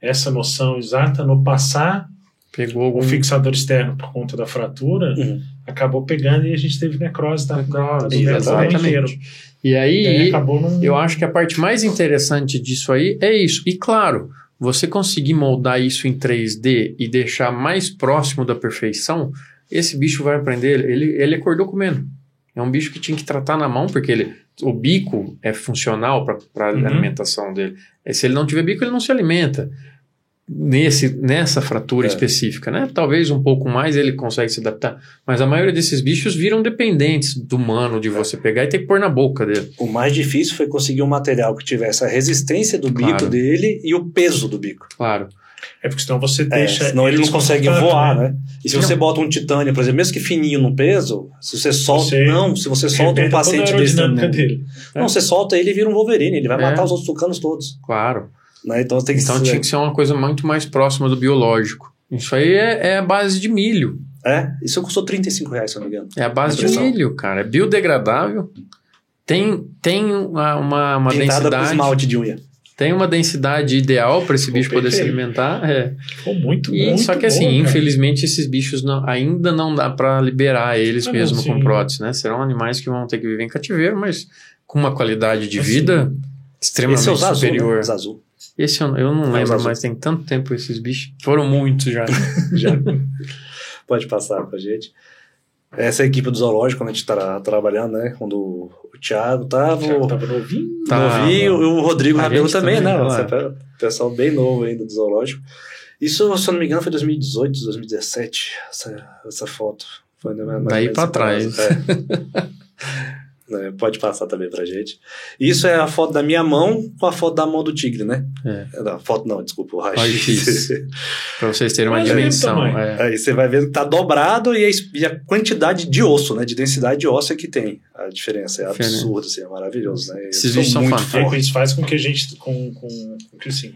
Speaker 1: essa noção exata no passar
Speaker 2: Pegou
Speaker 1: o
Speaker 2: algum
Speaker 1: fixador externo por conta da fratura,
Speaker 3: Uhum.
Speaker 1: acabou pegando e a gente teve necrose da, da, do
Speaker 2: Necrose,
Speaker 1: vertebral
Speaker 2: exatamente.
Speaker 1: inteiro.
Speaker 2: E aí,
Speaker 1: E aí acabou num...
Speaker 2: eu acho que a parte mais interessante disso aí é isso. E claro, você conseguir moldar isso em 3D e deixar mais próximo da perfeição, esse bicho vai aprender. Ele, ele acordou comendo. É um bicho que tinha que tratar na mão, porque ele, o bico é funcional para a
Speaker 1: Uhum.
Speaker 2: alimentação dele. E se ele não tiver bico, ele não se alimenta. nesse, nessa fratura
Speaker 3: É.
Speaker 2: específica, né? Talvez um pouco mais ele consegue se adaptar, mas a maioria desses bichos viram dependentes do humano, de você pegar e ter que pôr na boca dele.
Speaker 3: O mais difícil foi conseguir um material que tivesse a resistência do bico
Speaker 2: Claro.
Speaker 3: dele e o peso do bico.
Speaker 2: Claro.
Speaker 1: É porque senão você
Speaker 3: É,
Speaker 1: deixa.
Speaker 3: senão ele não consegue voar, né? E se
Speaker 2: Não.
Speaker 3: você bota um titânio, por exemplo, mesmo que fininho no peso, se você solta.
Speaker 1: Você
Speaker 3: não, se você solta um paciente desse tamanho.
Speaker 1: dele.
Speaker 3: Não, você solta ele e vira um Wolverine, ele vai
Speaker 2: É.
Speaker 3: matar os outros tucanos todos.
Speaker 2: Claro.
Speaker 3: Né? Então tem que
Speaker 2: Então
Speaker 3: ser.
Speaker 2: tinha que ser uma coisa muito mais próxima do biológico. Isso aí é, é a base de milho.
Speaker 3: É, isso custou 35 reais, se não me engano.
Speaker 2: É a base de milho, cara. É biodegradável. Tem, tem uma, uma, uma
Speaker 3: Pintada
Speaker 2: densidade.
Speaker 3: esmalte de unha.
Speaker 2: Tem uma densidade ideal para esse
Speaker 1: Ficou
Speaker 2: bicho poder se alimentar. É.
Speaker 1: Ficou muito,
Speaker 2: E,
Speaker 1: muito
Speaker 2: só que assim,
Speaker 1: bom,
Speaker 2: infelizmente, esses bichos não- ainda não dá para liberar eles
Speaker 1: Ah,
Speaker 2: mesmo
Speaker 1: não,
Speaker 2: com prótese, né? Serão animais que vão ter que viver em cativeiro, mas com uma qualidade de
Speaker 1: Assim,
Speaker 2: vida extremamente
Speaker 3: Esse é o Zazu,
Speaker 2: superior.
Speaker 3: né? Zazu.
Speaker 2: Esse eu, eu não
Speaker 3: É
Speaker 2: lembro, mas tem tanto tempo esses bichos. Foram muitos já. [LAUGHS]
Speaker 1: Já.
Speaker 3: Pode passar pra gente. Essa é a equipe do zoológico, quando a gente tá trabalhando, né? Quando o Thiago tava,
Speaker 1: Já
Speaker 3: o
Speaker 1: tava novinho.
Speaker 2: Tá,
Speaker 3: novinho, e o Rodrigo Rabelo também,
Speaker 2: também,
Speaker 3: né? Você é pessoal bem novo ainda do zoológico. Isso, se eu não me engano, foi 2018, 2017, essa, essa foto. Foi menos
Speaker 2: Daí pra trás.
Speaker 3: prazo. É. [LAUGHS] É, pode passar também pra gente. Isso é a foto da minha mão com a foto da mão do tigre, né?
Speaker 2: É.
Speaker 3: Não, foto não, desculpa, o
Speaker 2: Raio-X. [LAUGHS] Pra vocês terem uma
Speaker 1: Mas é
Speaker 2: dimensão. é.
Speaker 3: Aí você vai ver que tá dobrado e a, e a quantidade de osso, né? De densidade óssea que tem. A diferença é absurda, assim, é maravilhoso, né?
Speaker 2: Esses são
Speaker 1: E aí,
Speaker 2: fantásticos.
Speaker 1: isso faz com que a gente. Com, com, com que assim.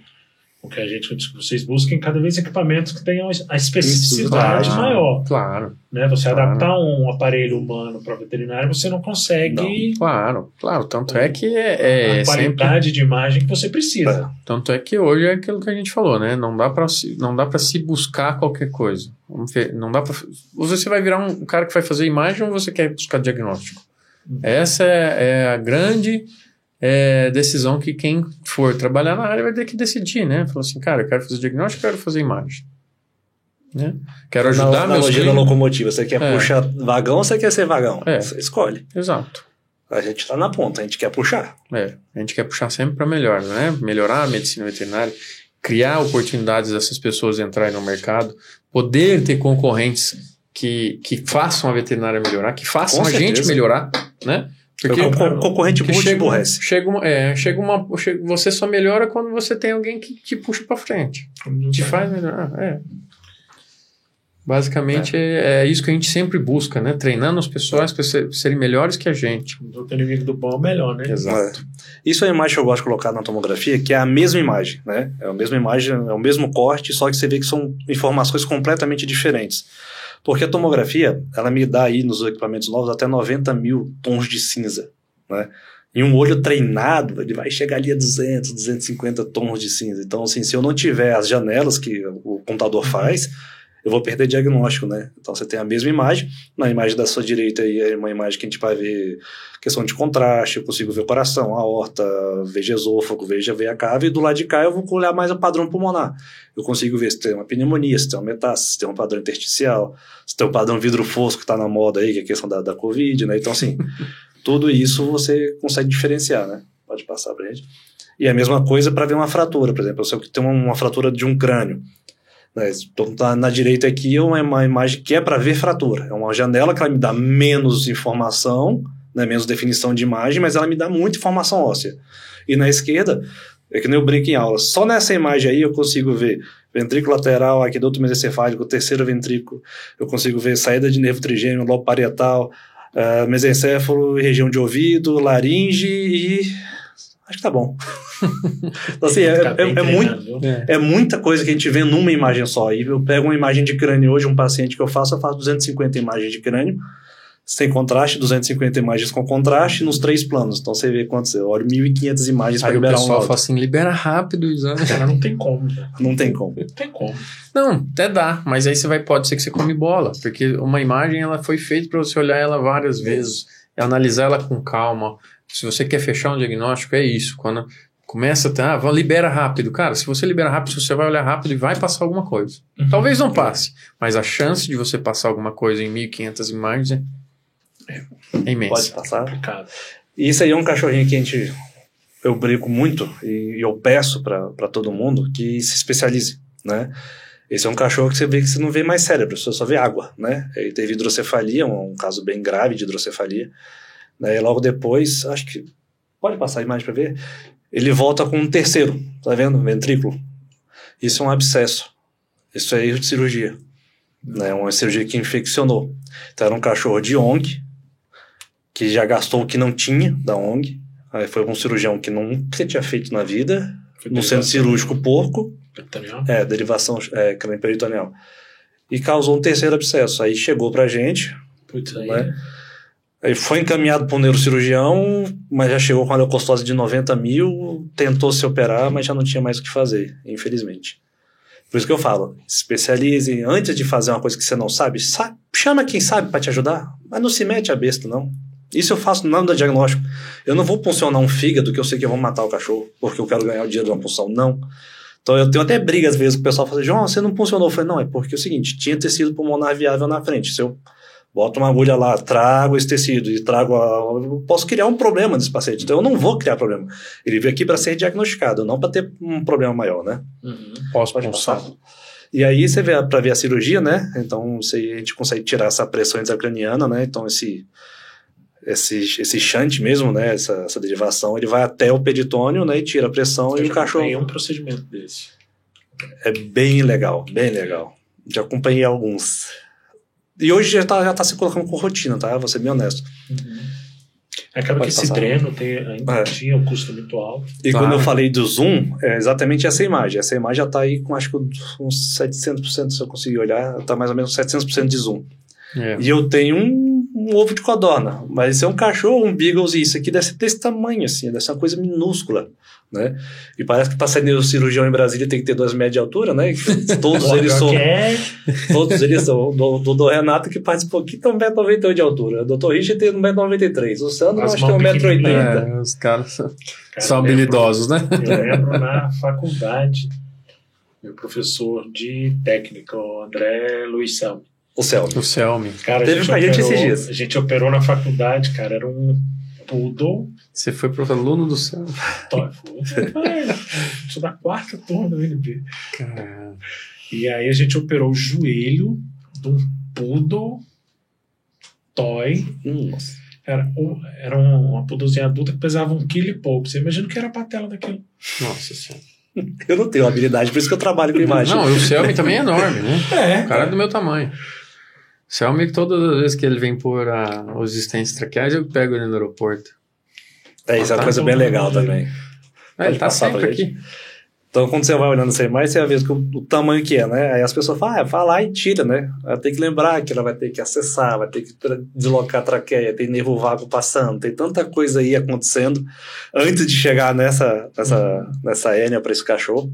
Speaker 1: Com que a gente, vocês busquem cada vez equipamentos que tenham a especificidade
Speaker 3: Claro.
Speaker 1: maior.
Speaker 2: Claro,
Speaker 1: Né? Você
Speaker 2: Claro.
Speaker 1: adaptar um aparelho humano para veterinário, você não consegue
Speaker 2: claro, claro. Tanto é que é, é
Speaker 1: a
Speaker 2: sempre
Speaker 1: qualidade de imagem que você precisa.
Speaker 2: Tanto é que hoje é aquilo que a gente falou, né? Não dá para se, não dá para se buscar qualquer coisa. Não dá para você vai virar um cara que vai fazer imagem ou você quer buscar diagnóstico. Essa é, é a grande é, decisão que quem for trabalhar na área vai ter que decidir, né? Falou assim, cara, eu quero fazer diagnóstico, quero fazer imagem, né? Quero ajudar
Speaker 3: na
Speaker 2: meus
Speaker 3: analogia da locomotiva. Você quer
Speaker 2: É.
Speaker 3: puxar vagão ou você quer ser vagão?
Speaker 2: É.
Speaker 3: Você escolhe.
Speaker 2: Exato.
Speaker 3: A gente tá na ponta, a gente quer puxar.
Speaker 2: É, a gente quer puxar sempre para melhor, né? Melhorar a medicina veterinária, criar oportunidades dessas pessoas entrarem no mercado, poder ter concorrentes que, que façam a veterinária melhorar, que façam
Speaker 3: Com
Speaker 2: a gente
Speaker 3: certeza.
Speaker 2: melhorar, né? Porque
Speaker 3: o con- concorrente burro te
Speaker 2: chega,
Speaker 3: emburrece.
Speaker 2: chega, uma, é, chega uma. chega- você só melhora quando você tem alguém que te puxa para frente, te faz melhorar. É. Basicamente é. é isso que a gente sempre busca, né? Treinando as pessoas para ser- serem melhores que a gente.
Speaker 1: O inimigo do bom é o melhor, né?
Speaker 2: Exato.
Speaker 3: Isso é a imagem que eu gosto de colocar na tomografia, que é a mesma imagem, né? É a mesma imagem, é o mesmo corte, só que você vê que são informações completamente diferentes. Porque a tomografia, ela me dá aí nos equipamentos novos até 90 mil tons de cinza, né? E um olho treinado, ele vai chegar ali a 200, 250 tons de cinza. Então, assim, se eu não tiver as janelas que o computador faz, eu vou perder diagnóstico, né? Então, você tem a mesma imagem. Na imagem da sua direita aí é uma imagem que a gente vai ver questão de contraste, eu consigo ver o coração, a aorta, vejo esôfago, vejo a veia cava, e do lado de cá eu vou olhar mais o padrão pulmonar. Eu consigo ver se tem uma pneumonia, se tem uma metástase, se tem um padrão intersticial, se tem um padrão vidro fosco que está na moda aí, que é a questão da, da Covid, né? Então, assim, [LAUGHS] tudo isso você consegue diferenciar, né? Pode passar pra gente. E a mesma coisa para ver uma fratura, por exemplo, se eu tenho uma, uma fratura de um crânio, né? Então, tá na direita aqui é uma, imagem que é para ver fratura. É uma janela que ela me dá menos informação, né, menos definição de imagem, mas ela me dá muita informação óssea. E na esquerda, é que nem eu brinco em aula, só nessa imagem aí eu consigo ver ventrículo lateral, aqueduto mesencefálico, terceiro ventrículo, eu consigo ver saída de nervo trigêmeo, lobo parietal, uh, mesencéfalo, região de ouvido, laringe e... acho que tá bom. [LAUGHS] então, assim, é, é- é muito?
Speaker 2: É.
Speaker 3: muita coisa que a gente vê numa imagem só. E eu pego uma imagem de crânio hoje, um paciente que eu faço, eu faço 250 imagens de crânio, sem contraste, 250 imagens com contraste, nos três planos. Então você vê quantos, eu olho 1.500 imagens para
Speaker 2: Aí o
Speaker 3: liberar um
Speaker 2: pessoal
Speaker 3: laudo.
Speaker 2: fala assim, libera rápido o exame.
Speaker 1: Cara, não tem como, velho.
Speaker 3: Não tem como.
Speaker 1: Não tem como.
Speaker 2: Não, até dá, mas aí você vai, pode ser que você come bola, porque uma imagem ela foi feita para você olhar ela várias vezes, e analisar ela com calma. Se você quer fechar um diagnóstico, é isso. Quando começa a ter, ah, libera rápido. Cara, se você libera rápido, você vai olhar rápido e vai passar alguma coisa.
Speaker 1: Uhum.
Speaker 2: Talvez não passe, mas a chance de você passar alguma coisa em 1.500 imagens é, é
Speaker 3: Pode
Speaker 2: imensa.
Speaker 3: passar.
Speaker 1: Complicado.
Speaker 3: E isso aí é um cachorrinho que a gente. Eu brinco muito e eu peço para todo mundo que se especialize. né? Esse é um cachorro que você vê que você não vê mais cérebro, você só vê água, né? Ele teve hidrocefalia, um, um caso bem grave de hidrocefalia. Né? E logo depois, acho que pode passar a imagem para ver, ele volta com um terceiro, tá vendo? Ventrículo. Isso é um abscesso. Isso é erro de cirurgia. Né? Uma cirurgia que infeccionou. Então era um cachorro de ONG, que já gastou o que não tinha da ONG. Aí foi um cirurgião que nunca tinha feito na vida, no centro cirúrgico porco.
Speaker 1: Peritoneal?
Speaker 3: É, derivação é, crânio peritoneal. E causou um terceiro abscesso. Aí chegou pra gente,
Speaker 1: Putz, aí.
Speaker 3: né? Aí foi encaminhado para um neurocirurgião, mas já chegou com a leucostose de 90 mil, tentou se operar, mas já não tinha mais o que fazer, infelizmente. Por isso que eu falo, especialize antes de fazer uma coisa que você não sabe, sa- chama quem sabe para te ajudar, mas não se mete a besta, não. Isso eu faço não do diagnóstico. Eu não vou puncionar um fígado que eu sei que eu vou matar o cachorro, porque eu quero ganhar o dinheiro de uma punção, não. Então eu tenho até briga às vezes com o pessoal fala, João, você não funcionou. Eu falei, não, é porque é o seguinte, tinha tecido pulmonar viável na frente. Se eu boto uma agulha lá, trago esse tecido e trago a. Eu posso criar um problema nesse paciente. Então eu não vou criar problema. Ele veio aqui para ser diagnosticado, não para ter um problema maior, né?
Speaker 1: Uhum.
Speaker 2: Posso
Speaker 3: Pode
Speaker 2: pensar?
Speaker 3: passar. E aí você vê para ver a cirurgia, né? Então aí a gente consegue tirar essa pressão intracraniana, né? Então esse esse esse shunt mesmo, né? Essa, essa derivação, ele vai até o peritônio, né? E tira a pressão
Speaker 1: Eu
Speaker 3: e
Speaker 1: já
Speaker 3: o cachorro
Speaker 1: acompanhei um procedimento desse.
Speaker 3: é bem legal, bem legal. Já acompanhei alguns. E hoje já tá, já tá se colocando com rotina, tá? Vou ser bem honesto.
Speaker 1: Acaba
Speaker 3: Pode
Speaker 1: que esse dreno tem, ainda
Speaker 3: É.
Speaker 1: tinha um custo muito alto.
Speaker 3: E quando eu falei do zoom, é exatamente essa imagem. Essa imagem já tá aí com acho que uns 700%, se eu conseguir olhar, tá mais ou menos 700% de zoom.
Speaker 2: É.
Speaker 3: E eu tenho um, um ovo de codorna, mas é um cachorro, um beagles, e isso aqui deve ser desse tamanho, assim, deve ser uma coisa minúscula, né? E parece que para ser neurocirurgião em Brasília tem que ter dois metros de altura, né? [LAUGHS] Todos eles são, todos eles são. O doutor Renato que participou aqui tem 1,98m de altura, o doutor Richard tem 1,93m, o Sandro
Speaker 1: As
Speaker 3: acho que tem
Speaker 1: mãos
Speaker 3: 1,80m.
Speaker 2: É, os caras são,
Speaker 1: cara,
Speaker 2: são habilidosos, né?
Speaker 1: Eu lembro na faculdade, meu professor de técnica, o André Luiz Selmi.
Speaker 3: O céu.
Speaker 2: O Selmy.
Speaker 1: Cara,
Speaker 3: Teve gente
Speaker 1: operou-
Speaker 3: esses dias.
Speaker 1: A gente operou na faculdade, cara, era um poodle.
Speaker 2: Você foi pro aluno do Selmy.
Speaker 1: Toy. Sou da quarta turma do NB.
Speaker 2: Caramba.
Speaker 1: E aí a gente operou o joelho de um poodle toy.
Speaker 3: Nossa.
Speaker 1: Era, um- era um- uma poodlezinha adulta que pesava um quilo e pouco. Você imagina o que era a patela daquilo.
Speaker 2: Nossa senhora.
Speaker 3: Eu não tenho habilidade, por isso que eu trabalho com imagem.
Speaker 2: Não, e o Selmy também é enorme, né?
Speaker 1: É.
Speaker 2: O cara é do meu tamanho. O Selmy, todas as vezes que ele vem por a, os existentes traqueais, eu pego ele no aeroporto.
Speaker 3: É, isso é uma
Speaker 2: Tá
Speaker 3: coisa bem legal também.
Speaker 2: Ah, ele tá sempre aqui.
Speaker 3: Então, quando você vai olhando essa imagem, você vai ver que o, tamanho que é, né? Aí as pessoas falam, ah, vai lá e tira, né? Ela tem que lembrar que ela vai ter que acessar, vai ter que deslocar a traqueia, tem nervo vago passando, tem tanta coisa aí acontecendo antes de chegar nessa, nessa, nessa hérnia para esse cachorro.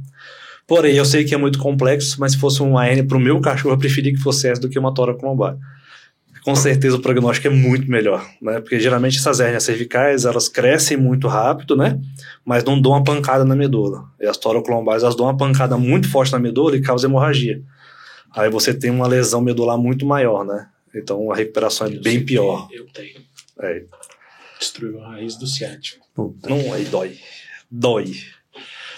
Speaker 3: Porém, eu sei que é muito complexo, mas se fosse uma hérnia para o meu cachorro, eu preferia que fosse essa do que uma tórax lombar. Com certeza o prognóstico é muito melhor, né? Porque geralmente essas hérnias cervicais, elas crescem muito rápido, né? Mas não dão uma pancada na medula. E as toraclombares, elas dão uma pancada muito forte na medula e causa hemorragia. Aí você tem uma lesão medular muito maior, né? Então a recuperação é
Speaker 1: Eu
Speaker 3: bem
Speaker 1: sei
Speaker 3: pior.
Speaker 1: Eu tenho.
Speaker 3: É,
Speaker 1: Destruiu a raiz do ciático.
Speaker 2: Puta.
Speaker 3: não, aí dói. Dói.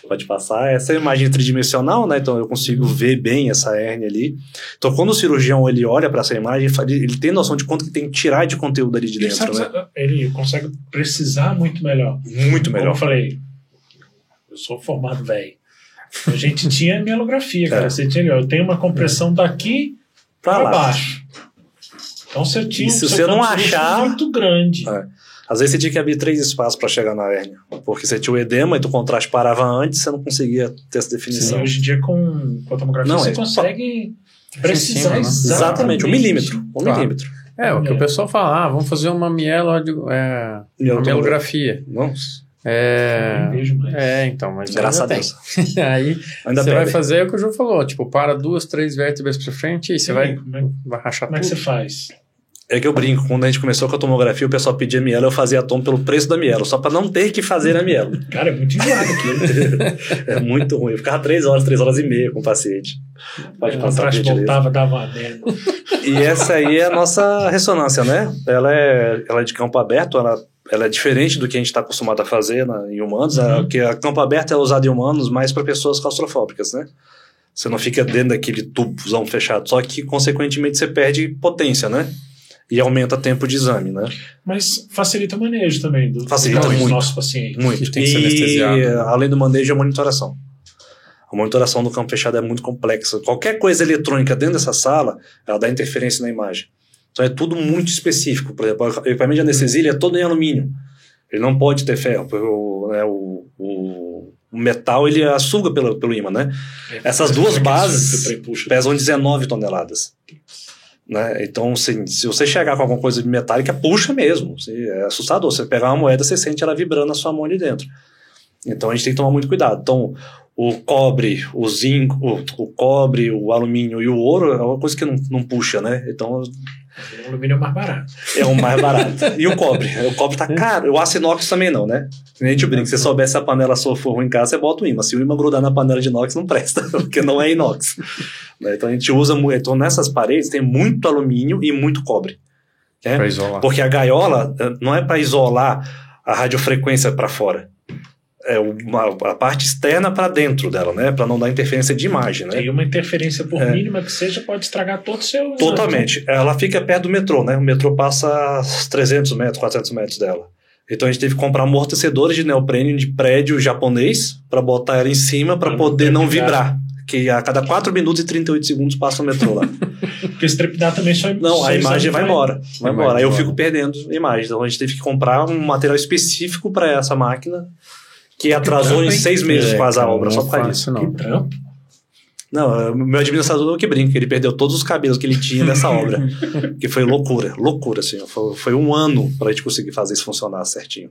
Speaker 3: Pode passar. Essa é imagem tridimensional, né? Então eu consigo ver bem essa hérnia ali. Então quando o cirurgião ele olha para essa imagem, ele tem noção de quanto que tem que tirar de conteúdo ali de
Speaker 1: Ele,
Speaker 3: dentro,
Speaker 1: sabe-
Speaker 3: né?
Speaker 1: ele consegue precisar muito melhor.
Speaker 3: Muito
Speaker 1: Como
Speaker 3: melhor.
Speaker 1: eu falei, eu sou formado velho. A gente tinha mielografia, [LAUGHS] cara.
Speaker 3: É.
Speaker 1: Você tinha, eu tenho uma compressão daqui para baixo. Então você tinha
Speaker 3: E se você não achar-
Speaker 1: muito grande.
Speaker 3: É. Às vezes você tinha que abrir três espaços para chegar na hérnia. Porque você tinha o edema e o contraste parava antes, você não conseguia ter essa
Speaker 1: Sim,
Speaker 3: definição.
Speaker 1: hoje em dia com, com a tomografia
Speaker 3: Não,
Speaker 1: você
Speaker 3: é-
Speaker 1: consegue precisar
Speaker 2: né?
Speaker 1: exatamente.
Speaker 3: Exatamente, um milímetro. Um
Speaker 2: Claro.
Speaker 3: milímetro.
Speaker 2: É, o que
Speaker 1: É.
Speaker 2: o pessoal fala, ah, vamos fazer uma mielo, é, uma mielografia.
Speaker 3: Nossa,
Speaker 2: É,
Speaker 1: Nem vejo mais.
Speaker 2: é, então, mas
Speaker 3: graças a Deus. [LAUGHS]
Speaker 2: Aí
Speaker 3: Ainda
Speaker 2: você
Speaker 3: bem.
Speaker 2: vai fazer o que o João falou, tipo, para duas, três vértebras pra frente e você
Speaker 1: E
Speaker 2: vai,
Speaker 1: Como é,
Speaker 2: vai rachar
Speaker 1: como é que você
Speaker 2: tudo.
Speaker 1: faz?
Speaker 3: É que eu brinco, quando a gente começou com a tomografia, o pessoal pedia mielo, eu fazia a tom pelo preço da mielo, só para não ter que fazer a mielo.
Speaker 1: Cara, é muito enjoado aquilo. [LAUGHS]
Speaker 3: é muito ruim. Eu ficava três horas, três horas e meia com o paciente. Pode
Speaker 1: O
Speaker 3: passar, gentileza.
Speaker 1: voltava, dava uma merda.
Speaker 3: E essa aí é a nossa ressonância, né? Ela é, ela é de campo aberto, ela, ela é diferente do que a gente está acostumado a fazer em humanos,
Speaker 1: Uhum.
Speaker 3: porque a campo aberto é usado em humanos mais para pessoas claustrofóbicas, né? Você não fica dentro daquele tubozão fechado, só que, consequentemente, você perde potência, né? E aumenta tempo de exame, né?
Speaker 1: Mas facilita o manejo também do,
Speaker 3: Facilita
Speaker 1: dos
Speaker 3: muito.
Speaker 1: nossos pacientes.
Speaker 3: Muito.
Speaker 2: Que tem que ser
Speaker 3: e,
Speaker 2: anestesiado,
Speaker 3: além do manejo, a monitoração. A monitoração do campo fechado é muito complexa. Qualquer coisa eletrônica dentro dessa sala, ela dá interferência na imagem. Então é tudo muito específico. Por exemplo, o equipamento de anestesia ele é todo em alumínio. Ele não pode ter ferro, porque o, né, o, o, o metal ele assuga pelo, pelo ímã, né?
Speaker 1: É,
Speaker 3: Essas duas
Speaker 1: aquele
Speaker 3: bases pesam 19 toneladas. Né? Então, se, se você chegar com alguma coisa de metálica, puxa mesmo. É assustador. Você pegar uma moeda, você sente ela vibrando na sua mão ali dentro. Então, a gente tem que tomar muito cuidado. Então, o cobre, o zinco, o, o cobre, o alumínio e o ouro é uma coisa que não, não puxa, né? Então,
Speaker 1: O alumínio é mais barato.
Speaker 3: é o mais barato. e o cobre? O cobre tá caro. O aço inox também não, né? Nem a gente brinca. Se você soubesse se a panela sua for ruim em casa, você bota o imã. Se o imã grudar na panela de inox, não presta, [LAUGHS] porque não é inox. Né? Então a gente usa muito. Então nessas paredes tem muito alumínio e muito cobre. né?
Speaker 2: Pra isolar.
Speaker 3: Porque a gaiola eh, não é para isolar a radiofrequência para fora. É uma, a parte externa para dentro dela, né? Para não dar interferência de imagem, né?
Speaker 1: Tem uma interferência, por
Speaker 3: É.
Speaker 1: mínima que seja, pode estragar todo o seu.
Speaker 3: Totalmente. Ela fica perto do metrô, né? O metrô passa 300 metros, 400 metros dela. Então a gente teve que comprar amortecedores de neoprene de prédio japonês para botar ela em cima para
Speaker 1: Pra
Speaker 3: poder não vibrar. Que a cada 4 minutos e 38 segundos passa o metrô lá. [LAUGHS]
Speaker 1: Porque se trepidar também só
Speaker 3: Não,
Speaker 1: só
Speaker 3: a
Speaker 1: exame
Speaker 3: imagem vai embora. Vai
Speaker 2: A
Speaker 3: embora. Aí eu fico perdendo imagem. Então a gente teve que comprar um material específico para essa máquina que atrasou
Speaker 1: trampo,
Speaker 3: em seis meses
Speaker 2: É,
Speaker 3: quase a obra, só
Speaker 2: é
Speaker 3: por causa disso.
Speaker 2: não.
Speaker 1: Que trampo.
Speaker 3: Não, o meu administrador que brinca, ele perdeu todos os cabelos que ele tinha nessa [LAUGHS] obra. que foi loucura, loucura, assim. Foi, foi um ano para a gente conseguir fazer isso funcionar certinho.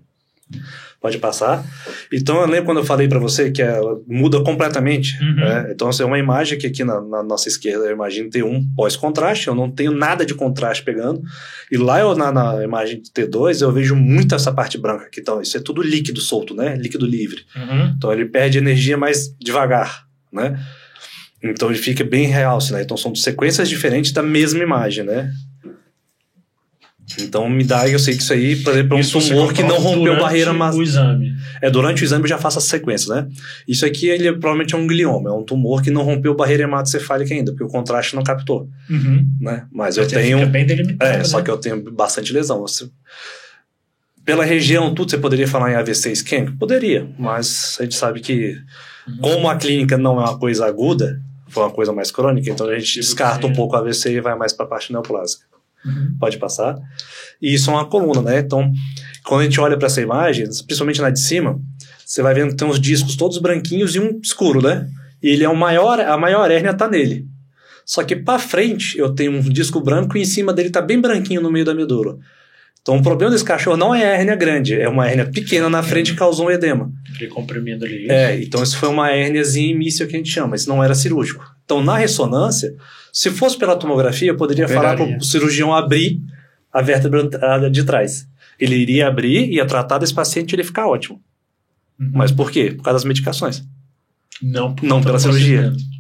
Speaker 3: Pode passar. Então, eu lembro quando eu falei para você que ela muda completamente.
Speaker 1: Uhum.
Speaker 3: né? Então, assim, é uma imagem que aqui na, na nossa esquerda eu imagino ter um pós-contraste, eu não tenho nada de contraste pegando. E lá eu, na, na imagem de T2 eu vejo muito essa parte branca aqui. Então, isso é tudo líquido solto, né? Líquido livre.
Speaker 1: Uhum.
Speaker 3: Então ele perde energia mais devagar, né? Então ele fica bem realce, né? Então são sequências diferentes da mesma imagem, né? Então me dá, eu sei que isso aí, por exemplo, é um
Speaker 1: Isso
Speaker 3: tumor que não rompeu barreira mas
Speaker 1: O exame.
Speaker 3: É, durante o exame eu já faço as sequências, né? Isso aqui ele provavelmente é um glioma, é um tumor que não rompeu barreira hematocefálica ainda, porque o contraste não captou,
Speaker 1: Uhum.
Speaker 3: né? Mas eu
Speaker 1: Até
Speaker 3: tenho
Speaker 1: Fica bem delimitado.
Speaker 3: é,
Speaker 1: né?
Speaker 3: só que eu tenho bastante lesão. Você- Pela região, tudo, você poderia falar em AVC isquêmico? Poderia, mas a gente sabe que,
Speaker 1: Uhum.
Speaker 3: como a clínica não é uma coisa aguda, foi uma coisa mais crônica, então a gente
Speaker 1: Tipo,
Speaker 3: descarta um pouco o AVC e vai mais para a parte neoplásica.
Speaker 1: Uhum.
Speaker 3: Pode passar. E isso é uma coluna, né? Então, quando a gente olha para essa imagem, principalmente na de cima, você vai vendo que tem uns discos todos branquinhos e um escuro, né? E ele é o maior, a maior hérnia tá nele. Só que para frente eu tenho um disco branco e em cima dele tá bem branquinho no meio da medula. Então o problema desse cachorro não é a hérnia grande, é uma hérnia pequena na frente que causou um edema.
Speaker 1: Aquele comprimido ali.
Speaker 3: É, então isso foi uma hérniazinha imícia que a gente chama, isso não era cirúrgico. Então na ressonância, se fosse pela tomografia, eu poderia falar
Speaker 2: Operaria.
Speaker 3: para o cirurgião abrir a vértebra de trás. Ele iria abrir, ia tratar desse paciente e ele ia ficar ótimo.
Speaker 1: Uhum.
Speaker 3: Mas por quê? Por causa das medicações.
Speaker 1: não, por
Speaker 3: não pela cirurgia.
Speaker 1: procedimento.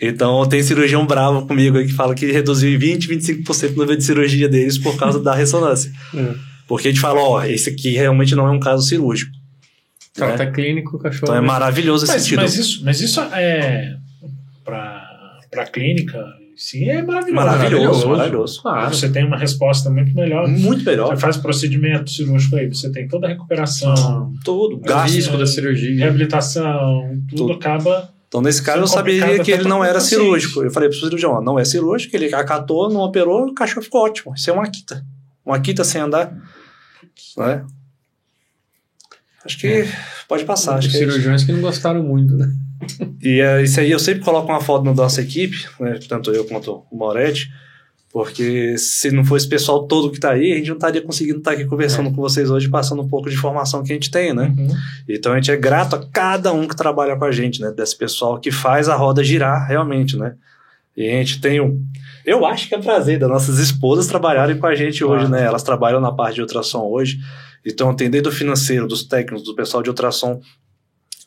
Speaker 3: Então tem cirurgião bravo comigo aí que fala que reduziu em 20, 25% o número de cirurgia deles por causa da ressonância.
Speaker 2: É.
Speaker 3: Porque a gente fala, ó, esse aqui realmente não é um caso cirúrgico.
Speaker 2: Tá,
Speaker 3: né?
Speaker 2: tá clínico, cachorro.
Speaker 3: Então é maravilhoso esse
Speaker 1: Mas,
Speaker 3: sentido.
Speaker 1: mas isso, mas isso é para para clínica, sim, é maravilhoso.
Speaker 3: Maravilhoso, maravilhoso.
Speaker 2: Claro.
Speaker 1: Você tem uma resposta muito melhor.
Speaker 3: Muito melhor.
Speaker 1: Você faz procedimento cirúrgico aí, você tem toda a recuperação,
Speaker 3: Tudo,
Speaker 2: O
Speaker 3: gasto.
Speaker 2: risco da cirurgia.
Speaker 1: reabilitação, tudo,
Speaker 3: Tudo.
Speaker 1: acaba.
Speaker 3: Então, nesse caso, eu
Speaker 1: é complicado
Speaker 3: que ele não
Speaker 1: para o
Speaker 3: era
Speaker 1: paciente.
Speaker 3: cirúrgico. Eu falei pro cirurgião, ó, não é cirúrgico, ele acatou, não operou, o cachorro ficou ótimo. Isso é uma Akita. Uma Akita sem andar. Né? Acho que pode passar. Acho
Speaker 2: Os
Speaker 3: que é
Speaker 2: cirurgiões que não gostaram muito, né?
Speaker 3: E é, isso aí eu sempre coloco uma foto na nossa equipe, né, tanto eu quanto o Moretti, porque se não for esse pessoal todo que está aí, a gente não estaria conseguindo estar aqui conversando com vocês hoje, passando um pouco de informação que a gente tem, né?
Speaker 1: Uhum.
Speaker 3: Então a gente é grato a cada um que trabalha com a gente, né? Desse pessoal que faz a roda girar realmente, né? E a gente tem um. Eu acho que é prazer das nossas esposas trabalharem com a gente
Speaker 1: Claro.
Speaker 3: hoje, né? Elas trabalham na parte de ultrassom hoje. Então tem desde o financeiro, dos técnicos, do pessoal de ultrassom.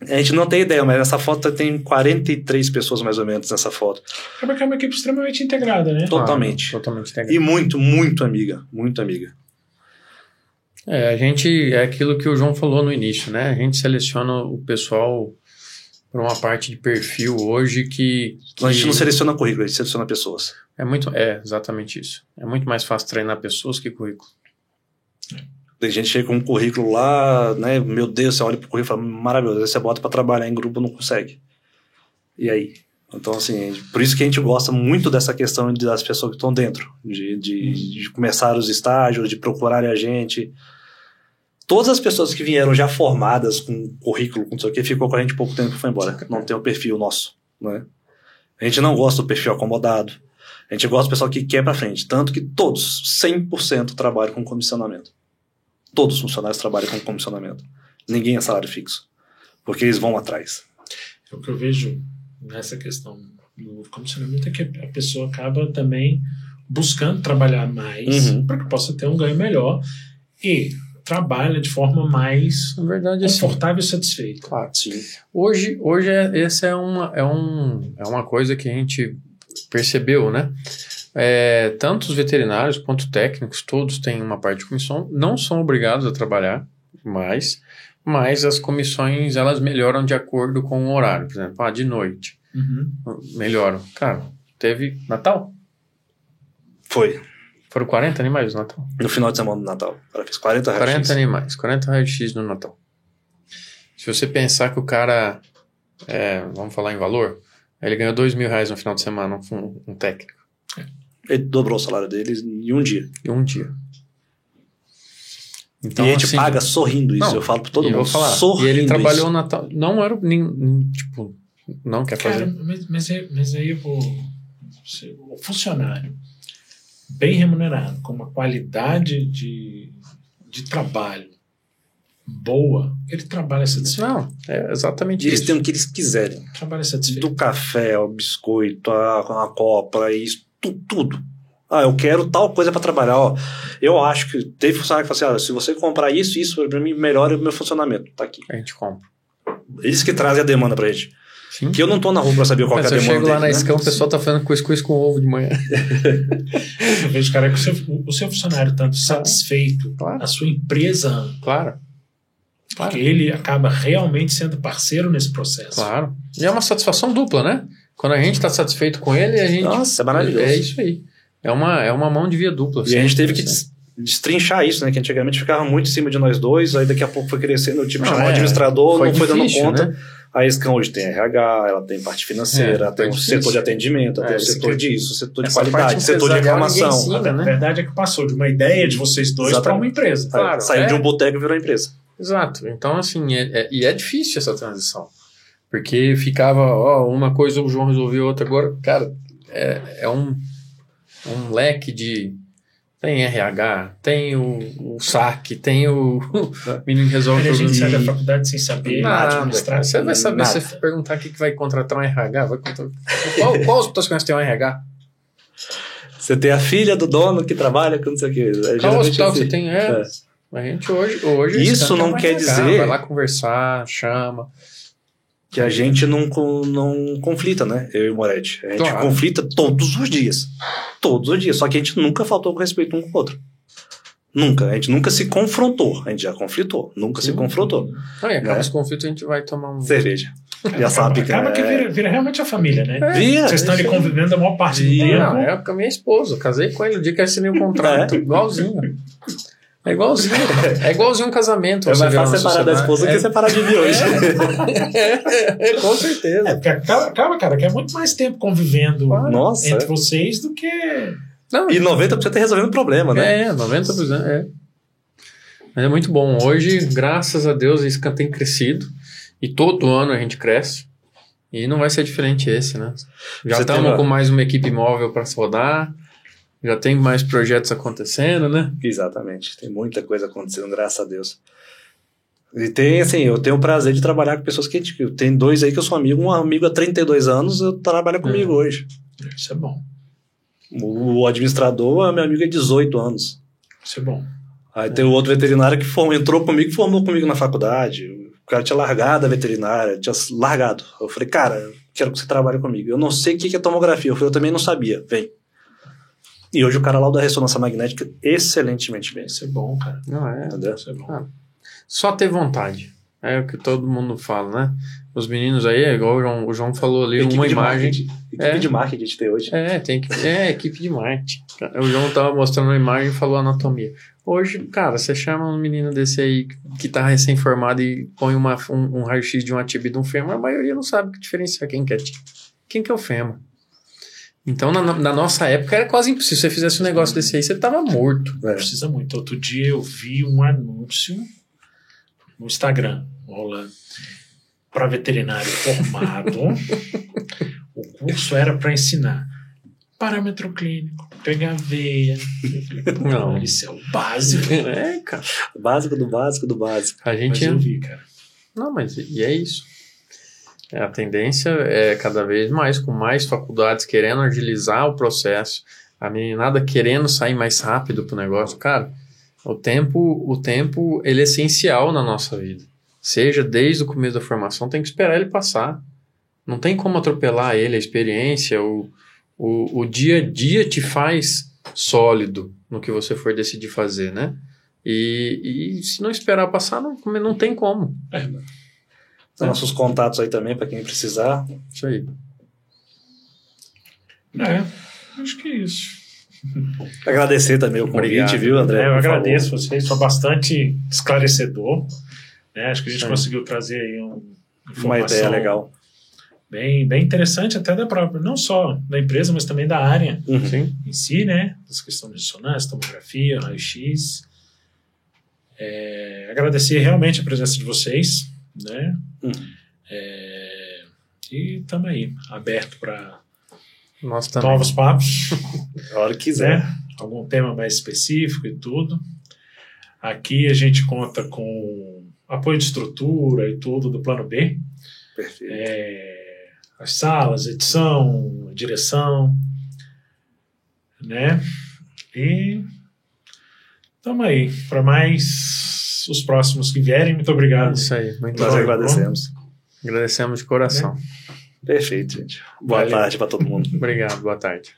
Speaker 3: A gente não tem ideia, mas nessa foto tem 43 pessoas mais ou menos nessa foto.
Speaker 1: É porque é uma equipe extremamente integrada, né?
Speaker 3: Totalmente.
Speaker 2: Claro, totalmente integrado.
Speaker 3: E muito, muito amiga. Muito amiga.
Speaker 2: É, a gente é aquilo que o João falou no início, né? A gente seleciona o pessoal para uma parte de perfil hoje que, que
Speaker 3: A gente não seleciona currículo, a gente seleciona pessoas.
Speaker 2: é muito é exatamente isso. É muito mais fácil treinar pessoas que currículo.
Speaker 3: Tem gente que chega com um currículo lá, né? Meu Deus, você olha pro currículo e fala, maravilhoso. Aí você bota pra trabalhar em grupo não consegue. E aí? Então, assim, por isso que a gente gosta muito dessa questão das pessoas que estão dentro, de, de, de começar os estágios, de procurarem a gente. Todas as pessoas que vieram já formadas com currículo, com não sei o que, ficou com a gente pouco tempo e foi embora. Não tem o perfil nosso, né? A gente não gosta do perfil acomodado. A gente gosta do pessoal que quer pra frente. Tanto que todos, 100% trabalham com comissionamento. Todos os funcionários trabalham com comissionamento. Ninguém é salário fixo. Porque eles vão atrás.
Speaker 1: O que eu vejo nessa questão do comissionamento é que a pessoa acaba também buscando trabalhar mais
Speaker 3: Uhum.
Speaker 1: para que possa ter um ganho melhor e trabalha de forma mais
Speaker 2: Na verdade, assim,
Speaker 1: confortável e satisfeita.
Speaker 2: claro.
Speaker 3: Sim.
Speaker 2: Hoje, hoje é, essa é uma, é, um, é uma coisa que a gente percebeu, né? É, tanto os veterinários quanto técnicos, todos têm uma parte de comissão, não são obrigados a trabalhar mais, mas as comissões elas melhoram de acordo com o horário. Por exemplo, ah, de noite,
Speaker 1: Uhum.
Speaker 2: melhoram. Cara, teve Natal?
Speaker 3: Foi.
Speaker 2: Foram 40 animais no Natal?
Speaker 3: No final de semana do Natal. Ela fez 40 reais.
Speaker 2: 40 animais, 40 raio-x no Natal. Se você pensar que o cara, é, vamos falar em valor, ele ganhou 2 mil reais no final de semana, um, um técnico,
Speaker 3: Ele dobrou o salário dele em um dia.
Speaker 2: em um dia. Então,
Speaker 3: e a gente
Speaker 2: assim,
Speaker 3: paga sorrindo isso.
Speaker 2: Não,
Speaker 3: eu falo pra todo
Speaker 2: eu
Speaker 3: mundo.
Speaker 2: vou falar,
Speaker 3: sorrindo
Speaker 2: e ele trabalhou
Speaker 3: isso.
Speaker 2: Natal, não era, nem, nem, tipo, não quer
Speaker 1: Cara,
Speaker 2: fazer.
Speaker 1: mas, mas, aí- mas aí o, o funcionário bem remunerado, com uma qualidade de, de trabalho boa, ele trabalha satisfeito.
Speaker 2: Não, é exatamente
Speaker 3: eles
Speaker 2: isso.
Speaker 3: têm o que eles quiserem.
Speaker 1: Trabalha satisfeito.
Speaker 3: Do café, ao biscoito, a, a copa, isso, tudo. Ah, eu quero tal coisa pra trabalhar. Ó, eu acho que teve funcionário que falou assim: ah, se você comprar isso, isso, pra mim melhora o meu funcionamento. Tá aqui.
Speaker 2: A gente compra.
Speaker 3: Eles que trazem a demanda pra gente.
Speaker 2: Sim.
Speaker 3: Que eu não tô na rua pra saber qual que é
Speaker 2: Mas
Speaker 3: a
Speaker 2: eu
Speaker 3: demanda.
Speaker 2: chego lá na
Speaker 3: deles, né?
Speaker 2: escama, o pessoal tá fazendo cuscuz com ovo de manhã. [LAUGHS]
Speaker 1: Eu vejo, cara, que o seu, o seu funcionário tanto satisfeito,
Speaker 2: Claro.
Speaker 1: a sua empresa,
Speaker 2: Claro. Claro.
Speaker 1: porque ele acaba realmente sendo parceiro nesse processo.
Speaker 2: Claro. E é uma satisfação dupla, né? Quando a gente está satisfeito com ele, a gente.
Speaker 3: Nossa, é maravilhoso.
Speaker 2: É isso aí. É uma, é uma mão de via dupla.
Speaker 3: E a gente teve que des- destrinchar isso, né? Que antigamente ficava muito em cima de nós dois, aí daqui a pouco foi crescendo, o time chamou o
Speaker 2: é,
Speaker 3: administrador,
Speaker 2: foi
Speaker 3: não foi dando
Speaker 2: difícil,
Speaker 3: conta.
Speaker 2: né?
Speaker 3: A Scam hoje tem RH, ela tem parte financeira,
Speaker 2: É,
Speaker 3: tem o
Speaker 2: difícil.
Speaker 3: setor de atendimento,
Speaker 2: É,
Speaker 3: tem o setor
Speaker 2: que-
Speaker 3: disso, setor de qualidade, setor de reclamação.
Speaker 2: ensina.
Speaker 1: A
Speaker 2: né?
Speaker 1: verdade é que passou de uma ideia de vocês dois para uma empresa.
Speaker 2: Claro,
Speaker 3: Saiu
Speaker 2: é.
Speaker 3: de um boteco e virou empresa.
Speaker 2: Exato. Então, assim, é, é- e é difícil essa transição. Porque ficava, ó, uma coisa o João resolveu, outra agora. Cara, é, é um, um leque de. Tem RH, tem o, o saque, tem o, o menino que resolve [LAUGHS]
Speaker 1: a gente sai da faculdade sem saber
Speaker 2: Nada,
Speaker 1: administrar.
Speaker 2: Você vai saber,
Speaker 3: nada.
Speaker 2: se perguntar o que que vai contratar um RH, vai contratar. [LAUGHS] Qual, qual hospital você conhece que tem um RH?
Speaker 3: Você tem a filha do dono que trabalha com não sei o quê. É,
Speaker 2: Qual hospital que
Speaker 3: assim.
Speaker 2: você tem? É.
Speaker 3: É.
Speaker 2: A gente hoje. hoje
Speaker 3: Isso não quer
Speaker 2: RH,
Speaker 3: dizer-
Speaker 2: Vai lá conversar, chama.
Speaker 3: Que a gente não, não conflita, né? Eu e o Moretti. A gente
Speaker 2: Claro.
Speaker 3: conflita todos os dias. Todos os dias. Só que a gente nunca faltou com respeito um com o outro. Nunca. A gente nunca se confrontou. A gente já conflitou. Nunca se confrontou.
Speaker 2: Aí acaba
Speaker 3: É.
Speaker 2: esse conflito, a gente vai tomar um.
Speaker 3: Cerveja. Já sabe que
Speaker 1: acaba que
Speaker 3: é-
Speaker 1: vira, vira realmente a família, né?
Speaker 3: Via.
Speaker 1: Vocês estão ali convivendo a maior parte do
Speaker 3: Via.
Speaker 1: tempo.
Speaker 2: Não, é com a minha esposa. Eu casei com ele no dia que assinei o contrato.
Speaker 3: É.
Speaker 2: Igualzinho. É igualzinho. [LAUGHS] É igualzinho um casamento.
Speaker 3: É mais fácil separar da esposa do
Speaker 2: é,
Speaker 3: que separar de mim hoje.
Speaker 2: é, com certeza.
Speaker 1: É, porque acaba, cara, que é muito mais tempo convivendo
Speaker 3: Nossa.
Speaker 1: entre
Speaker 3: é.
Speaker 1: vocês do que.
Speaker 2: Não,
Speaker 3: E 90% é resolvendo o problema, né?
Speaker 2: É, 90%. É. Mas é muito bom. Hoje, graças a Deus, isso tem crescido. E todo ano a gente cresce. E não vai ser diferente esse, né? Já estamos
Speaker 3: uma-
Speaker 2: com mais uma equipe móvel para se rodar. Já tem mais projetos acontecendo, né?
Speaker 3: Exatamente. Tem muita coisa acontecendo, graças a Deus. E tem, assim, eu tenho o prazer de trabalhar com pessoas que. a gente- Tem dois aí que eu sou amigo, um amigo há 32 anos, eu trabalho comigo hoje.
Speaker 1: Isso é bom.
Speaker 3: O administrador é meu amigo há 18 anos.
Speaker 1: Isso é bom.
Speaker 3: Aí tem o outro veterinário que formou, entrou comigo e formou comigo na faculdade. O cara tinha largado a veterinária, tinha largado. Eu falei, cara, eu quero que você trabalhe comigo. Eu não sei o que que é tomografia. Eu falei, eu também não sabia. Vem. E hoje o cara lá da ressonância magnética excelentemente bem.
Speaker 1: Isso é bom, cara.
Speaker 2: Não é.
Speaker 3: Entendeu?
Speaker 1: Isso é bom.
Speaker 2: Ah. Só ter vontade. É o que todo mundo fala, né? Os meninos aí, é igual o João, o João falou ali,
Speaker 3: Equipe
Speaker 2: uma imagem.
Speaker 3: marketing. Equipe
Speaker 2: É.
Speaker 3: de marketing a gente tem hoje.
Speaker 2: É, tem que. É, equipe de marketing. O João tava mostrando uma imagem e falou anatomia. Hoje, cara, você chama um menino desse aí que tá recém-formado e põe uma, um, um raio-x de uma tibia e de um fêmur, a maioria não sabe que diferenciar quem que é. Quem que é o fêmur. Então, na, na nossa época, era quase impossível. Se você fizesse um negócio desse aí, você tava morto.
Speaker 3: É.
Speaker 1: Precisa muito. Outro dia eu vi um anúncio no Instagram rolando para veterinário formado. [LAUGHS] o curso era para ensinar parâmetro clínico, pegar veia. Falei,
Speaker 2: Não.
Speaker 1: Isso é o básico. [LAUGHS]
Speaker 2: É, cara.
Speaker 3: Básico do básico do básico.
Speaker 2: A
Speaker 1: Mas
Speaker 2: gente.
Speaker 1: eu vi, cara.
Speaker 2: Não, mas e é isso. É, a tendência é cada vez mais, com mais faculdades querendo agilizar o processo, a meninada querendo sair mais rápido pro negócio. Cara, o tempo, o tempo ele é essencial na nossa vida. Seja desde o começo da formação, tem que esperar ele passar. Não tem como atropelar ele, a experiência, o, o, o dia a dia te faz sólido no que você for decidir fazer, né? E, e se não esperar passar, não, não tem como.
Speaker 1: É,
Speaker 3: Tem nossos contatos aí também para quem precisar.
Speaker 2: Isso aí.
Speaker 1: é, acho que é isso. [LAUGHS]
Speaker 3: Agradecer também o convite,
Speaker 2: Obrigado.
Speaker 3: viu, André?
Speaker 1: É, eu
Speaker 3: por favor.
Speaker 1: agradeço vocês, foi bastante esclarecedor. né? Acho que a gente
Speaker 2: Sim.
Speaker 1: conseguiu trazer aí um,
Speaker 3: Uma ideia legal.
Speaker 1: Bem, bem interessante até da própria, não só da empresa, mas também da área
Speaker 3: Uhum.
Speaker 2: Sim.
Speaker 1: em si, né? Das questões ressonância, tomografia, raio-x. É, agradecer realmente a presença de vocês, né?
Speaker 3: Uhum.
Speaker 1: É, e estamos aí, aberto para novos papos. [LAUGHS]
Speaker 3: A hora que quiser.
Speaker 1: né? Algum tema mais específico e tudo. Aqui a gente conta com apoio de estrutura e tudo do plano B.
Speaker 3: Perfeito.
Speaker 1: É, as salas, edição, direção, né? E estamos aí para mais os próximos que vierem. Muito obrigado.
Speaker 2: Isso aí. Muito
Speaker 3: Nós
Speaker 2: bom.
Speaker 3: agradecemos.
Speaker 2: Agradecemos de coração.
Speaker 3: Perfeito, gente. Boa
Speaker 1: Valeu.
Speaker 3: tarde para todo mundo.
Speaker 2: Obrigado. Boa tarde.